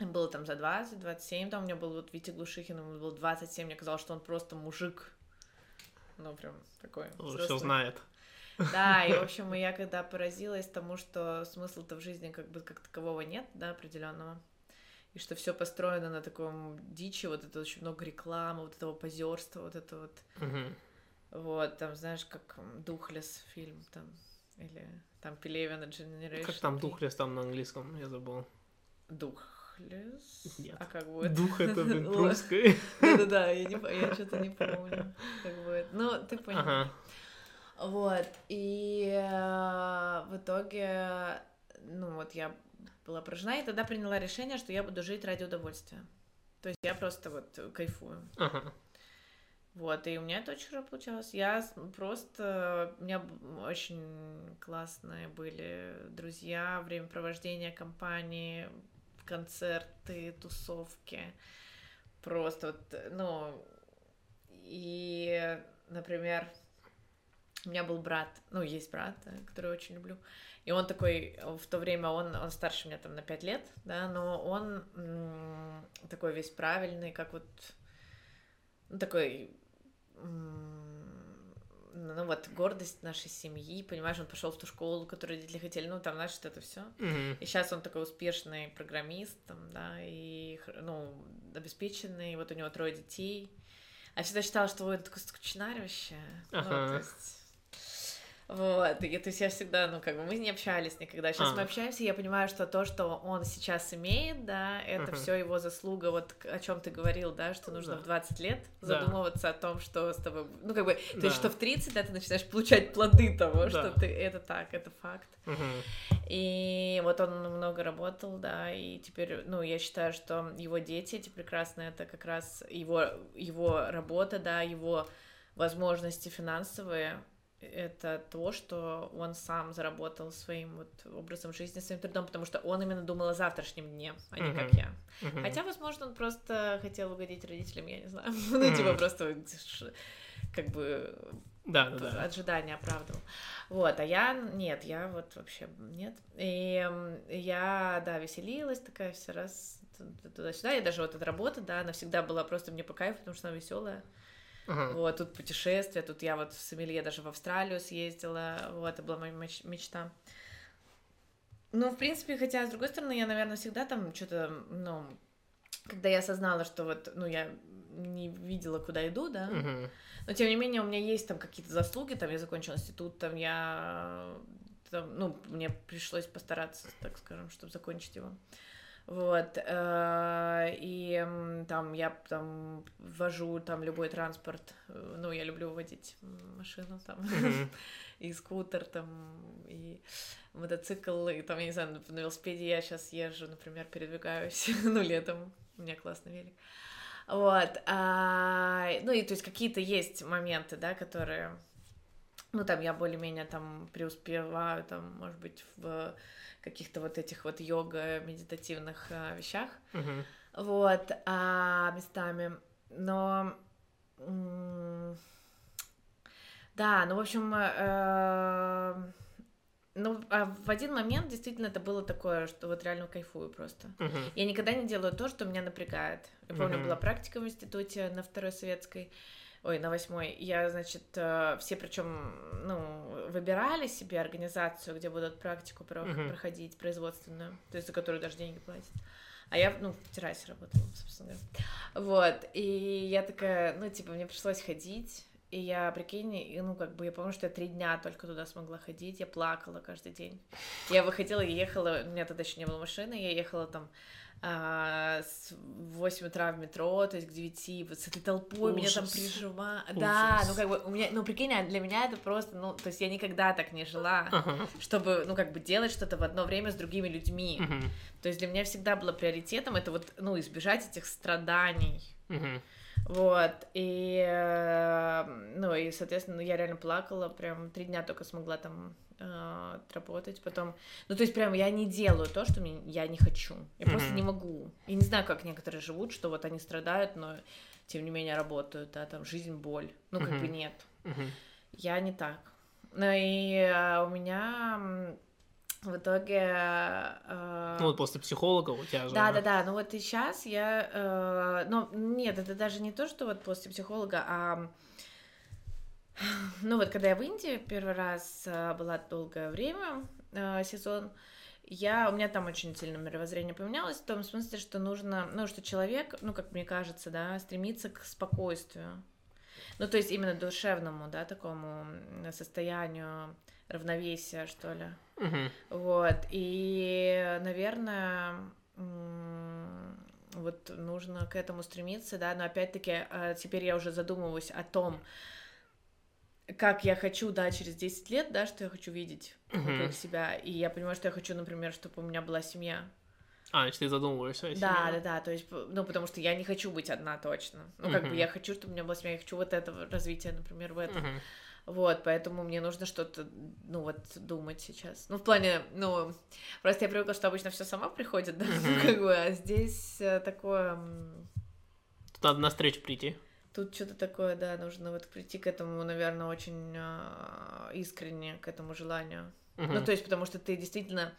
Было там за 20, 27, там у меня был вот Витя Глушихин, ему было 27, мне казалось, что он просто мужик. Ну, прям такой Уже все знает. Да, и, в общем, я когда поразилась тому, что смысла-то в жизни как бы как такового нет, да, определенного, и что все построено на таком дичи, вот это очень много рекламы, вот этого позерства, вот это вот, Мгм. вот, там, знаешь, как Духлес фильм, там, или там Пелевина Generation. Как там 3. духлес там на английском, я забыл. Духлес? Нет. А как будет? Дух это, блин, Вот. русский. Да-да-да, я, не, я что-то не помню, как будет. Ну, ты понял. Ага. Вот, и э, в итоге, ну вот я была поражена, и тогда приняла решение, что я буду жить ради удовольствия. То есть я просто вот кайфую. Ага. Вот, и у меня это очень хорошо получалось. Я просто... У меня очень классные были друзья, времяпровождение компании, концерты, тусовки. Просто вот, ну... и, например, у меня был брат, ну, есть брат, э, который очень люблю, и он такой, в то время он, он старше меня там на 5 лет, да, но он м, такой весь правильный, как вот, ну, такой, м, ну, вот, гордость нашей семьи, понимаешь, он пошел в ту школу, которую родители хотели, ну, там, знаешь, это все. Мгм. И сейчас он такой успешный программист, там, да, и, ну, обеспеченный, вот у него трое детей. А я всегда считала, что он такой скучнарь вообще. Ну, Ага. то есть... Вот, и то есть я всегда, ну, как бы мы не общались никогда. Сейчас А. мы общаемся, и я понимаю, что то, что он сейчас имеет, да, это Мгм. все его заслуга, вот о чем ты говорил, да, что нужно Да. в 20 лет Да. задумываться о том, что с тобой, ну, как бы, то Да. есть, что в 30, да, ты начинаешь получать плоды того, что Да. ты, это так, это факт. Мгм. И вот он много работал, да, и теперь, ну, я считаю, что его дети эти прекрасные, это как раз его, его работа, да, его возможности финансовые, это то, что он сам заработал своим вот образом жизни, своим трудом, потому что он именно думал о завтрашнем дне, а не как Мгм. я. Мгм. Хотя, возможно, он просто хотел угодить родителям, я не знаю. Ну, типа, просто как бы Да, да, да. ожидания оправдывал. Вот, а я нет, я вот вообще нет. И я, да, веселилась такая все раз туда-сюда. И даже вот эта работа, да, она всегда была просто мне по кайфу, потому что она веселая. Ага. Вот, тут путешествия, тут я вот в Сомелье даже в Австралию съездила, вот, это была моя меч- мечта. Ну, в принципе, хотя, с другой стороны, я, наверное, всегда там что-то, ну, когда я осознала, что вот, ну, я не видела, куда иду, да, Мгм. но тем не менее у меня есть там какие-то заслуги, там я закончила институт, там я, там, ну, мне пришлось постараться, так скажем, чтобы закончить его. Вот, э, и там я там вожу там любой транспорт, э, ну, я люблю водить машину там, и скутер там, и мотоцикл, и там, я не знаю, на велосипеде я сейчас езжу, например, передвигаюсь, ну, летом, у меня классный велик. Вот, а, ну, и то есть какие-то есть моменты, да, которые, ну, там я более-менее там преуспеваю, там, может быть, в каких-то вот этих вот йога-медитативных а, вещах, Мгм. вот, а, местами, но... Да, ну, в общем, э, ну, а в один момент действительно это было такое, что вот реально кайфую просто. Мгм. Я никогда не делаю то, что меня напрягает. Я помню, Мгм. была практика в институте на второй советской, ой, на восьмой. Я, значит, э, все причем, ну, выбирали себе организацию, где будут практику проходить, производственную, то есть за которую даже деньги платят. А я, ну, в террасе работала, собственно говоря. Вот, и я такая, ну, типа, мне пришлось ходить, и я, прикинь, и, ну, как бы, я помню, что я три дня только туда смогла ходить, я плакала каждый день. Я выходила, я ехала, у меня тогда еще не было машины, я ехала там а, с 8 утра в метро, то есть к 9, вот с этой толпой меня там Ужас. прижима. Да, Ужас. ну как бы у меня, ну прикинь, а для меня это просто, ну, то есть я никогда так не жила, Ага. чтобы, ну как бы делать что-то в одно время с другими людьми. Мгм. То есть для меня всегда было приоритетом это вот, ну, избежать этих страданий. Мгм. Вот, и, э, ну, и, соответственно, я реально плакала, прям три дня только смогла там э, отработать, потом, ну, то есть прям я не делаю то, что мне, я не хочу, я просто Мгм. не могу, и не знаю, как некоторые живут, что вот они страдают, но тем не менее работают, да, там жизнь, боль, ну, как бы Мгм. нет, Мгм. я не так. Ну, и э, у меня в итоге... э, Ну, вот после психолога у тебя же... да, да, да. Ну вот и сейчас я. э, ну, нет, это даже не то, что вот после психолога, а. Ну вот, когда я в Индии первый раз э, была долгое время, э, сезон, я, у меня там очень сильно мировоззрение поменялось, в том смысле, что нужно, ну, что человек, ну, как мне кажется, да, стремится к спокойствию. Ну, то есть именно душевному, да, такому состоянию равновесия, что ли. Мгм. Вот, и, наверное, вот нужно к этому стремиться, да, но опять-таки э, теперь я уже задумываюсь о том, как я хочу, да, через 10 лет, да, что я хочу видеть вокруг себя, и я понимаю, что я хочу, например, чтобы у меня была семья. А, значит, ты задумываешься о Да, себе. да, да, то есть, ну, потому что я не хочу быть одна точно. Ну, как бы Мгм. я хочу, чтобы у меня была семья, я хочу вот этого развития, например, в этом. Мгм. Вот, поэтому мне нужно что-то, ну вот, думать сейчас. Ну, в плане, ну, просто я привыкла, что обычно все сама приходит, да, Мгм. как бы, а здесь э, такое... Тут надо на встречу прийти. Тут что-то такое, да, нужно вот прийти к этому, наверное, очень а, искренне, к этому желанию. Мгм. Ну, то есть, потому что ты действительно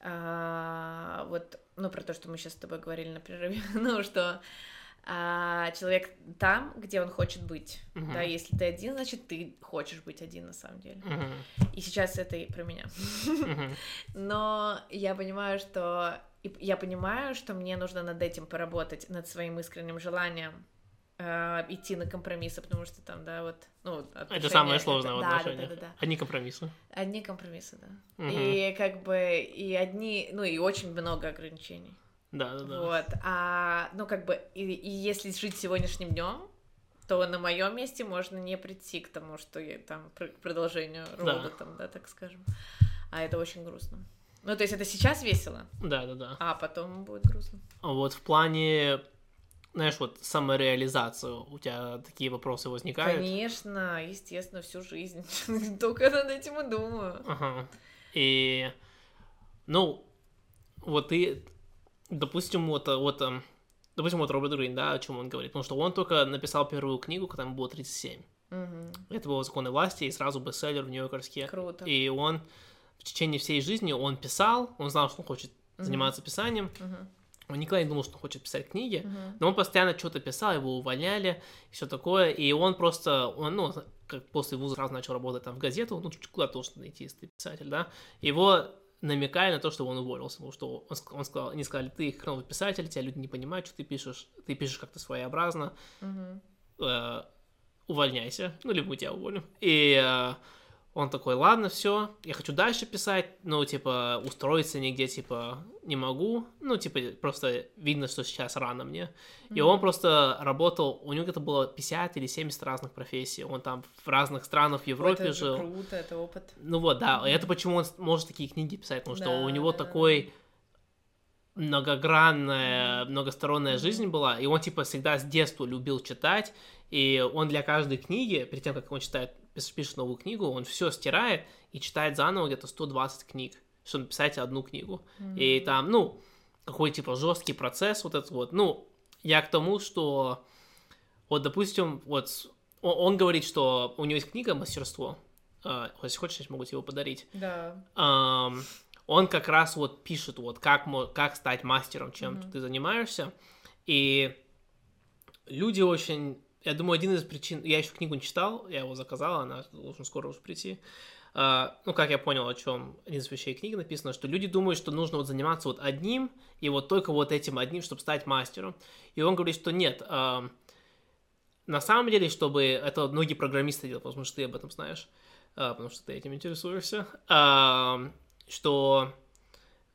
а, вот, ну, про то, что мы сейчас с тобой говорили на перерыве, ну, что а, человек там, где он хочет быть. Мгм. Да, если ты один, значит, ты хочешь быть один на самом деле. Мгм. И сейчас это и про меня. Мгм. Но я понимаю, что я понимаю, что мне нужно над этим поработать, над своим искренним желанием э, идти на компромиссы, потому что там, да, вот, ну, Это самое сложное в да, да, отношениях. да, да, да. Одни компромиссы. Одни компромиссы, да. Мгм. И как бы и одни, ну и очень много ограничений. Да, да, да. Вот. А, ну, как бы, и, и если жить сегодняшним днем, то на моем месте можно не прийти к тому, что я там к продолжению рода, там, да, так скажем. А это очень грустно. Ну, то есть это сейчас весело, Да, да, да. а потом будет грустно. А Вот в плане, знаешь, вот самореализацию у тебя такие вопросы возникают? Конечно, естественно, всю жизнь. Только над этим и думаю. Ага. И, ну, вот ты, допустим, вот, э, вот, эм, допустим, вот Роберт Грин, да, о чем он говорит, потому что он только написал первую книгу, когда ему было 37. Мгм. Это было «Законы власти», и сразу бестселлер в Нью-Йоркерске. Круто. И он в течение всей жизни, он писал, он знал, что он хочет Мгм. заниматься писанием, Мгм. он никогда не думал, что он хочет писать книги, Мгм. но он постоянно что-то писал, его увольняли, все такое, и он просто, он, ну, как после вуза сразу начал работать там в газету, ну, чуть куда должен найти, если ты писатель, да, его намекали на то, что он уволился, потому что он, он сказал, они сказали, ты хреновый писатель, тебя люди не понимают, что ты пишешь, ты пишешь как-то своеобразно, Мгм. э, увольняйся, ну, либо мы тебя уволим. И э, он такой, ладно, все, я хочу дальше писать, но, типа, устроиться нигде, типа, не могу, ну, типа, просто видно, что сейчас рано мне. И он просто работал, у него где-то было 50 или 70 разных профессий, он там в разных странах в Европе это жил. круто, это опыт. Ну вот, да, и это почему он может такие книги писать, потому что Да, у него да, такой многогранная, многосторонняя жизнь была, и он, типа, всегда с детства любил читать, и он для каждой книги, перед тем, как он читает, пишет новую книгу, он все стирает и читает заново где-то 120 книг, чтобы написать одну книгу. И там, ну, какой, типа, жесткий процесс вот этот вот, ну, я к тому, что, вот, допустим, вот, он, он говорит, что у него есть книга «Мастерство», А, если хочешь, я могу тебе его подарить. Да. Ам, он как раз вот пишет, вот как, как стать мастером, чем Мгм. ты занимаешься. И люди очень... Я думаю, один из причин... Я еще книгу не читал, я его заказал, она должна скоро уже прийти. А, ну, как я понял, о чем один из вещей книги написано, что люди думают, что нужно вот заниматься вот одним, и вот только вот этим одним, чтобы стать мастером. И он говорит, что нет, ам, на самом деле, чтобы это многие программисты делают, потому что ты об этом знаешь, а, потому что ты этим интересуешься, ам, что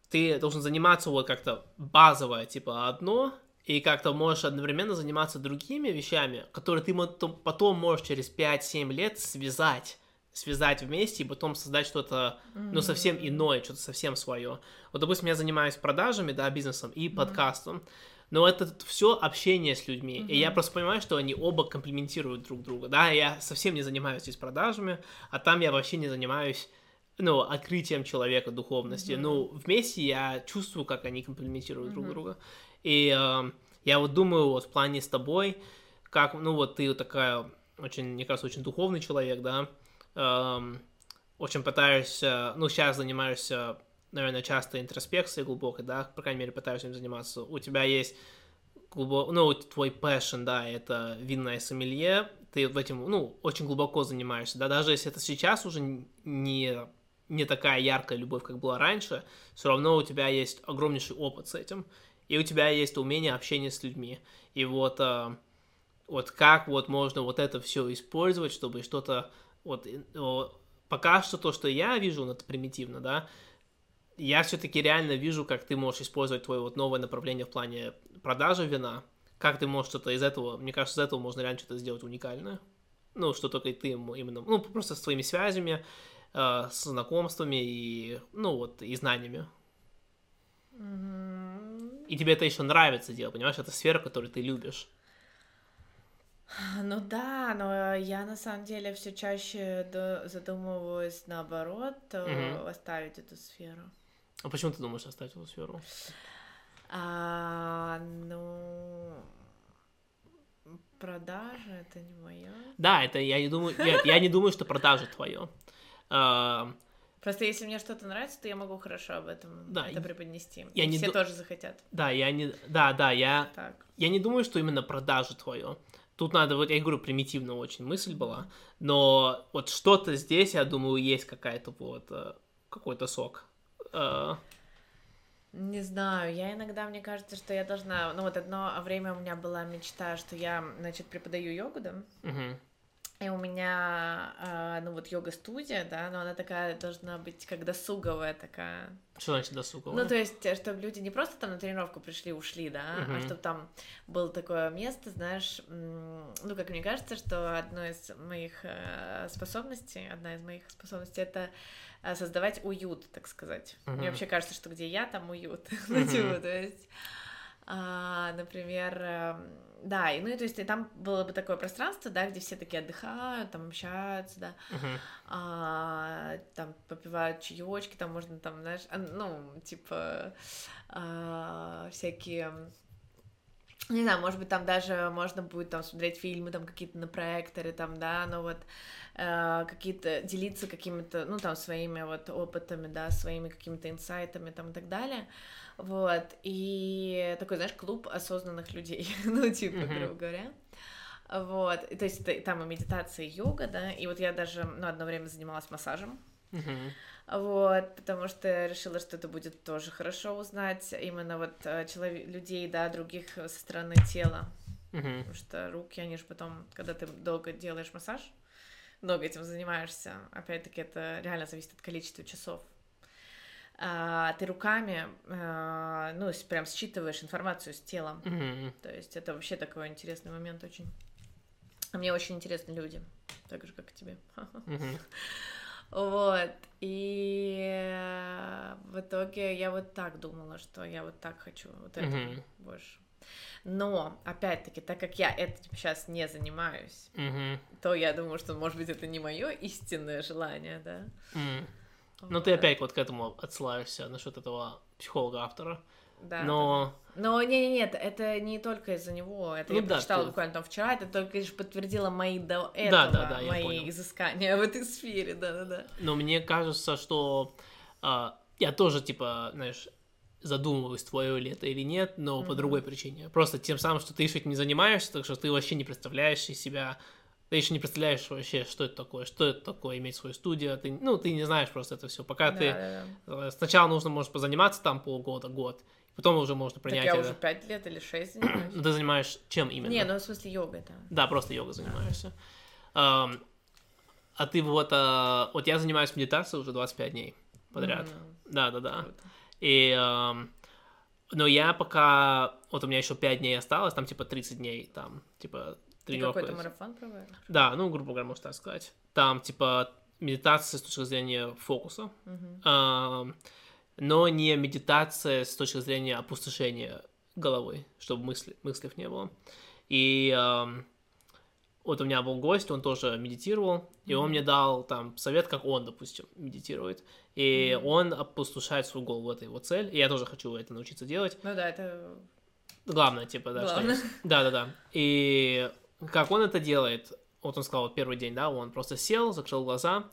ты должен заниматься вот как-то базовое, типа одно, и как-то можешь одновременно заниматься другими вещами, которые ты потом, можешь через 5-7 лет связать связать вместе и потом создать что-то, ну, совсем иное, что-то совсем свое. Вот, допустим, я занимаюсь продажами, да, бизнесом и подкастом, но это все общение с людьми, и я просто понимаю, что они оба комплементируют друг друга, да, я совсем не занимаюсь здесь продажами, а там я вообще не занимаюсь ну, открытием человека духовности. Ну, вместе я чувствую, как они комплементируют друг друга. И э, я вот думаю, вот в плане с тобой, как, ну, вот ты такая очень, мне кажется, очень духовный человек, да, эм, очень пытаешься, ну, сейчас занимаешься, наверное, часто интроспекцией глубокой, да, по крайней мере, пытаешься им заниматься. У тебя есть глубоко, ну, твой passion, да, это винное сомелье, ты в этим, ну, очень глубоко занимаешься, да, даже если это сейчас уже не, не такая яркая любовь, как была раньше, все равно у тебя есть огромнейший опыт с этим, и у тебя есть умение общения с людьми, и вот, э, вот как вот можно вот это все использовать, чтобы что-то, вот, э, пока что то, что я вижу, это примитивно, да, я все-таки реально вижу, как ты можешь использовать твое вот новое направление в плане продажи вина, как ты можешь что-то из этого, мне кажется, из этого можно реально что-то сделать уникальное. Ну, что только ты ему именно, ну, просто с твоими связями, э, с знакомствами и, ну, вот, и знаниями. И тебе это еще нравится делать, понимаешь? Это сфера, которую ты любишь. Ну да, но я на самом деле все чаще задумываюсь наоборот, Мгм. оставить эту сферу. А почему ты думаешь оставить эту сферу? А, ну, продажа это не мое. Да, это я не думаю... Нет, я не думаю, что продажа твое. Просто если мне что-то нравится, то я могу хорошо об этом Да, это преподнести. я И не все ду- тоже захотят. Да, я не... Да, да, я... Так. Я не думаю, что именно продажа твое. Тут надо, вот я говорю, примитивно очень мысль была, но вот что-то здесь, я думаю, есть какая-то вот, э, какой-то сок. Э, Не знаю, я иногда, мне кажется, что я должна... Ну вот одно время у меня была мечта, что я, значит, преподаю йогу, да? мгм, И у меня, а, ну вот йога-студия, да, но она такая должна быть как досуговая такая. Что значит досуговое? Ну, то есть, чтобы люди не просто там на тренировку пришли, ушли, да, а Мгм. чтобы там было такое место, знаешь, ну, как мне кажется, что одно из моих э, способностей, одна из моих способностей это э, создавать уют, так сказать. Мгм. Мне вообще кажется, что где я, там уют. Ну, Мгм. типа, то есть, а, например, эм, да, и, ну, и то есть, и там было бы такое пространство, да, где все такие отдыхают, там общаются, да, Мгм, а, там попивают чаечки, там можно там, знаешь, ну, типа а, всякие не знаю, может быть, там даже можно будет там смотреть фильмы там какие-то на проекторе, там, да, но вот э, какие-то делиться какими-то, ну, там, своими вот опытами, да, своими какими-то инсайтами там и так далее, вот, и такой, знаешь, клуб осознанных людей, ну, типа, Мгм. грубо говоря, вот, и то есть там и медитация, и йога, да, и вот я даже, ну, одно время занималась массажем, мгм, вот, потому что я решила, что это будет тоже хорошо узнать именно вот э, человек, людей, да, других э, со стороны тела, мгм. потому что руки, они же потом, когда ты долго делаешь массаж, много этим занимаешься, опять-таки это реально зависит от количества часов, а, ты руками, а, ну, прям считываешь информацию с тела, Мгм. то есть это вообще такой интересный момент очень. А мне очень интересны люди, так же, как и тебе. Мгм. Вот, и э, в итоге я вот так думала, что я вот так хочу, вот это Мгм. больше. Но, опять-таки, так как я этим сейчас не занимаюсь, Мгм. то я думаю, что, может быть, это не мое истинное желание, да? М. Ну, ты опять вот к этому отсылаешься насчет этого психолога-автора. Да, Но... да. Но не, не, нет, это не только из-за него. Это Ну я да, прочитала ты- буквально там вчера, это только лишь подтвердило мои до этого, Да, да, да, мои изыскания в этой сфере, да-да-да. Но мне кажется, что а, я тоже, типа, знаешь, задумываюсь, твое ли это или нет, но по Мгм. другой причине. Просто тем самым, что ты еще этим не занимаешься, так что ты вообще не представляешь из себя, ты еще не представляешь вообще, что это такое, что это такое иметь свою студию, ты, ну, ты не знаешь просто это все. Пока ты Да-да-да. э, сначала нужно, может, позаниматься там полгода, год, потом уже можно Так принять я это. уже пять лет или шесть занимаюсь. Ну, ты занимаешь чем именно? Не, ну в смысле йога, да. Да, просто йогой занимаешься. Ам, а ты вот, а, вот я занимаюсь медитацией уже 25 дней подряд. М, Да, да, да. круто. И, ам, но я пока, вот у меня еще 5 дней осталось, там типа 30 дней, там, типа, тренировка. какой-то марафон проводишь? Да, ну, грубо говоря, можно так сказать. Там, типа, медитация с точки зрения фокуса, Мгм. ам, но не медитация с точки зрения опустошения головы, чтобы мысли, мыслей не было. И ам, вот у меня был гость, он тоже медитировал, и он мне дал там совет, как он, допустим, медитирует. И Мгм. он опустошает свою голову, это его цель, и я тоже хочу это научиться делать. Ну да, это Главное, типа, да, главное. Да-да-да. И как он это делает, вот он сказал, вот первый день, да, он просто сел, закрыл глаза,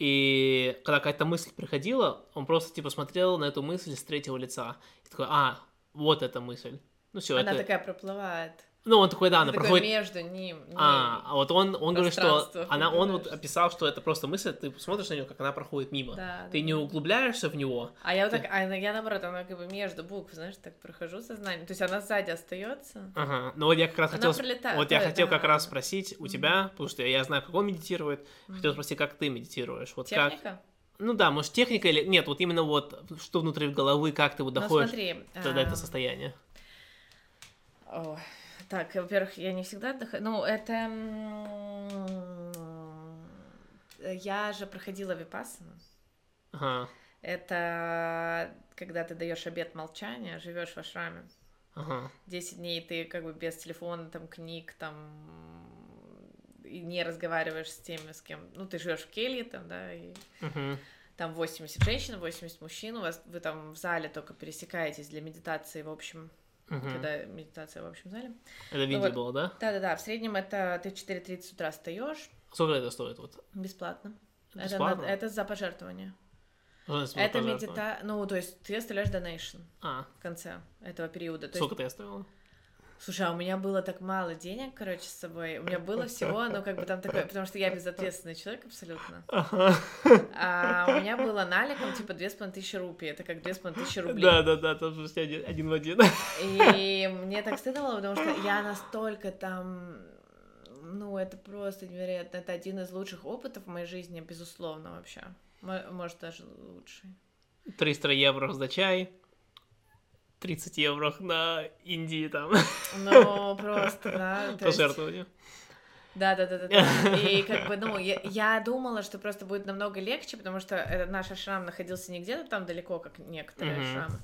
и когда какая-то мысль приходила, он просто, типа, смотрел на эту мысль с третьего лица. И такой, а, вот эта мысль. Ну все, Она это... такая проплывает. Ну, он такой, да, она такое проходит... между ним. А, а вот он, он говорит, что она, он вот описал, что это просто мысль, ты смотришь на нее, как она проходит мимо. Да, Ты да, не углубляешься в него, А я вот так, а я наоборот, она как бы между букв, знаешь, так прохожу сознание. То есть она сзади остается. Ага, ну вот я как раз Она хотел, пролетает, вот я да, хотел как да. раз спросить у Мгм. тебя, потому что я знаю, как он медитирует, хотел Мгм. спросить, как ты медитируешь, вот как, Техника? ну да, может техника или нет, вот именно вот что внутри головы, как ты вот Ну доходишь смотри. до, до этого состояния. ой, Так, во-первых, я не всегда отдыхаю. Ну, это... Я же проходила випассану. Ага, Это когда ты даешь обед молчания, живешь в ашраме. ага, 10 дней ты как бы без телефона, там, книг, там, и не разговариваешь с теми, с кем... Ну, ты живешь в келье, там, да, и мгм, там 80 женщин, 80 мужчин, у вас, вы там в зале только пересекаетесь для медитации, в общем, Мгм. когда медитация в общем зале. Это в Индии Ну вот. было, да? Да-да-да, в среднем это ты в 4.30 с утра встаешь Сколько это стоит? Вот? бесплатно. Это, Бесплатно? на- это за пожертвование. Это медита... Ну, то есть ты оставляешь донейшн А, в конце этого периода. То сколько есть, ты оставила? Слушай, а у меня было так мало денег, короче, с собой. У меня было всего, ну, как бы там такое, потому что я безответственный человек абсолютно. Ага. А у меня было наликом, типа, две с половиной тысячи рупий. Это как две с половиной тысячи рублей. Да, да, да, там же один, один в один. И мне так стыдно было, потому что я настолько там... Ну, это просто невероятно. Это один из лучших опытов в моей жизни, безусловно, вообще. Мо- Может, даже лучший. 300 евро за чай, 30 евро на Индии там Ну, просто, да. пожертвование. Да, да, да, да, да. И как бы, ну, я, я думала, что просто будет намного легче, потому что наш ашрам находился не где-то там далеко, как некоторые Мгм. ашрамы.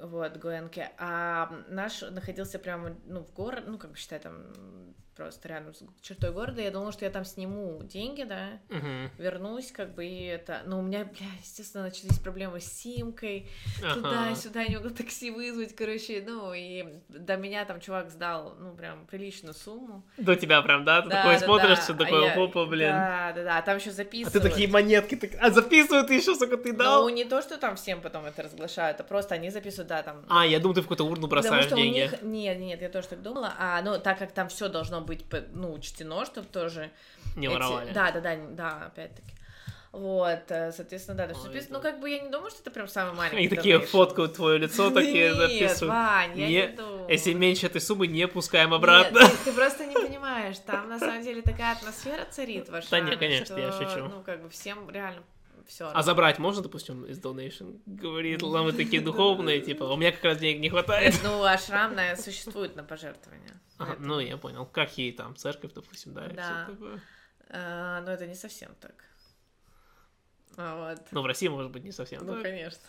Вот, Гуэнке. А наш находился прямо, ну, в город, ну, как бы считай, там просто рядом с чертой города. Я думала, что я там сниму деньги, да, Мгм. вернусь, как бы, и это... Но у меня, бля, естественно, начались проблемы с симкой, Ага. туда-сюда, не могу такси вызвать, короче, ну, и до меня там чувак сдал, ну, прям приличную сумму. До тебя прям, да? Ты Да, такой да, смотришь, да. все А такое, я- опа, блин. Да, да, да, там еще А записывают. ты такие монетки, так... а записывают еще, сука, ты Ну, дал? не то, что там всем потом это разглашают, а просто они записывают, да, там... А, я думаю, ты в какую-то урну Потому бросаешь что деньги. у них... Нет, нет, я тоже так думала. А, ну, так как там все должно быть, ну, учтено, чтобы тоже... Не эти- воровали. Да, да, да, да, опять-таки. Вот, э, соответственно, да, то есть Ой, запис- это- ну, как бы я не думаю, что это прям самый маленький И такие фоткают твое лицо, такие Нет, записывают. Вань, я Не- не думаю. Если меньше этой суммы, не пускаем обратно. Нет, ты, ты просто не понимаешь, там на самом деле такая атмосфера царит в Да Ашраме, не, конечно, я шучу. Ну, как бы всем реально все. А забрать можно, допустим, из donation? Говорит, «Ла, мы такие духовные, типа, у меня как раз денег не хватает. Ну, ашрам на, существует на пожертвования. Ага, Поэтому, ну, я понял. Как ей там, церковь, допустим, да, и Да. всё такое. э, но это не совсем так. А Вот. Ну, в России, может быть, не совсем Ну, так. конечно.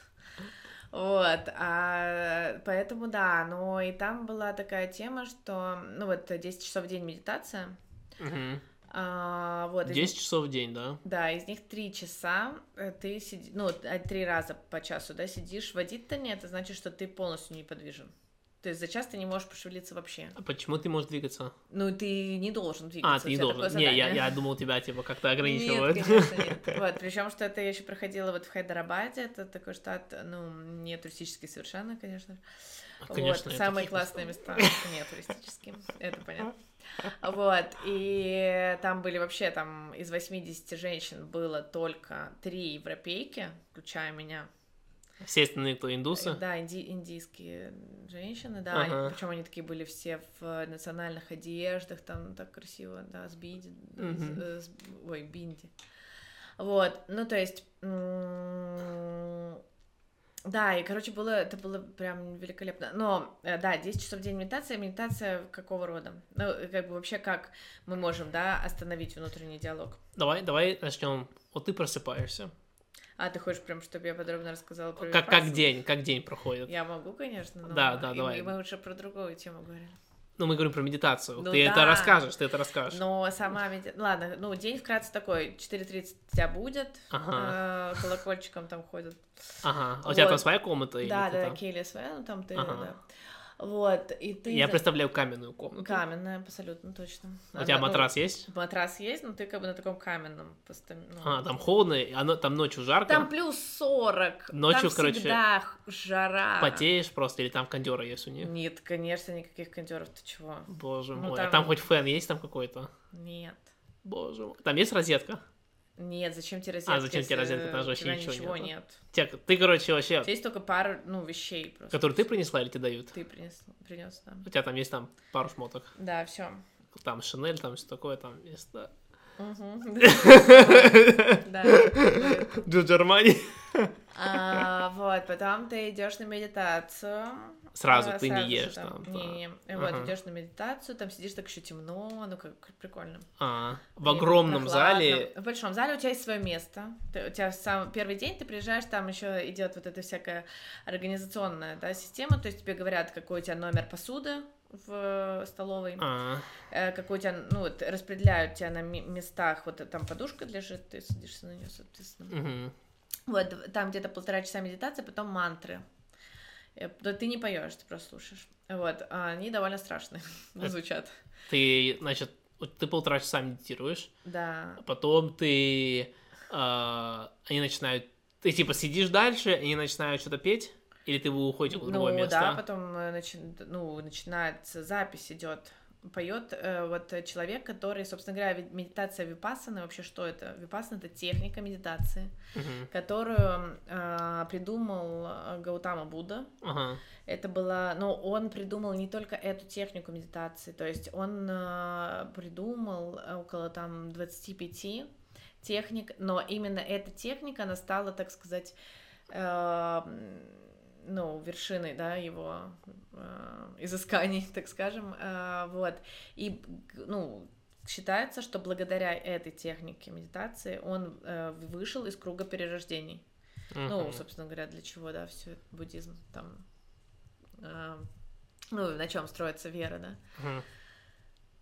Вот, а, поэтому да, но и там была такая тема, что, ну вот, 10 часов в день медитация, Мгм. А, вот, из- 10 часов в день, да? да, из них 3 часа э, ты сидишь, ну, а, три раза по часу, да, сидишь, водить-то нет, это значит, что ты полностью неподвижен. То есть за час ты не можешь пошевелиться вообще. А почему ты можешь двигаться? Ну, ты не должен двигаться. А, ты не должен. Не, я, я думал, тебя, типа, как-то Нет, ограничивают. конечно, нет. Вот, причем, что это я еще проходила вот в Хайдарабаде, это такой штат, ну, не туристический совершенно, конечно. Конечно, вот, самые классные места не туристические, это понятно. Вот, и там были вообще, там из 80 женщин было только три европейки, включая меня. Все остальные кто, индусы? Да, инди- индийские женщины, да, Ага. причем они такие были все в национальных одеждах, там так красиво, да, с биди, Мгм. с- э, с- ой, бинди. Вот, ну то есть, да, и, короче, было, это было прям великолепно. Но, э, да, 10 часов в день медитация, медитация какого рода? Ну, э, как бы вообще, как мы можем, да, остановить внутренний диалог? Давай, давай начнем. Вот ты просыпаешься. А, ты хочешь прям, чтобы я подробно рассказала про Как, как день, как день проходит. Я могу, конечно, но... Да, да, и давай. Мы, мы уже про другую тему говорили. Ну, мы говорим про медитацию. Ну ты это да. расскажешь, ты это расскажешь. Но сама меди... Ладно, ну, день вкратце такой. 4.30 у тебя будет. Ага. э, колокольчиком там ходят. Ага. А у тебя там Вот. своя комната? да, да, там? Келли своя, ну там ты, Ага. да. Вот, и ты... Я представляю каменную комнату. Каменная, абсолютно точно. У тебя Она, ну, матрас есть? Матрас есть, но ты как бы на таком каменном постаменном. А, там холодно, оно, там ночью жарко. Там плюс 40. Ночью, там короче, всегда жара. Потеешь просто, или там кондера есть у них? Нет, конечно, никаких кондеров, ты чего? Боже Ну, мой. там- А там хоть фен есть там какой-то? Нет. Боже мой. Там есть розетка? Нет, зачем тебе розетка? А, зачем тебе если розетка? Там же у тебя вообще ничего ничего нет. Те- Ты, короче, вообще, У тебя есть только пара, ну, вещей просто. который ты принесла или тебе дают? Ты принес, принес, да. У тебя там есть там пару шмоток. Да, все. Там Шинель, там все такое, там есть, да. Да. Джордж Армани. А, Вот, потом ты идешь на медитацию. Сразу А, ты не сразу ешь там. там. И Вот, Ага. идешь на медитацию, там сидишь так еще темно, ну как прикольно. А, в огромном зале. В большом зале у тебя есть свое место. Ты- у тебя сам первый день ты приезжаешь, там еще идет вот эта всякая организационная да, система. То есть тебе говорят, какой у тебя номер посуды в столовой, А, э, какой у тебя, ну вот распределяют тебя на местах, вот там подушка лежит, ты садишься на нее, соответственно. мгм. Вот там где-то полтора часа медитации, потом мантры. Э, Да ты не поешь, ты просто слушаешь. Вот, а они довольно страшные звучат. Ты, значит, ты полтора часа медитируешь, Да. а потом ты... а, они начинают... Ты типа сидишь дальше, они начинают что-то петь? Или ты вы уходите в другое Ну место? да, потом э, начи- ну, начинается запись идет. Поет э, вот человек, который, собственно говоря, медитация випассаны, вообще что это? Випассана это техника медитации, Мгм. которую э, придумал э, Гаутама Будда. Ага. Это было, но он придумал не только эту технику медитации, то есть он э, придумал около там 25 техник, но именно эта техника, она стала, так сказать, э, ну, вершиной, да, его э, изысканий, так скажем, э, вот, и, ну, считается, что благодаря этой технике медитации он э, вышел из круга перерождений. Ну, Мгм. собственно говоря, для чего, да, все буддизм там. а, ну, на чем строится вера, да. Мгм.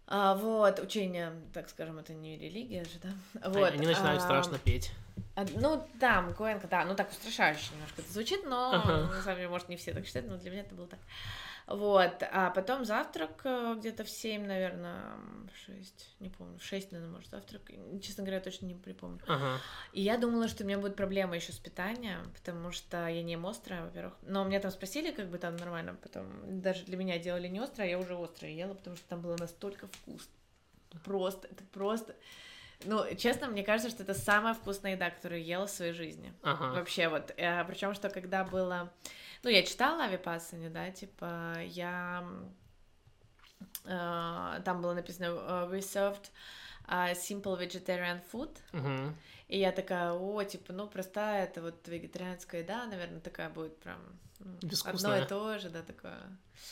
А, вот, учение, так скажем, это не религия же, да. Вот, Они начинают а, страшно петь. А, ну, там, Коэнка, да, ну так устрашающе немножко это звучит, но Ага. на самом деле, может, не все так считают, но для меня это было так. Вот, а потом завтрак э, где-то в 7, наверное, в 6, не помню, в 6, наверное, может, завтрак, честно говоря, точно не припомню. Ага. И я думала, что у меня будет проблема еще с питанием, потому что я не ем острое, во-первых. Но меня там спросили, как бы там нормально, потом даже для меня делали не острое, а я уже острое ела, потому что там было настолько вкусно. Просто, это просто... Ну, честно, мне кажется, что это самая вкусная еда, которую я ела в своей жизни. Ага. Вообще вот. причем, что когда было... Ну, я читала о Випассане, да, типа, я... э, там было написано э, «We served simple vegetarian food», Мгм. И я такая, о, типа, ну, простая, это вот вегетарианская еда, наверное, такая будет прям ну, одно и то же, да, такое.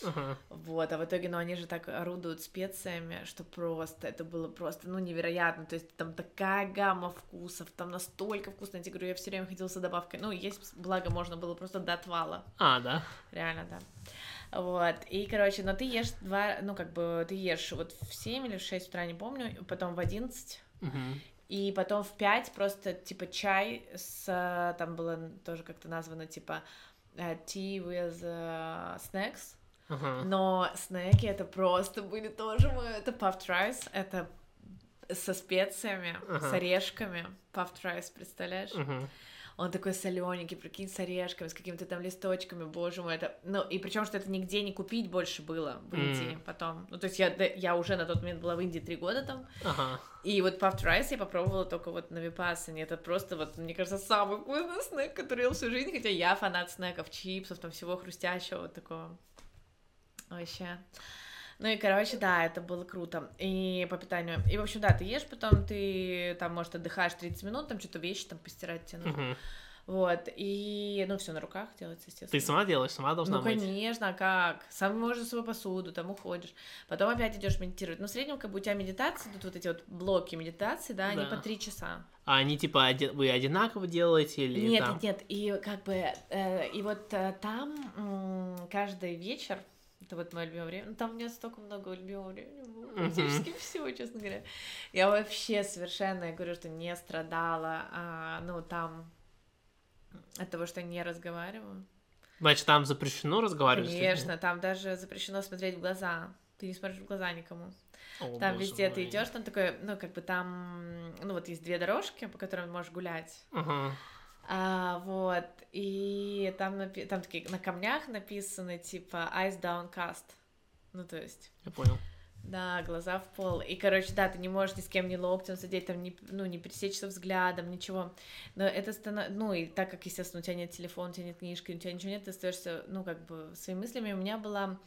Ага. Вот, а в итоге, ну, они же так орудуют специями, что просто, это было просто, ну, невероятно, то есть там такая гамма вкусов, там настолько вкусно, я тебе говорю, я все время ходила за добавкой, ну, есть, благо, можно было просто до отвала, А, да. реально, да. Вот, и, короче, но ты ешь два, ну, как бы, ты ешь вот в 7 или в 6 утра, не помню, потом в 11, Мгм. И потом в 5 просто, типа, чай с, там было тоже как-то названо, типа, э, tea with э, snacks, Ага. но снеки это просто были тоже мы, это puffed rice, это со специями, с Ага. орешками, puffed rice, представляешь? Мгм. Он такой солененький, прикинь, с орешками, с какими-то там листочками, боже мой, это, ну, и причем что это нигде не купить больше было в Индии М. потом, ну, то есть я, я уже на тот момент была в Индии три года там, Ага. и вот puffed rice я попробовала только вот на Випассане. Это просто вот, мне кажется, самый вкусный снэк, который я ел всю жизнь, хотя я фанат снеков, чипсов, там всего хрустящего вот такого. Вообще. Ну и, короче, да, это было круто. И по питанию. И, в общем, да, ты ешь, потом ты там, может, отдыхаешь 30 минут, там что-то вещи там постирать тебе нужно. Вот. И, ну, все на руках делается, естественно. Ты сама делаешь, сама должна Ну, быть. конечно, а как? Сам можешь свою посуду, там уходишь. Потом опять идешь медитировать. Ну, в среднем, как бы у тебя медитации, тут вот эти вот блоки медитации, да, они Да. по три часа. А они типа оди- вы одинаково делаете или нет, там? нет. И как бы, э, и вот э, там м, каждый вечер, это вот мое любимое время, ну, там у меня столько много любимого времени было, практически всего, честно говоря. Я вообще совершенно, я говорю, что не страдала, а, ну, там от того, что я не разговариваю. Значит, там запрещено разговаривать? Конечно, там даже запрещено смотреть в глаза. Ты не смотришь в глаза никому. О, Там везде ты мой. идешь, там такое, ну, как бы там, ну, вот есть две дорожки, по которым можешь гулять. Ага. А, вот, и там, напи- там такие на камнях написаны, типа, eyes downcast. Ну, то есть, Я понял. да, глаза в пол. И, короче, да, ты не можешь ни с кем ни локтем задеть, там, ни, ну, не пересечься взглядом, ничего. Но это станов... Ну, и так как, естественно, у тебя нет телефона, у тебя нет книжки, у тебя ничего нет, ты остаешься, ну, как бы, своими мыслями. У меня была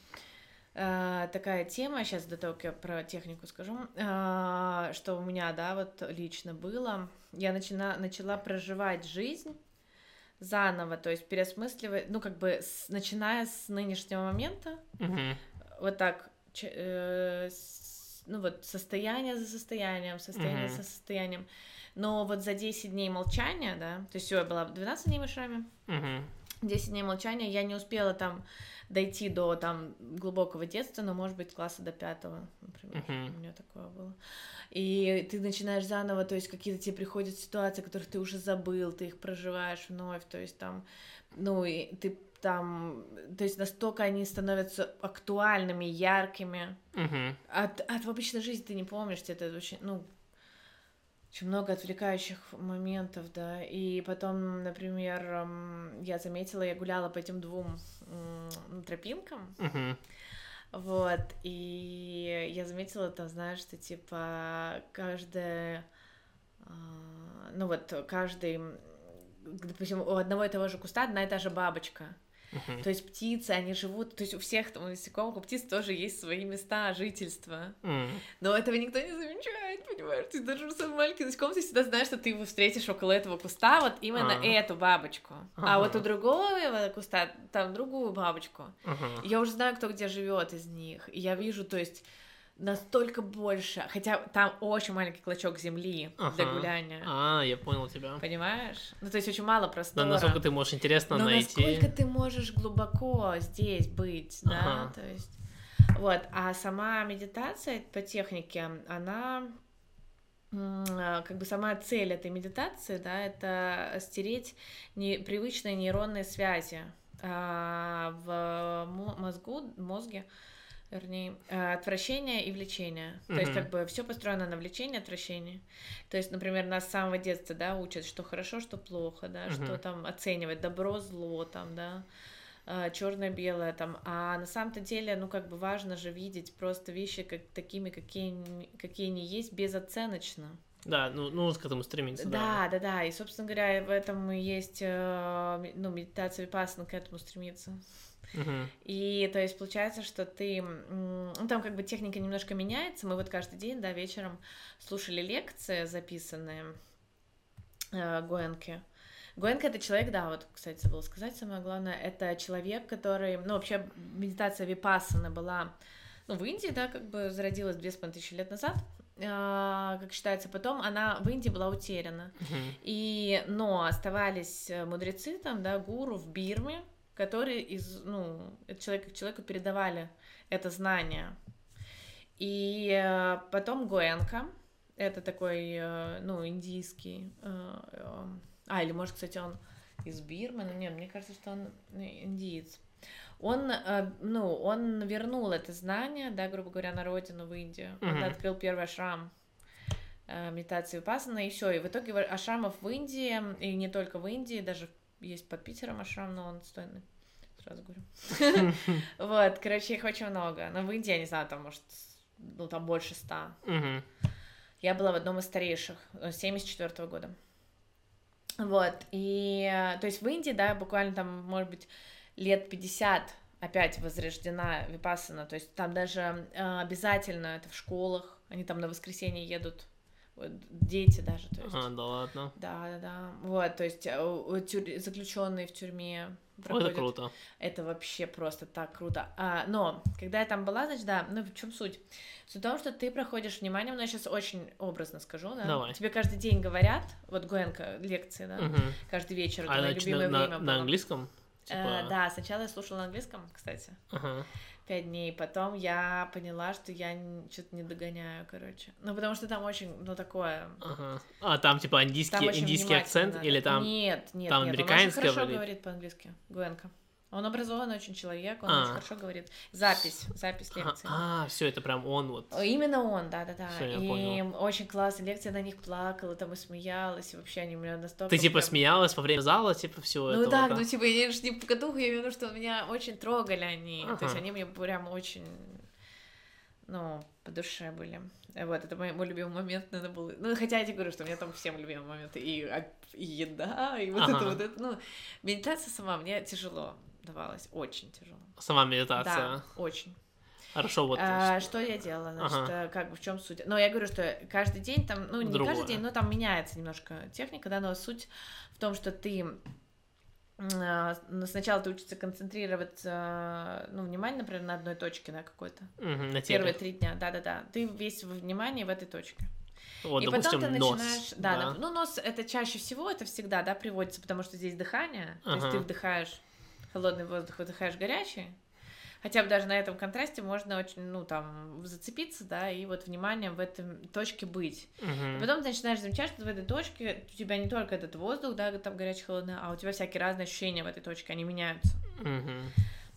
э, такая тема, сейчас до того, как я про технику скажу, э, что у меня, да, вот лично было. Я начала, начала проживать жизнь заново, то есть переосмысливать, ну, как бы, с- начиная с нынешнего момента, Мгм. вот так, ч- э, с- ну вот состояние за состоянием, состояние Мгм. за состоянием. Но вот за 10 дней молчания, да, то есть всё, я была 12 дней в ашраме, Мгм. 10 дней молчания я не успела там дойти до там глубокого детства, но, может быть, класса до пятого, например. Мгм. У меня такое было. И ты начинаешь заново, то есть какие-то тебе приходят ситуации, которых ты уже забыл, ты их проживаешь вновь, то есть там, ну, и ты там, то есть настолько они становятся актуальными, яркими. Мгм. От, от обычной жизни ты не помнишь, это очень, ну, очень много отвлекающих моментов, да. И потом, например, я заметила, я гуляла по этим двум тропинкам, вот, и я заметила там, знаешь, что типа каждая, а, ну вот каждый, допустим, у одного и того же куста одна и та же бабочка. Мгм. То есть птицы, они живут, то есть у всех там насекомых, у птиц тоже есть свои места жительства. М. Но этого никто не замечает, понимаешь? Ты даже в самом маленький насекомый, ты всегда знаешь, что ты его встретишь около этого куста, вот именно А. эту бабочку. А вот у другого куста там другую бабочку. Ага. Я уже знаю, кто где живет из них. И я вижу, то есть настолько больше, хотя там очень маленький клочок земли для Ага. гуляния. А, я понял тебя. Понимаешь? Ну, то есть очень мало Да, простора. насколько ты можешь интересно Но найти. насколько ты можешь глубоко здесь быть, да, Ага. то есть, вот, а сама медитация по технике, она, а, как бы сама цель этой медитации, да, это стереть не, привычные нейронные связи а, в мо- мозгу, мозге, вернее, а, отвращение и влечение. То есть, как бы все построено на влечении, отвращении. То есть, например, нас с самого детства, да, учат, что хорошо, что плохо, да, что Мгм. там оценивать добро, зло, там, да, черное, белое, там, а на самом-то деле, ну, как бы важно же видеть просто вещи как такими, какие, какие они есть, безоценочно. Да, ну, нужно к этому стремиться, да. Да, да, да, и, собственно говоря, в этом и есть, э, ну, медитация випассана к этому стремится. Мгм. И то есть получается, что ты, ну там как бы техника немножко меняется. Мы вот каждый день, да, вечером слушали лекции записанные э, Гоэнки. Гоэнка это человек, да, вот, кстати, забыла сказать самое главное, это человек, который, ну вообще медитация випассана была, ну в Индии, да, как бы зародилась две с половиной тысячи лет назад, э, как считается, потом она в Индии была утеряна. Мгм. И, но оставались э, мудрецы там, да, гуру в Бирме, которые из, ну, от человека к человеку передавали это знание. И э, потом Гоэнка, это такой, э, ну, индийский, э, а, или, может, кстати, он из Бирмы, но нет, мне кажется, что он ну, индиец. Он, ну, он вернул это знание, да, грубо говоря, на родину в Индию. Он Мгм. открыл первый ашрам э, медитации Випассана, и все. И в итоге в- ашрамов в Индии, и не только в Индии, даже есть под Питером ашрам, но он стойный. Сразу говорю. Вот, короче, их очень много. Но в Индии, я не знаю, там, может, ну, там больше ста. Я была в одном из старейших, э, 74 года. Вот, и, э, то есть в Индии, да, буквально там, может быть, лет 50 опять возрождена Випассана, то есть там даже э, обязательно это в школах, они там на воскресенье едут, дети даже, то есть. А, да ладно. Да, да, да. Вот, то есть э, тюр- заключенные в тюрьме Ой, это проходят. круто. Это вообще просто так круто. А, но, когда я там была, значит, да, ну в чем суть? Суть в том, что ты проходишь внимание, но я сейчас очень образно скажу, да? Давай. Тебе каждый день говорят, вот Гуэнка, лекции, да, Мгм. каждый вечер, это А мое любимое на, на- время на было. английском? Э, Типа... да, сначала я слушала на английском, кстати, Ага. Пять дней, потом я поняла, что я что-то не догоняю, короче. Ну, потому что там очень, ну, такое... Ага. А там типа индийский, Там индийский акцент надо. или там... Нет, нет, там нет, он американец очень хорошо говорит по-английски, Гуэнка. Он образованный очень человек, он А. очень хорошо говорит. Запись, запись А, лекции. А, все, это прям он вот. Именно он, да, да, да. Всё, я и понял. очень классные лекции, на них плакала, там и смеялась, и вообще они у меня настолько. Ты типа прям- смеялась во время зала, типа всего Ну этого? так, да? ну типа я не по катуху, я имею в виду, что меня очень трогали они. То есть Ага. они мне прям очень, ну, по душе были. Вот, это мой, мой любимый момент, наверное, был. Ну, хотя я тебе говорю, что у меня там всем любимые моменты. И, а- и еда, и вот Ага. это вот это. Ну, медитация сама мне тяжело давалась, очень тяжело. Сама медитация. Да, очень. Хорошо, вот. А, что я делала? Значит, Ага. э, как бы в чем суть? Но я говорю, что каждый день там, ну, не Другое. каждый день, но там меняется немножко техника, да, но суть в том, что ты э, ну, сначала ты учишься концентрироваться, ну, внимание, например, на одной точке, да, какой-то. Мгм, на теле. Первые три дня, да-да-да. Ты весь в внимании в этой точке. Вот, и допустим, потом ты нос. начинаешь, да, нап- ну нос это чаще всего это всегда, да, приводится, потому что здесь дыхание, то есть Ага. ты вдыхаешь холодный воздух, выдыхаешь горячий. Хотя бы даже на этом контрасте можно очень, ну, там, зацепиться, да, и вот вниманием в этой точке быть. Мгм. Потом ты начинаешь замечать, что в этой точке у тебя не только этот воздух, да, там горячий, холодный, а у тебя всякие разные ощущения в этой точке, они меняются. Мгм.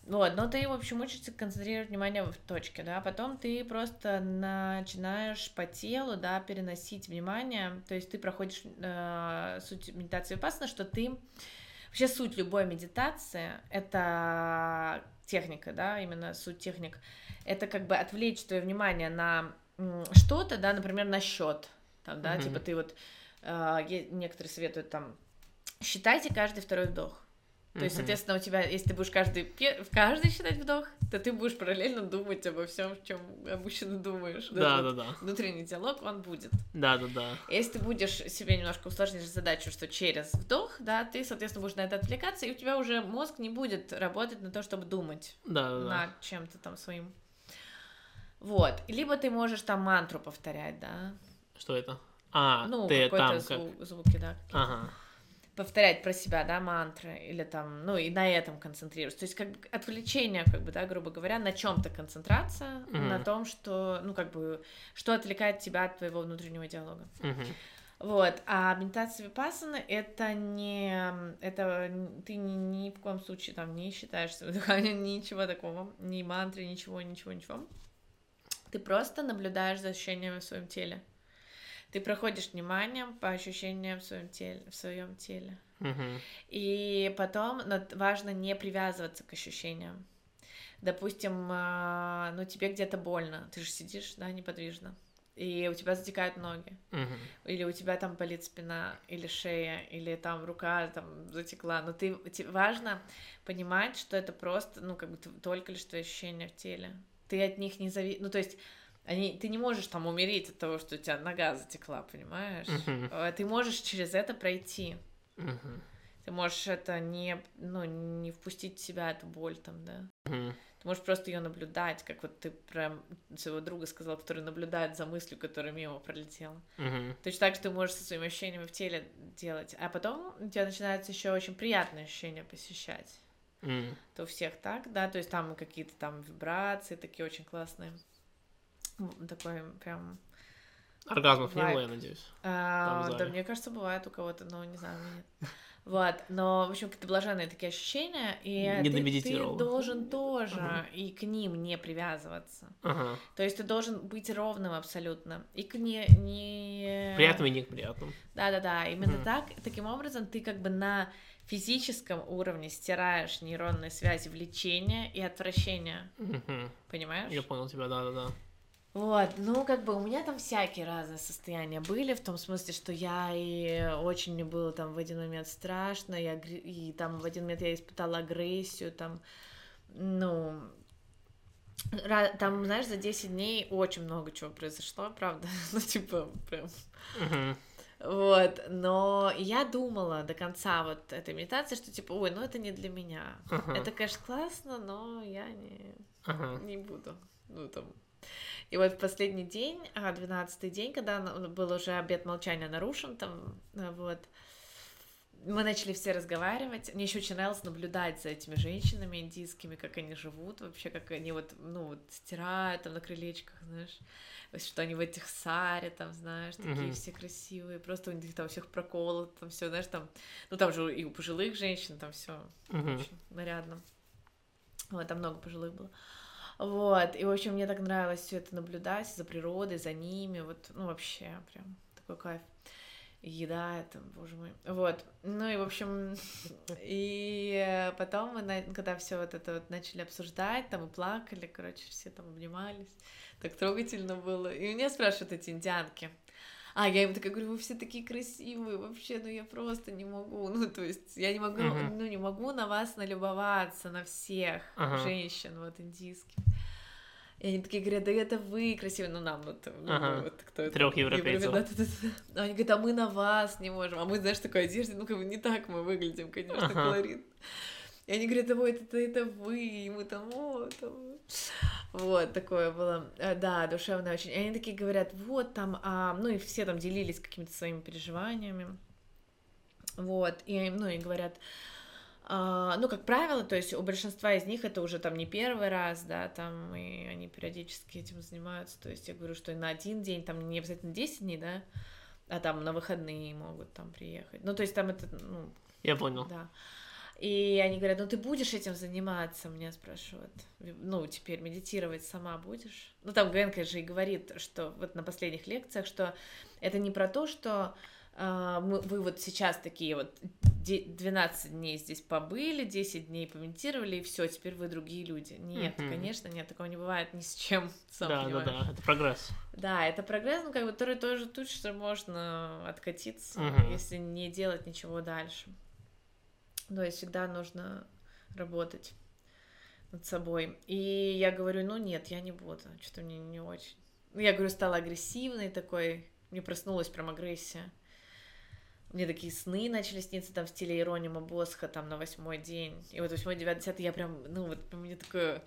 Вот, но ты, в общем, учишься концентрировать внимание в точке, да, потом ты просто начинаешь по телу, да, переносить внимание, то есть ты проходишь э, суть медитации випассана, что ты... Вообще суть любой медитации — это техника, да, именно суть техник. Это как бы отвлечь твое внимание на что-то, да, например, на счет, там, да, Мгм. типа ты вот... э, некоторые советуют там... Считайте каждый второй вдох. То есть, Мгм. соответственно, у тебя, если ты будешь каждый, в каждый считать вдох, то ты будешь параллельно думать обо всем, в чем обычно думаешь. Да, да, да. Внутренний диалог, он будет. Да, да, да. Если ты будешь себе немножко усложнишь задачу, что через вдох, да, ты, соответственно, будешь на это отвлекаться, и у тебя уже мозг не будет работать на то, чтобы думать Да, да, да. над чем-то там своим. Вот. Либо ты можешь там мантру повторять, да. Что это? А, ну, ты какой-то там как... зву- звуки, да. какие-то. Ага. Повторять про себя, да, мантры, или там, ну, и на этом концентрироваться. То есть, как бы отвлечение, как бы, да, грубо говоря, на чем-то концентрация, Мгм. на том, что, ну, как бы, что отвлекает тебя от твоего внутреннего диалога. Мгм. Вот, а медитация випассана это не, это ты ни, ни в коем случае там не считаешь свое дыхание, ничего такого, ни мантры, ничего, ничего, ничего. Ты просто наблюдаешь за ощущениями в своем теле. Ты проходишь вниманием по ощущениям в своем теле, в своем теле. Мгм. И потом но важно не привязываться к ощущениям. Допустим, а, ну тебе где-то больно, ты же сидишь, да, неподвижно, и у тебя затекают ноги, Мгм. или у тебя там болит спина, или шея, или там рука там затекла, но ты, те- важно понимать, что это просто, ну, как бы только лишь твои ощущения в теле. Ты от них не зави... Ну, то есть, они... ты не можешь там умереть от того, что у тебя нога затекла, понимаешь? Э, Ты можешь через это пройти. Мгм. Ты можешь это не, ну, не впустить в себя, эту боль там, да. Мгм. Ты можешь просто ее наблюдать, как вот ты про своего друга сказал, который наблюдает за мыслью, которая мимо пролетела. Мгм. Точно так же ты можешь со своими ощущениями в теле делать. А потом у тебя начинаются еще очень приятные ощущения посещать. М. Это у всех так, да, то есть там какие-то там вибрации такие очень классные. Такой прям... Оргазмов не было, я надеюсь. а, да, мне кажется, бывает у кого-то, но не знаю, нет. Вот, но, в общем, какие-то блаженные такие ощущения, и Не ты, ты должен тоже Мгм. и к ним не привязываться. Ага. То есть ты должен быть ровным абсолютно. И к не... не... Приятным и не к приятным. Да-да-да, именно Мгм. так. Таким образом, ты как бы на физическом уровне стираешь нейронные связи влечения и отвращения. Мгм. Понимаешь? Я понял тебя, да-да-да. Вот, ну, как бы у меня там всякие разные состояния были, в том смысле, что я и очень мне было там в один момент страшно, я, и там в один момент я испытала агрессию, там, ну, там, знаешь, за 10 дней очень много чего произошло, правда, ну, типа, прям вот, но я думала до конца вот этой медитации, что типа, ой, ну это не для меня. Это, конечно, классно, но я не, не буду. Ну там. И вот в последний день, а, 12 день, когда был уже обед молчания нарушен, там, а, вот, мы начали все разговаривать. Мне еще очень нравилось наблюдать за этими женщинами индийскими, как они живут, вообще, как они вот, ну, вот стирают там на крылечках, знаешь, что они в этих саре, там, знаешь, такие Мгм. все красивые, просто у них там всех проколото, там все, знаешь, там, ну, там же и у пожилых женщин там все Мгм. очень нарядно. Вот, там много пожилых было. Вот, и, в общем, мне так нравилось все это наблюдать за природой, за ними, вот, ну, вообще, прям такой кайф. Еда, это, боже мой. Вот, ну и, в общем, и потом мы, когда все вот это вот начали обсуждать, там и плакали, короче, все там обнимались, так трогательно было. И меня спрашивают эти индианки, а, я им такая говорю, вы все такие красивые, вообще, ну я просто не могу, ну то есть я не могу, Мгм. ну не могу на вас налюбоваться, на всех Ага. женщин вот индийских. И они такие говорят, да это вы красивые, ну нам вот, ну, Ага. вот кто это? Трёх европейцев. Да, да, да, да. А Они говорят, а мы на вас не можем, а мы, знаешь, такой одежде, ну как бы не так мы выглядим, конечно, Ага. колорит. И они говорят, ой, это, это вы, и мы там, о, там... Вот, такое было, э, да, душевное очень. И они такие говорят, вот там, а, ну и все там делились какими-то своими переживаниями. Вот, и, ну и говорят, А, ну, как правило, то есть у большинства из них это уже там не первый раз, да, там, и они периодически этим занимаются. То есть я говорю, что и на один день, там не обязательно 10 дней, да, а там на выходные могут там приехать. Ну, то есть там это, ну, Я понял. да. И они говорят, ну ты будешь этим заниматься, меня спрашивают. Ну, теперь медитировать сама будешь? Ну, там Гвенка же и говорит, что вот на последних лекциях, что это не про то, что а, мы, вы вот сейчас такие вот де- 12 дней здесь побыли, 10 дней помедитировали, и все, теперь вы другие люди. Нет, Мгм. конечно, нет, такого не бывает ни с чем, сам Да, да, понимаешь. да, это прогресс. Да, это прогресс, ну, как бы, который тоже тут, что можно откатиться, Мгм. если не делать ничего дальше. То есть всегда нужно работать над собой. И я говорю, ну нет, я не буду, что-то мне не очень. Ну, Я говорю, стала агрессивной такой, мне проснулась прям агрессия. Мне такие сны начали сниться там в стиле Иронима Босха там на восьмой день. И вот восьмой, девятый, десятый я прям, ну вот у меня такое...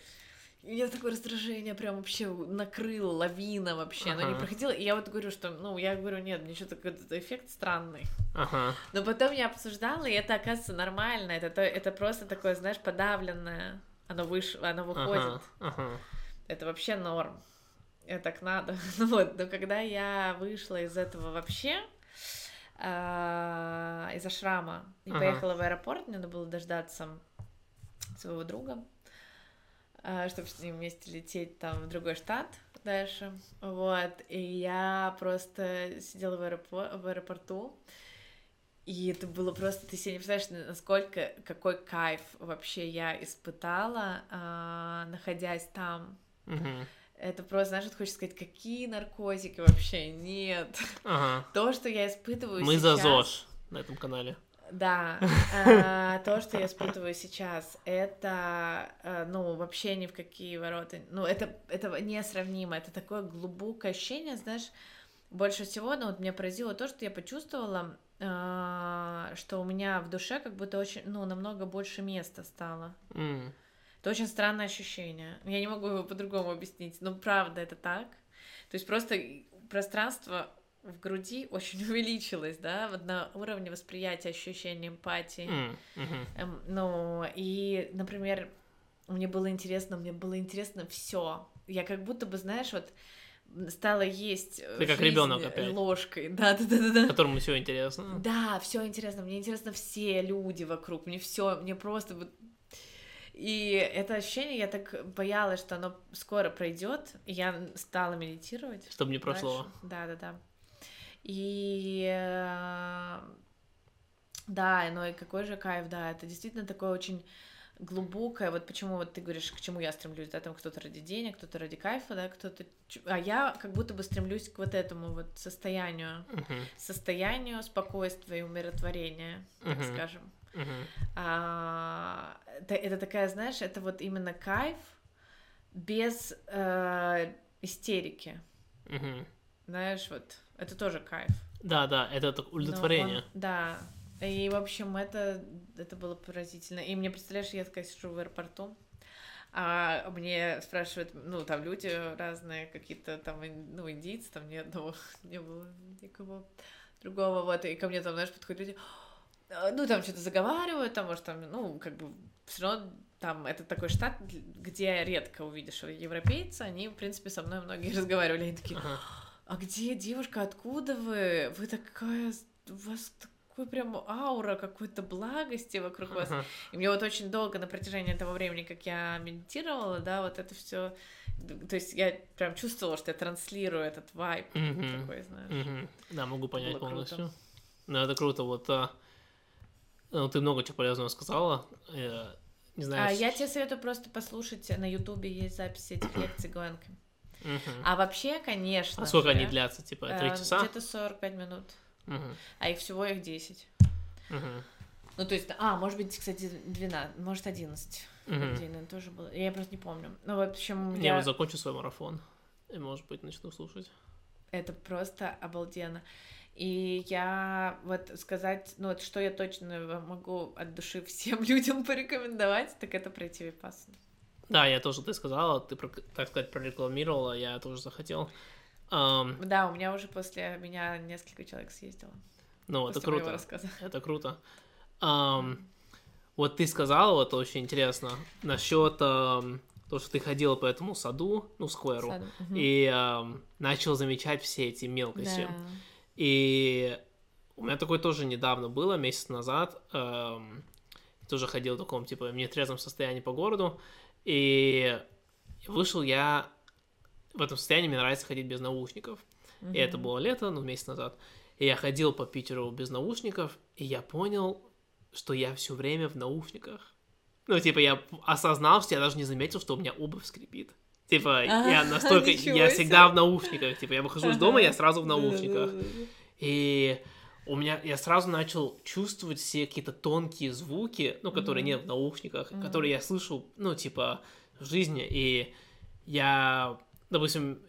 Меня такое раздражение прям вообще накрыло, лавина вообще, оно не Ага. проходило. И я вот говорю, что, ну, я говорю, нет, мне что-то какой-то эффект странный. Ага. Но потом я обсуждала, и это, оказывается, нормально. Это, то- это просто такое, знаешь, подавленное. Оно выш... оно выходит. Ага. Ага. Это вообще норм. Это так надо. Ну вот, но когда я вышла из этого вообще, а, из-за шрама, и Ага. поехала в аэропорт, мне надо было дождаться своего друга, чтобы с ним вместе лететь там в другой штат дальше. Вот, и я просто сидела в, аэропо- в аэропорту, и это было просто, ты себе не представляешь, насколько, какой кайф вообще я испытала, а, находясь там. Мгм. Это просто, знаешь, вот хочется сказать, какие наркотики вообще нет. Ага. То, что я испытываю Мы сейчас... за ЗОЖ на этом канале. Да, а, то, что я испытываю сейчас, это, а, ну, вообще ни в какие ворота, ну, это, это несравнимо, это такое глубокое ощущение, знаешь, больше всего, ну, вот меня поразило то, что я почувствовала, а, что у меня в душе как будто очень, ну, намного больше места стало. М. Это очень странное ощущение. Я не могу его по-другому объяснить, но правда это так. То есть просто пространство в груди очень увеличилось, да, вот на уровне восприятия, ощущения эмпатии. М. Мгм. Эм, ну, и, например, мне было интересно, мне было интересно все. Я как будто бы, знаешь, вот стала есть э, Ты как ребенок опять. ложкой. Да, да, да, да, да. Которому все интересно. Да, все интересно. Мне интересно все люди вокруг. Мне все, мне просто вот. И это ощущение, я так боялась, что оно скоро пройдет. Я стала медитировать. Чтобы не прошло. Да, да, да. И э, да, ну и какой же кайф, да, это действительно такое очень глубокое, вот почему вот ты говоришь, к чему я стремлюсь, да, там кто-то ради денег, кто-то ради кайфа, да, кто-то, а я как будто бы стремлюсь к вот этому вот состоянию, Мгм. состоянию спокойствия и умиротворения, так Мгм. скажем. Мгм. А, это, это такая, знаешь, это вот именно кайф без э, истерики, Мгм. знаешь, вот это тоже кайф. Да, да, это так удовлетворение. он- да. И, в общем, это, это было поразительно. И мне, представляешь, я такая сижу в аэропорту, а мне спрашивают, ну, там люди разные, какие-то там, ну, индийцы, там ни одного не было, никого другого, вот, и ко мне там, знаешь, подходят люди, «А, ну, там что-то заговаривают, там, может, там, ну, как бы, все равно там, это такой штат, где редко увидишь европейца, они, в принципе, со мной многие разговаривали, они такие, Ага. А где девушка, откуда вы? Вы такая, у вас такой прям аура какой-то благости вокруг вас. И мне вот очень долго на протяжении того времени, как я медитировала, да, вот это все, то есть я прям чувствовала, что я транслирую этот вайб Мгм. такой, знаешь. Мгм. Да, могу понять было круто. полностью. Ну, это круто. Вот а, ну, ты много чего полезного сказала. Я не знаю. А с- я тебе советую просто послушать, на ютубе есть записи этих лекций Гуэнки. Мгм. А вообще, конечно А сколько же, они длятся? Типа три э, часа? Где-то 45 минут, Мгм. а их всего их 10. Мгм. Ну, то есть, а, может быть, кстати, 12, может, 11. Мгм. День, наверное, тоже было. Я просто не помню. Ну, в общем, Я я... вот закончу свой марафон. И, может быть, начну слушать. это просто обалденно. И я вот сказать, ну, вот что я точно могу от души всем людям порекомендовать, так это пройти випассану. Да, я тоже, ты сказала, ты, так сказать, прорекламировала, я тоже захотел. Ам, Да, у меня уже после меня несколько человек съездило. ну, это круто. Это круто. Ам, Вот ты сказала, вот очень интересно, насчет эм, то, что ты ходила по этому саду, ну, скверу, Саду, и эм, начал замечать все эти мелкости. Да. И у меня такое тоже недавно было, месяц назад. эм, тоже ходил в таком, типа, в нетрезвом состоянии по городу. И вышел я в этом состоянии, мне нравится ходить без наушников. И это было лето, ну, месяц назад. И я ходил по Питеру без наушников, и я понял, что я все время в наушниках. Ну, типа, я осознал, что я даже не заметил, что у меня обувь скрипит. Типа, я А, настолько... ничего Я всегда в наушниках. Типа, я выхожу из дома, я сразу в наушниках. И у меня я сразу начал чувствовать все какие-то тонкие звуки, ну, которые Мгм. нет в наушниках, Мгм. которые я слышу, ну, типа, в жизни. И я, допустим,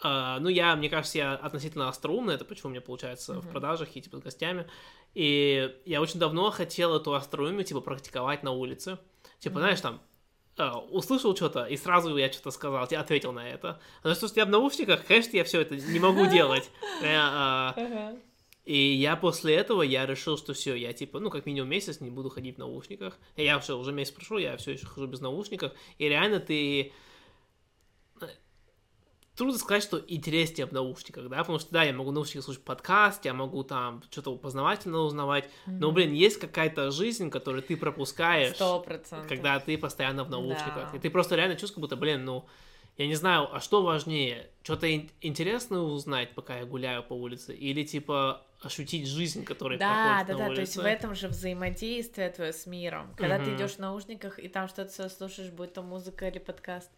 а, ну, я, мне кажется, я относительно остроумный, это почему у меня получается в Мгм. продажах и, типа, с гостями. И я очень давно хотел эту остроумие, типа, практиковать на улице. Типа, Мгм. знаешь, там, а, услышал что-то, и сразу я что-то сказал, я ответил на это. А то, что я в наушниках, конечно, я все это не могу делать. И я после этого, я решил, что все, я типа, ну, как минимум месяц не буду ходить в наушниках. И я все, уже месяц прошел, я все еще хожу без наушников. И реально ты... э, Трудно сказать, что интереснее в наушниках, да, потому что, да, я могу в наушниках слушать подкаст, я могу там что-то познавательно узнавать, но, Мгм. блин, есть какая-то жизнь, которую ты пропускаешь, Сто процентов. когда ты постоянно в наушниках. Да. И ты просто реально чувствуешь, как будто, блин, ну, я не знаю, а что важнее, что-то ин- интересное узнать, пока я гуляю по улице, или, типа, ощутить жизнь, которая Да, проходит да, на да, улице? то есть в этом же взаимодействие твое с миром. Когда ты Мгм. идешь в наушниках и там что-то слушаешь, будь то музыка или подкаст,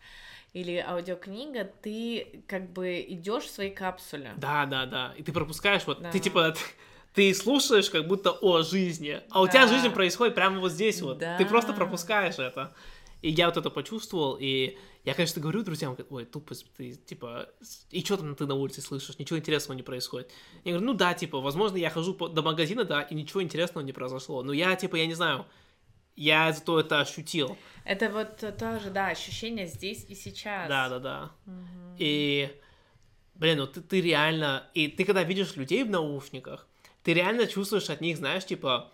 или аудиокнига, ты как бы идешь в своей капсуле. Да, да, да. И ты пропускаешь, вот, Да. ты, типа, ты, ты слушаешь как будто о жизни, а у тебя Да. жизнь происходит прямо вот здесь вот. Ты просто Да. пропускаешь это. И я вот это почувствовал, и я, конечно, говорю друзьям, ой, тупость, ты, типа, и что там ты на улице слышишь, ничего интересного не происходит. Я говорю, ну да, типа, возможно, я хожу по- до магазина, да, и ничего интересного не произошло, но я, типа, я не знаю, я зато это ощутил. Это вот тоже, да, ощущение здесь и сейчас. Да, да, да. Мгм. И, блин, ну ты, ты реально... И ты когда видишь людей в наушниках, ты реально чувствуешь от них, знаешь, типа,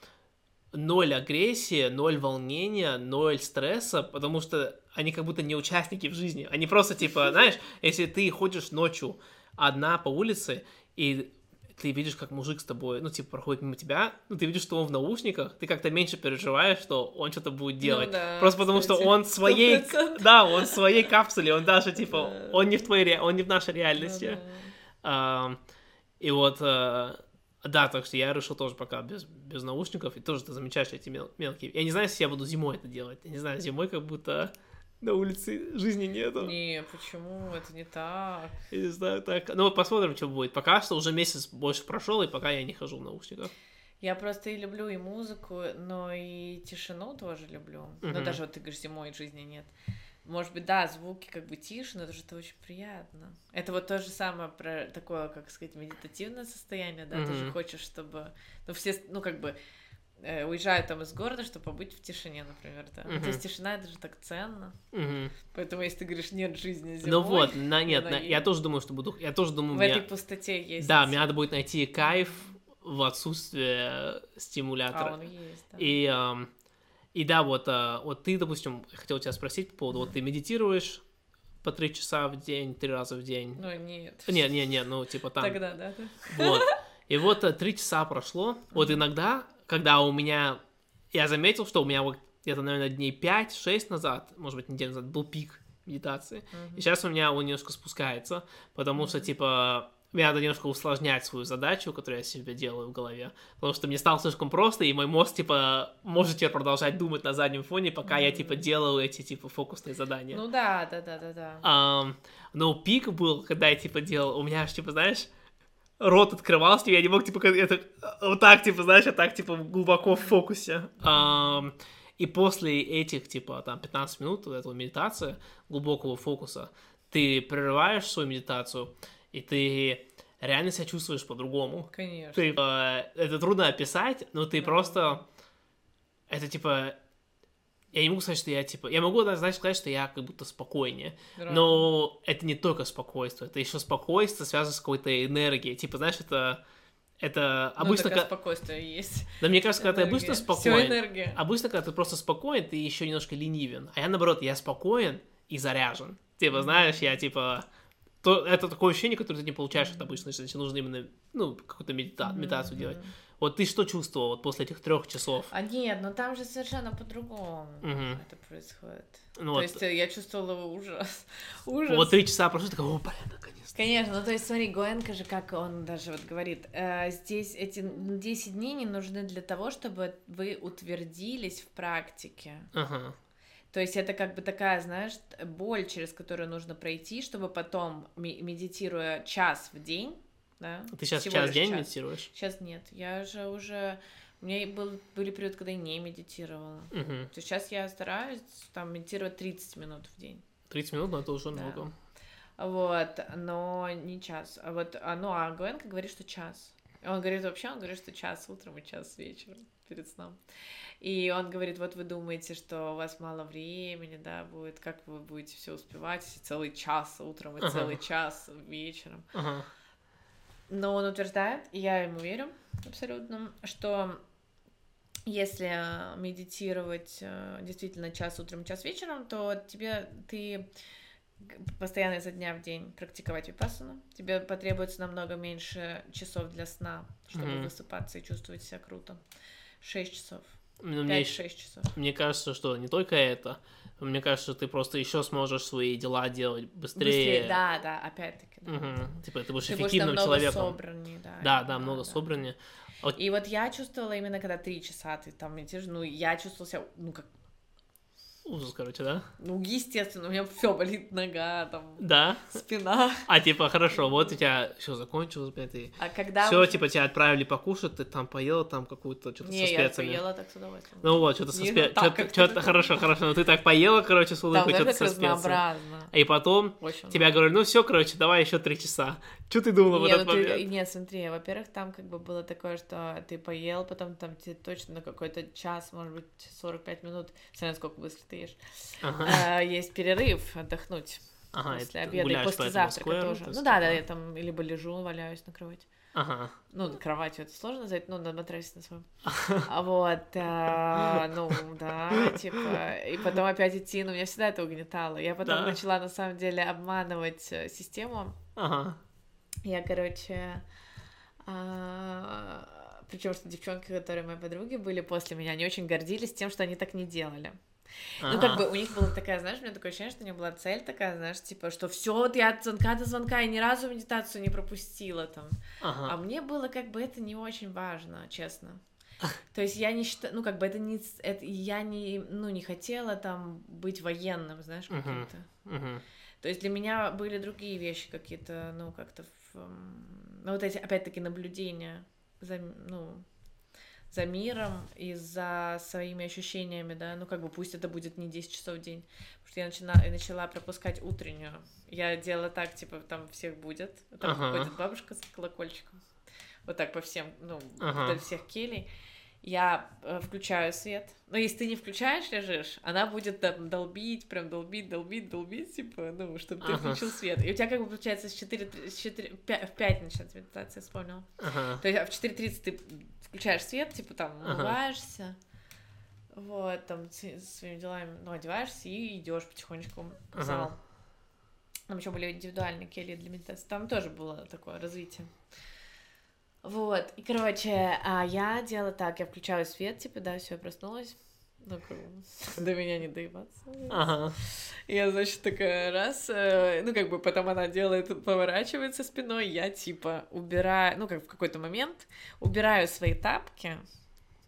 ноль агрессии, ноль волнения, ноль стресса, потому что они как будто не участники в жизни. Они просто, типа, знаешь, если ты ходишь ночью одна по улице, и ты видишь, как мужик с тобой, ну, типа, проходит мимо тебя, ну, ты видишь, что он в наушниках, ты как-то меньше переживаешь, что он что-то будет делать. Ну да, Просто потому, что кстати, он в своей... 100%. Да, он в своей капсуле, он даже, типа, Да. он не в твоей, он не в нашей Ну реальности. да. Ам, и вот, э, да, так что я решил тоже пока без, без наушников, и тоже ты замечаешь эти мел- мелкие. Я не знаю, если я буду зимой это делать. Я не знаю, зимой как будто на улице жизни нету. Не, почему? Это не так. Я не знаю, так. Ну, вот посмотрим, что будет. Пока что уже месяц больше прошел, и пока я не хожу в наушниках. Я просто и люблю и музыку, но и тишину тоже люблю. Ну, Мгм. даже вот ты говоришь, зимой жизни нет. Может быть, да, звуки как бы тише, но это же это очень приятно. Это вот то же самое про такое, как сказать, медитативное состояние, да, ты же хочешь, чтобы, ну, все, ну, как бы, э, уезжают там из города, чтобы побыть в тишине, например, да. Ну, Мгм. То есть тишина, это же так ценно. Мгм. Поэтому, если ты говоришь, нет жизни зимой, Ну вот, на, нет, на- я тоже думаю, что буду... Я тоже думаю, в мне- этой пустоте есть... Да, мне надо будет найти кайф в отсутствии стимулятора. А, он есть, да. И, ам, и да, вот, а, вот ты, допустим, хотел тебя спросить по поводу, вот ты медитируешь по три часа в день, три раза в день. Ну, нет. Не, не, не, ну типа там. Тогда, да, да. Вот. И вот э, три часа прошло. Вот иногда, когда у меня... Я заметил, что у меня вот где-то, наверное, дней 5-6 назад, может быть, неделю назад, был пик медитации. И сейчас у меня он немножко спускается, потому что, типа, мне надо немножко усложнять свою задачу, которую я себе делаю в голове, потому что мне стало слишком просто, и мой мозг, типа, может теперь продолжать думать на заднем фоне, пока я, типа, делаю эти, типа, фокусные задания. Ну да, да, да, да, да. Ам, но пик был, когда я, типа, делал, у меня аж, типа, знаешь, рот открывался, и я не мог, типа, это, вот так, типа, знаешь, а так, типа, глубоко в фокусе. Ам, и после этих, типа, там, 15 минут вот этого медитации, глубокого фокуса, ты прерываешь свою медитацию, и ты реально себя чувствуешь по-другому. Конечно. Ты, э, это трудно описать, но ты Да. просто... Это, типа... Я не могу сказать, что я, типа... Я могу, знаешь, сказать, что я как будто спокойнее. Да. Но это не только спокойствие, это еще спокойствие связано с какой-то энергией. Типа, знаешь, это... Это Ну, обычно... ка- спокойствие есть. Да мне кажется, когда ты обычно Всё спокоен, энергия. обычно, когда ты просто спокоен, ты еще немножко ленивен. А я, наоборот, я спокоен и заряжен. Типа, знаешь, я, типа... То, это такое ощущение, которое ты не получаешь от обычной жизни. Нужно именно, ну, какую-то медита- медитацию делать. Вот ты что чувствовал вот после этих трех часов? А нет, ну там же совершенно по-другому Мгм. это происходит. Ну, То вот, есть э, я чувствовала ужас. Ужас. вот три часа прошло, такой, о, блин, наконец-то. Конечно, ну то есть смотри, Гоэнка же, как он даже вот говорит, э, здесь эти 10 дней не нужны для того, чтобы вы утвердились в практике. Ага. То есть это как бы такая, знаешь, боль, через которую нужно пройти, чтобы потом, медитируя час в день, да? Ты сейчас час в день час. медитируешь? Сейчас нет, я же уже... У меня был, были периоды, когда я не медитировала. Угу. То есть сейчас я стараюсь там медитировать 30 минут в день. 30 минут, но это уже Да. много. Вот, но не час. А вот, а, ну, а Гуэнка говорит, что час. Он говорит вообще, он говорит, что час утром и час вечером перед сном. И он говорит, вот вы думаете, что у вас мало времени, да, будет, как вы будете все успевать, если целый час утром и Ага. целый час вечером. Ага. Но он утверждает, и я ему верю абсолютно, что если медитировать э, действительно час утром, час вечером, то тебе ты постоянно изо дня в день практиковать випассану, тебе потребуется намного меньше часов для сна, чтобы Мгм. высыпаться и чувствовать себя круто. Шесть часов. Ну, мне, ещё- Пять-шесть часов. мне кажется, что не только это, мне кажется, что ты просто еще сможешь свои дела делать быстрее. Да, да, опять-таки. да. Мгм. Типа, ты будешь Ты будешь эффективным намного человеком. собраннее, да. Да, да, много собраннее. И вот я чувствовала именно, когда три часа ты там медитируешь, ну, я чувствовала себя, ну, как Ужас, короче, да? Ну, естественно, у меня все болит нога, там, Да. спина. А типа, хорошо, вот у тебя все закончилось, блядь, и А когда все, уже- типа, тебя отправили покушать, ты там поел там какую-то что-то Не, со я специями. поела так с удовольствием. Ну вот, что-то со Не, спе... ну что-то, ты- хорошо, хорошо, но ты так поела, короче, с улыбкой, что-то со специями. разнообразно. И потом Очень тебя говорили, ну все, короче, давай еще три часа. Что ты думала в Не, этот ну ты- момент? нет, смотри, во-первых, там как бы было такое, что ты поел, потом там тебе точно на какой-то час, может быть, 45 минут, смотря сколько быстро ты ешь, Ага, а, есть перерыв, отдохнуть ага, после ты обеда и после завтрака скверу, тоже. то Ну да, да, типа, я там либо лежу, валяюсь на кровати. Ага, Ну, на кроватью это сложно назвать, ну, на матрасе на своем. А вот, а, ну, да, типа, и потом опять идти, ну, меня всегда это угнетало. Я потом Да. начала, на самом деле, обманывать э, систему. ага, Я, короче, причем что девчонки, которые мои подруги были после меня, они очень гордились тем, что они так не делали. Ну, ага. как бы у них была такая, знаешь, у меня такое ощущение, что у них была цель такая, знаешь, типа, что все, вот я от звонка до звонка, и ни разу медитацию не пропустила там. Ага. А мне было как бы это не очень важно, честно. То есть я не считаю, ну как бы это не, это, я не, ну не хотела там быть военным, знаешь, каким-то. Мгм. То есть для меня были другие вещи какие-то, ну как-то, ну вот эти опять-таки наблюдения за, ну за миром и за своими ощущениями, да, ну как бы пусть это будет не 10 часов в день, потому что я начала, начала пропускать утреннюю. Я делала так, типа, там всех будет, там Ага. ходит бабушка с колокольчиком, вот так по всем, ну, Ага. вдоль всех келей. Я э, включаю свет. Но если ты не включаешь, лежишь, она будет там долбить, прям долбить, долбить, долбить, типа, ну, чтобы ты Ага. включил свет. И у тебя как бы получается с 4, с 4 в 5 начинается медитация, вспомнила. Ага. То есть а в 4.30 ты включаешь свет, типа там Ага. умываешься, вот, там своими делами, ну, одеваешься и идешь потихонечку в Ага. зал. Там еще были индивидуальные кельи для медитации. Там тоже было такое развитие. Вот, и, короче, а я делала так, я включаю свет, типа, да, все, я проснулась. Ну, до меня не доебаться. Ага. Я, значит, такая раз, э, ну, как бы потом она делает, поворачивается спиной, я, типа, убираю, ну, как в какой-то момент, убираю свои тапки,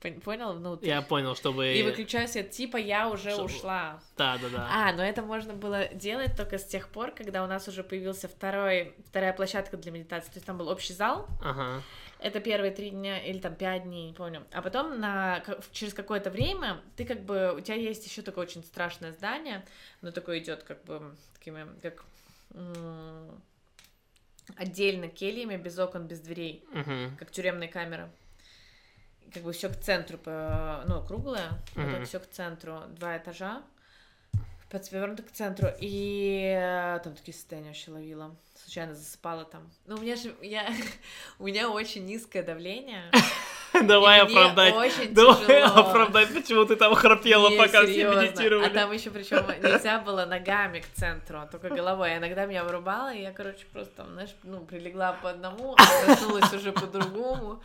пон- понял, внутрь, Я понял, чтобы... и выключаю свет, типа, я уже Чтобы- ушла. Да, да, да. А, но это можно было делать только с тех пор, когда у нас уже появился второй, вторая площадка для медитации, то есть там был общий зал, Ага. Это первые три дня или там пять дней, не помню. А потом на, через какое-то время ты как бы у тебя есть еще такое очень страшное здание, но такое идет как бы такими как м, отдельно кельями без окон, без дверей, Мгм. как тюремная камера. Как бы все к центру, ну круглое, вот Мгм. так все к центру, два этажа. Подвернута к центру, и э, там такие состояния вообще ловила. Случайно засыпала там. Ну, у меня же, я, у меня очень низкое давление. Давай оправдать. Давай оправдать, почему ты там храпела, пока все медитировали. А там еще причем нельзя было ногами к центру, а только головой. А иногда меня вырубало, и я, короче, просто знаешь, ну, прилегла по одному, а проснулась уже по-другому.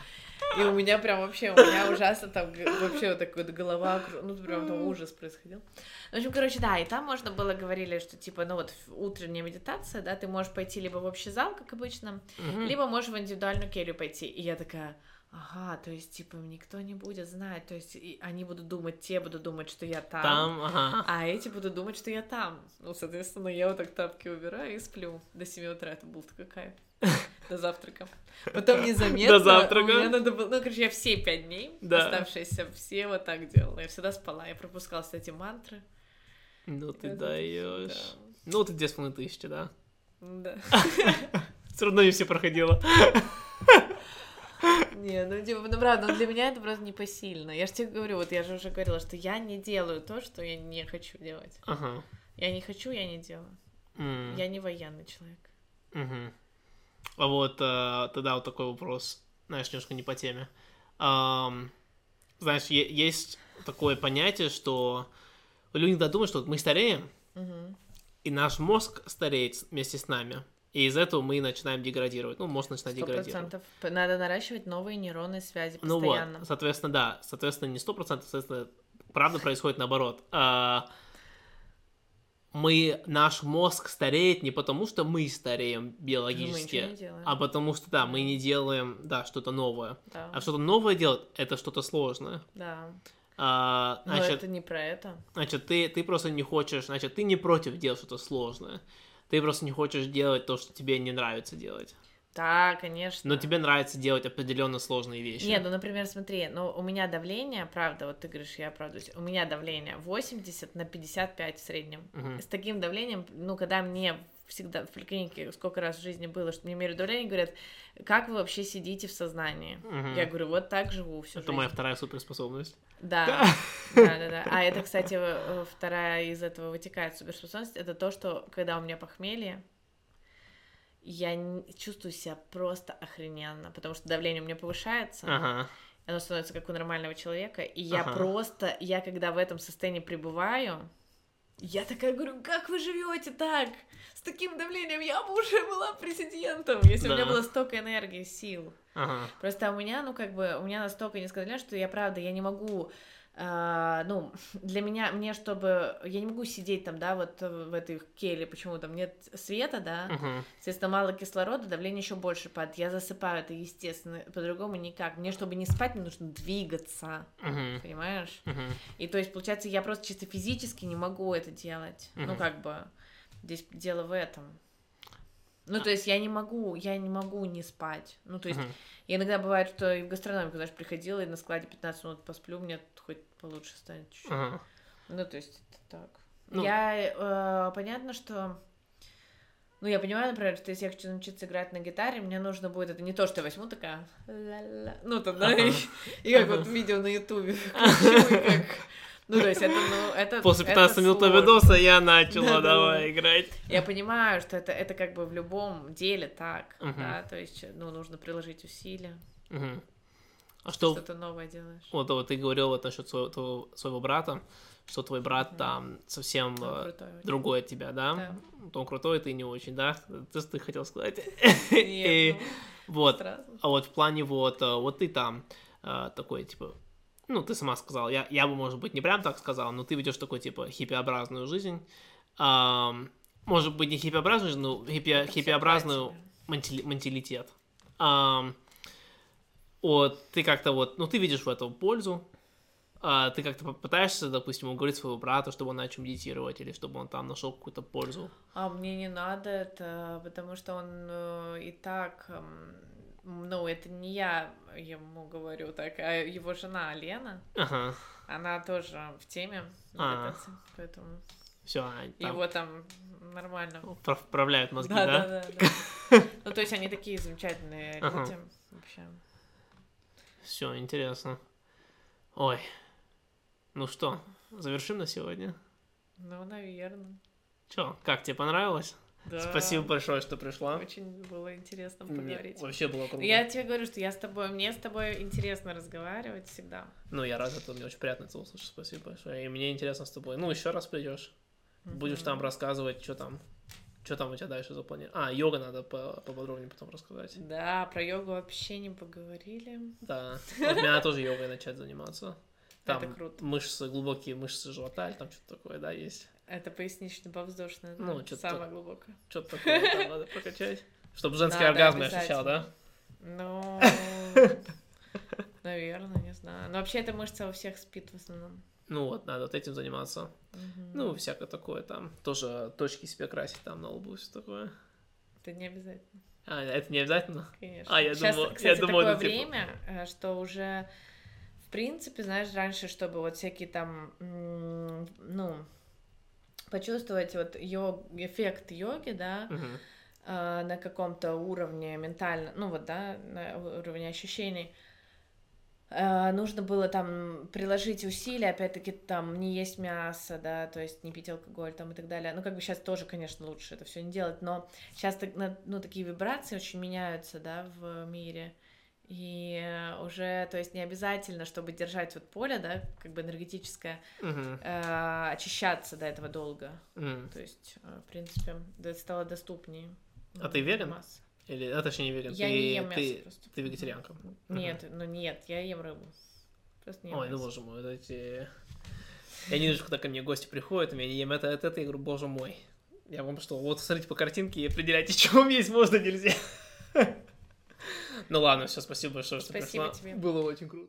И у меня прям вообще, у меня ужасно там вообще вот так вот голова, ну, прям там ужас происходил. В общем, короче, да, и там можно было, говорили, что, типа, ну, вот утренняя медитация, да, ты можешь пойти либо в общий зал, как обычно, Мгм. либо можешь в индивидуальную келью пойти. И я такая, ага, то есть, типа, никто не будет знать, то есть, и они будут думать, те будут думать, что я там, Там, ага. а эти будут думать, что я там. Ну, соответственно, я вот так тапки убираю и сплю до 7 утра. Это был такой кайф. До завтрака. Потом незаметно. До завтрака. Меня надо было... Ну, короче, я все пять дней, Да. оставшиеся, все вот так делала. Я всегда спала. Я пропускала кстати, мантры. Ну ты даешь. Ну, ты две с половиной тысячи, да? Да. Все равно не все проходила. Не, ну, типа, ну, правда, ну, для меня это просто непосильно. Я же тебе говорю, вот я же уже говорила, что я не делаю то, что я не хочу делать. Ага. Я не хочу, я не делаю. М. Я не военный человек. Мгм. А вот э, тогда вот такой вопрос, знаешь, немножко не по теме. Ам, знаешь, е- есть такое понятие, что люди иногда думают, что вот мы стареем, Мгм. и наш мозг стареет вместе с нами. И из этого мы начинаем деградировать. Ну, мозг начинает Сто деградировать. процентов. П- Надо наращивать новые нейронные связи Ну постоянно. вот, соответственно, да. Соответственно, не сто процентов, соответственно, правда происходит наоборот. А, мы, наш мозг стареет не потому, что мы стареем Мы биологически, делаем. а потому что, да, мы не делаем, да, что-то новое. Да, А что-то новое делать, это что-то сложное. да. А, Но значит, это не про это. значит ты, ты просто не хочешь, значит, ты не против делать что-то сложное. Ты просто не хочешь делать то, что тебе не нравится делать. Да, конечно. Но тебе нравится делать определенно сложные вещи. Нет, ну, например, смотри, ну, у меня давление, правда, вот ты говоришь, я оправдываюсь, у меня давление 80 на 55 в среднем. Мгм. С таким давлением, ну, когда мне всегда в поликлинике сколько раз в жизни было, что мне меряют давление, говорят, как вы вообще сидите в сознании? Мгм. Я говорю, вот так живу всю Это жизнь. моя вторая суперспособность. Да, да, да, да. А это, кстати, вторая из этого вытекает суперспособность. Это то, что когда у меня похмелье, я чувствую себя просто охрененно, потому что давление у меня повышается, Ага. оно становится как у нормального человека, и я Ага. просто, я когда в этом состоянии пребываю, я такая говорю, как вы живете так? С таким давлением я бы уже была президентом, если у меня Да. было столько энергии, сил. Ага. Просто у меня, ну, как бы, у меня настолько низкое давление, что я, правда, я не могу, а, ну, для меня, мне, чтобы, я не могу сидеть там, да, вот в этой келе, почему там нет света, да, Мгм. соответственно, мало кислорода, давление еще больше падает, я засыпаю, это естественно, по-другому никак, мне, чтобы не спать, мне нужно двигаться, Мгм. понимаешь? Мгм. И то есть, получается, я просто чисто физически не могу это делать, ну, Мгм. как бы, здесь дело в этом. Ну, то есть я не могу, я не могу не спать. Ну, то есть и иногда бывает, что и в гастрономику, знаешь, приходила и на складе 15 минут посплю, мне получше станет чуть-чуть. Ага. Ну, то есть это так. Ну. Я, э, понятно, что... Ну, я понимаю, например, что если я хочу научиться играть на гитаре, мне нужно будет... Это не то, что я возьму такая... ла-ла. Ну, там, да, и, и как вот видео на ютубе. как... Ну, то есть это, ну, это... После это 15 минут видоса я начала Да-да-да. давай играть. Я понимаю, что это, это как бы в любом деле так, Мгм. да, то есть, ну, нужно приложить усилия, Мгм. А что, что-то новое делаешь. вот, вот ты говорил вот насчет своего, твоего- своего брата, что твой брат Мгм. там совсем Он э, крутой очень. другой от тебя, да? Да. Вот Он крутой, ты не очень, да? Ты, ты хотел сказать. Нет, И вот, ну, сразу. а вот в плане вот, э, вот ты там э, такой, типа, ну, ты сама сказала, я, я бы, может быть, не прям так сказал, но ты ведешь такой, типа, хиппиобразную жизнь. Может быть, не хиппиобразную, но хиппи, хиппиобразную менталитет. Ам, вот, ты как-то вот, ну, ты видишь в этом пользу, а, ты как-то пытаешься, допустим, уговорить своего брата, чтобы он начал медитировать, или чтобы он там нашел какую-то пользу. А мне не надо это, потому что он э, и так, эм, ну, это не я ему говорю так, а его жена Лена, Ага, она тоже в теме А. медитации, поэтому все, его там нормально. вправляют мозги, Да, да? да, да. Ну, то есть они такие замечательные люди, вообще. Все, интересно. Ой. Ну что, завершим на сегодня? Ну, наверное. Чё, как тебе понравилось? Да. Спасибо большое, что пришла. Очень было интересно поговорить. Вообще было круто. Я тебе говорю, что я с тобой, мне с тобой интересно разговаривать всегда. Ну, я рад, это мне очень приятно это услышать. Спасибо большое. И мне интересно с тобой. Ну, еще раз придешь. Будешь там рассказывать, что там. Что там у тебя дальше запланировано? А, йога надо по- поподробнее потом рассказать. Да, про йогу вообще не поговорили. Да. Вот надо тоже йогой начать заниматься. Там Это круто. мышцы, глубокие мышцы живота, или там что-то такое, да, есть. Это пояснично-повздошное? Ну, чё-то самое глубокое. Что-то такое там надо прокачать. Чтобы женский оргазм я ощущал, да? Ну, наверное, не знаю. Но вообще эта мышца у всех спит в основном. Ну вот, надо вот этим заниматься. Мгм. Ну, всякое такое там. Тоже точки себе красить там на лбу, все такое. Это не обязательно, А, это не обязательно? конечно. А, я Сейчас, думал- я кстати, думал, такое это типа- время, э, что уже, в принципе, знаешь, раньше, чтобы вот всякие там, ну, почувствовать вот йог, эффект йоги, да, э, на каком-то уровне ментально, ну вот, да, на уровне ощущений, нужно было там приложить усилия, опять-таки там не есть мясо, да, то есть не пить алкоголь там и так далее. Ну, как бы сейчас тоже, конечно, лучше это все не делать, но сейчас, ну, такие вибрации очень меняются, да, в мире. И э, уже, то есть не обязательно, чтобы держать вот поле, да, как бы энергетическое, Мгм. э, очищаться до этого долго. М. То есть, э, в принципе, стало доступнее. А ты веган? Масса. Или, а точнее не веган, Я ты, не ем мясо ты, просто. ты вегетарианка. Нет, ну нет, я ем рыбу. Просто не ем Ой, ну мясо. боже мой, вот эти... Я не вижу, когда ко мне гости приходят, и я не ем это, это, это, я говорю, боже мой. Я вам что, вот смотрите по картинке и определяйте, что вам есть, можно, нельзя. Ну ладно, все, спасибо большое, что Спасибо пришла. тебе. Было очень круто.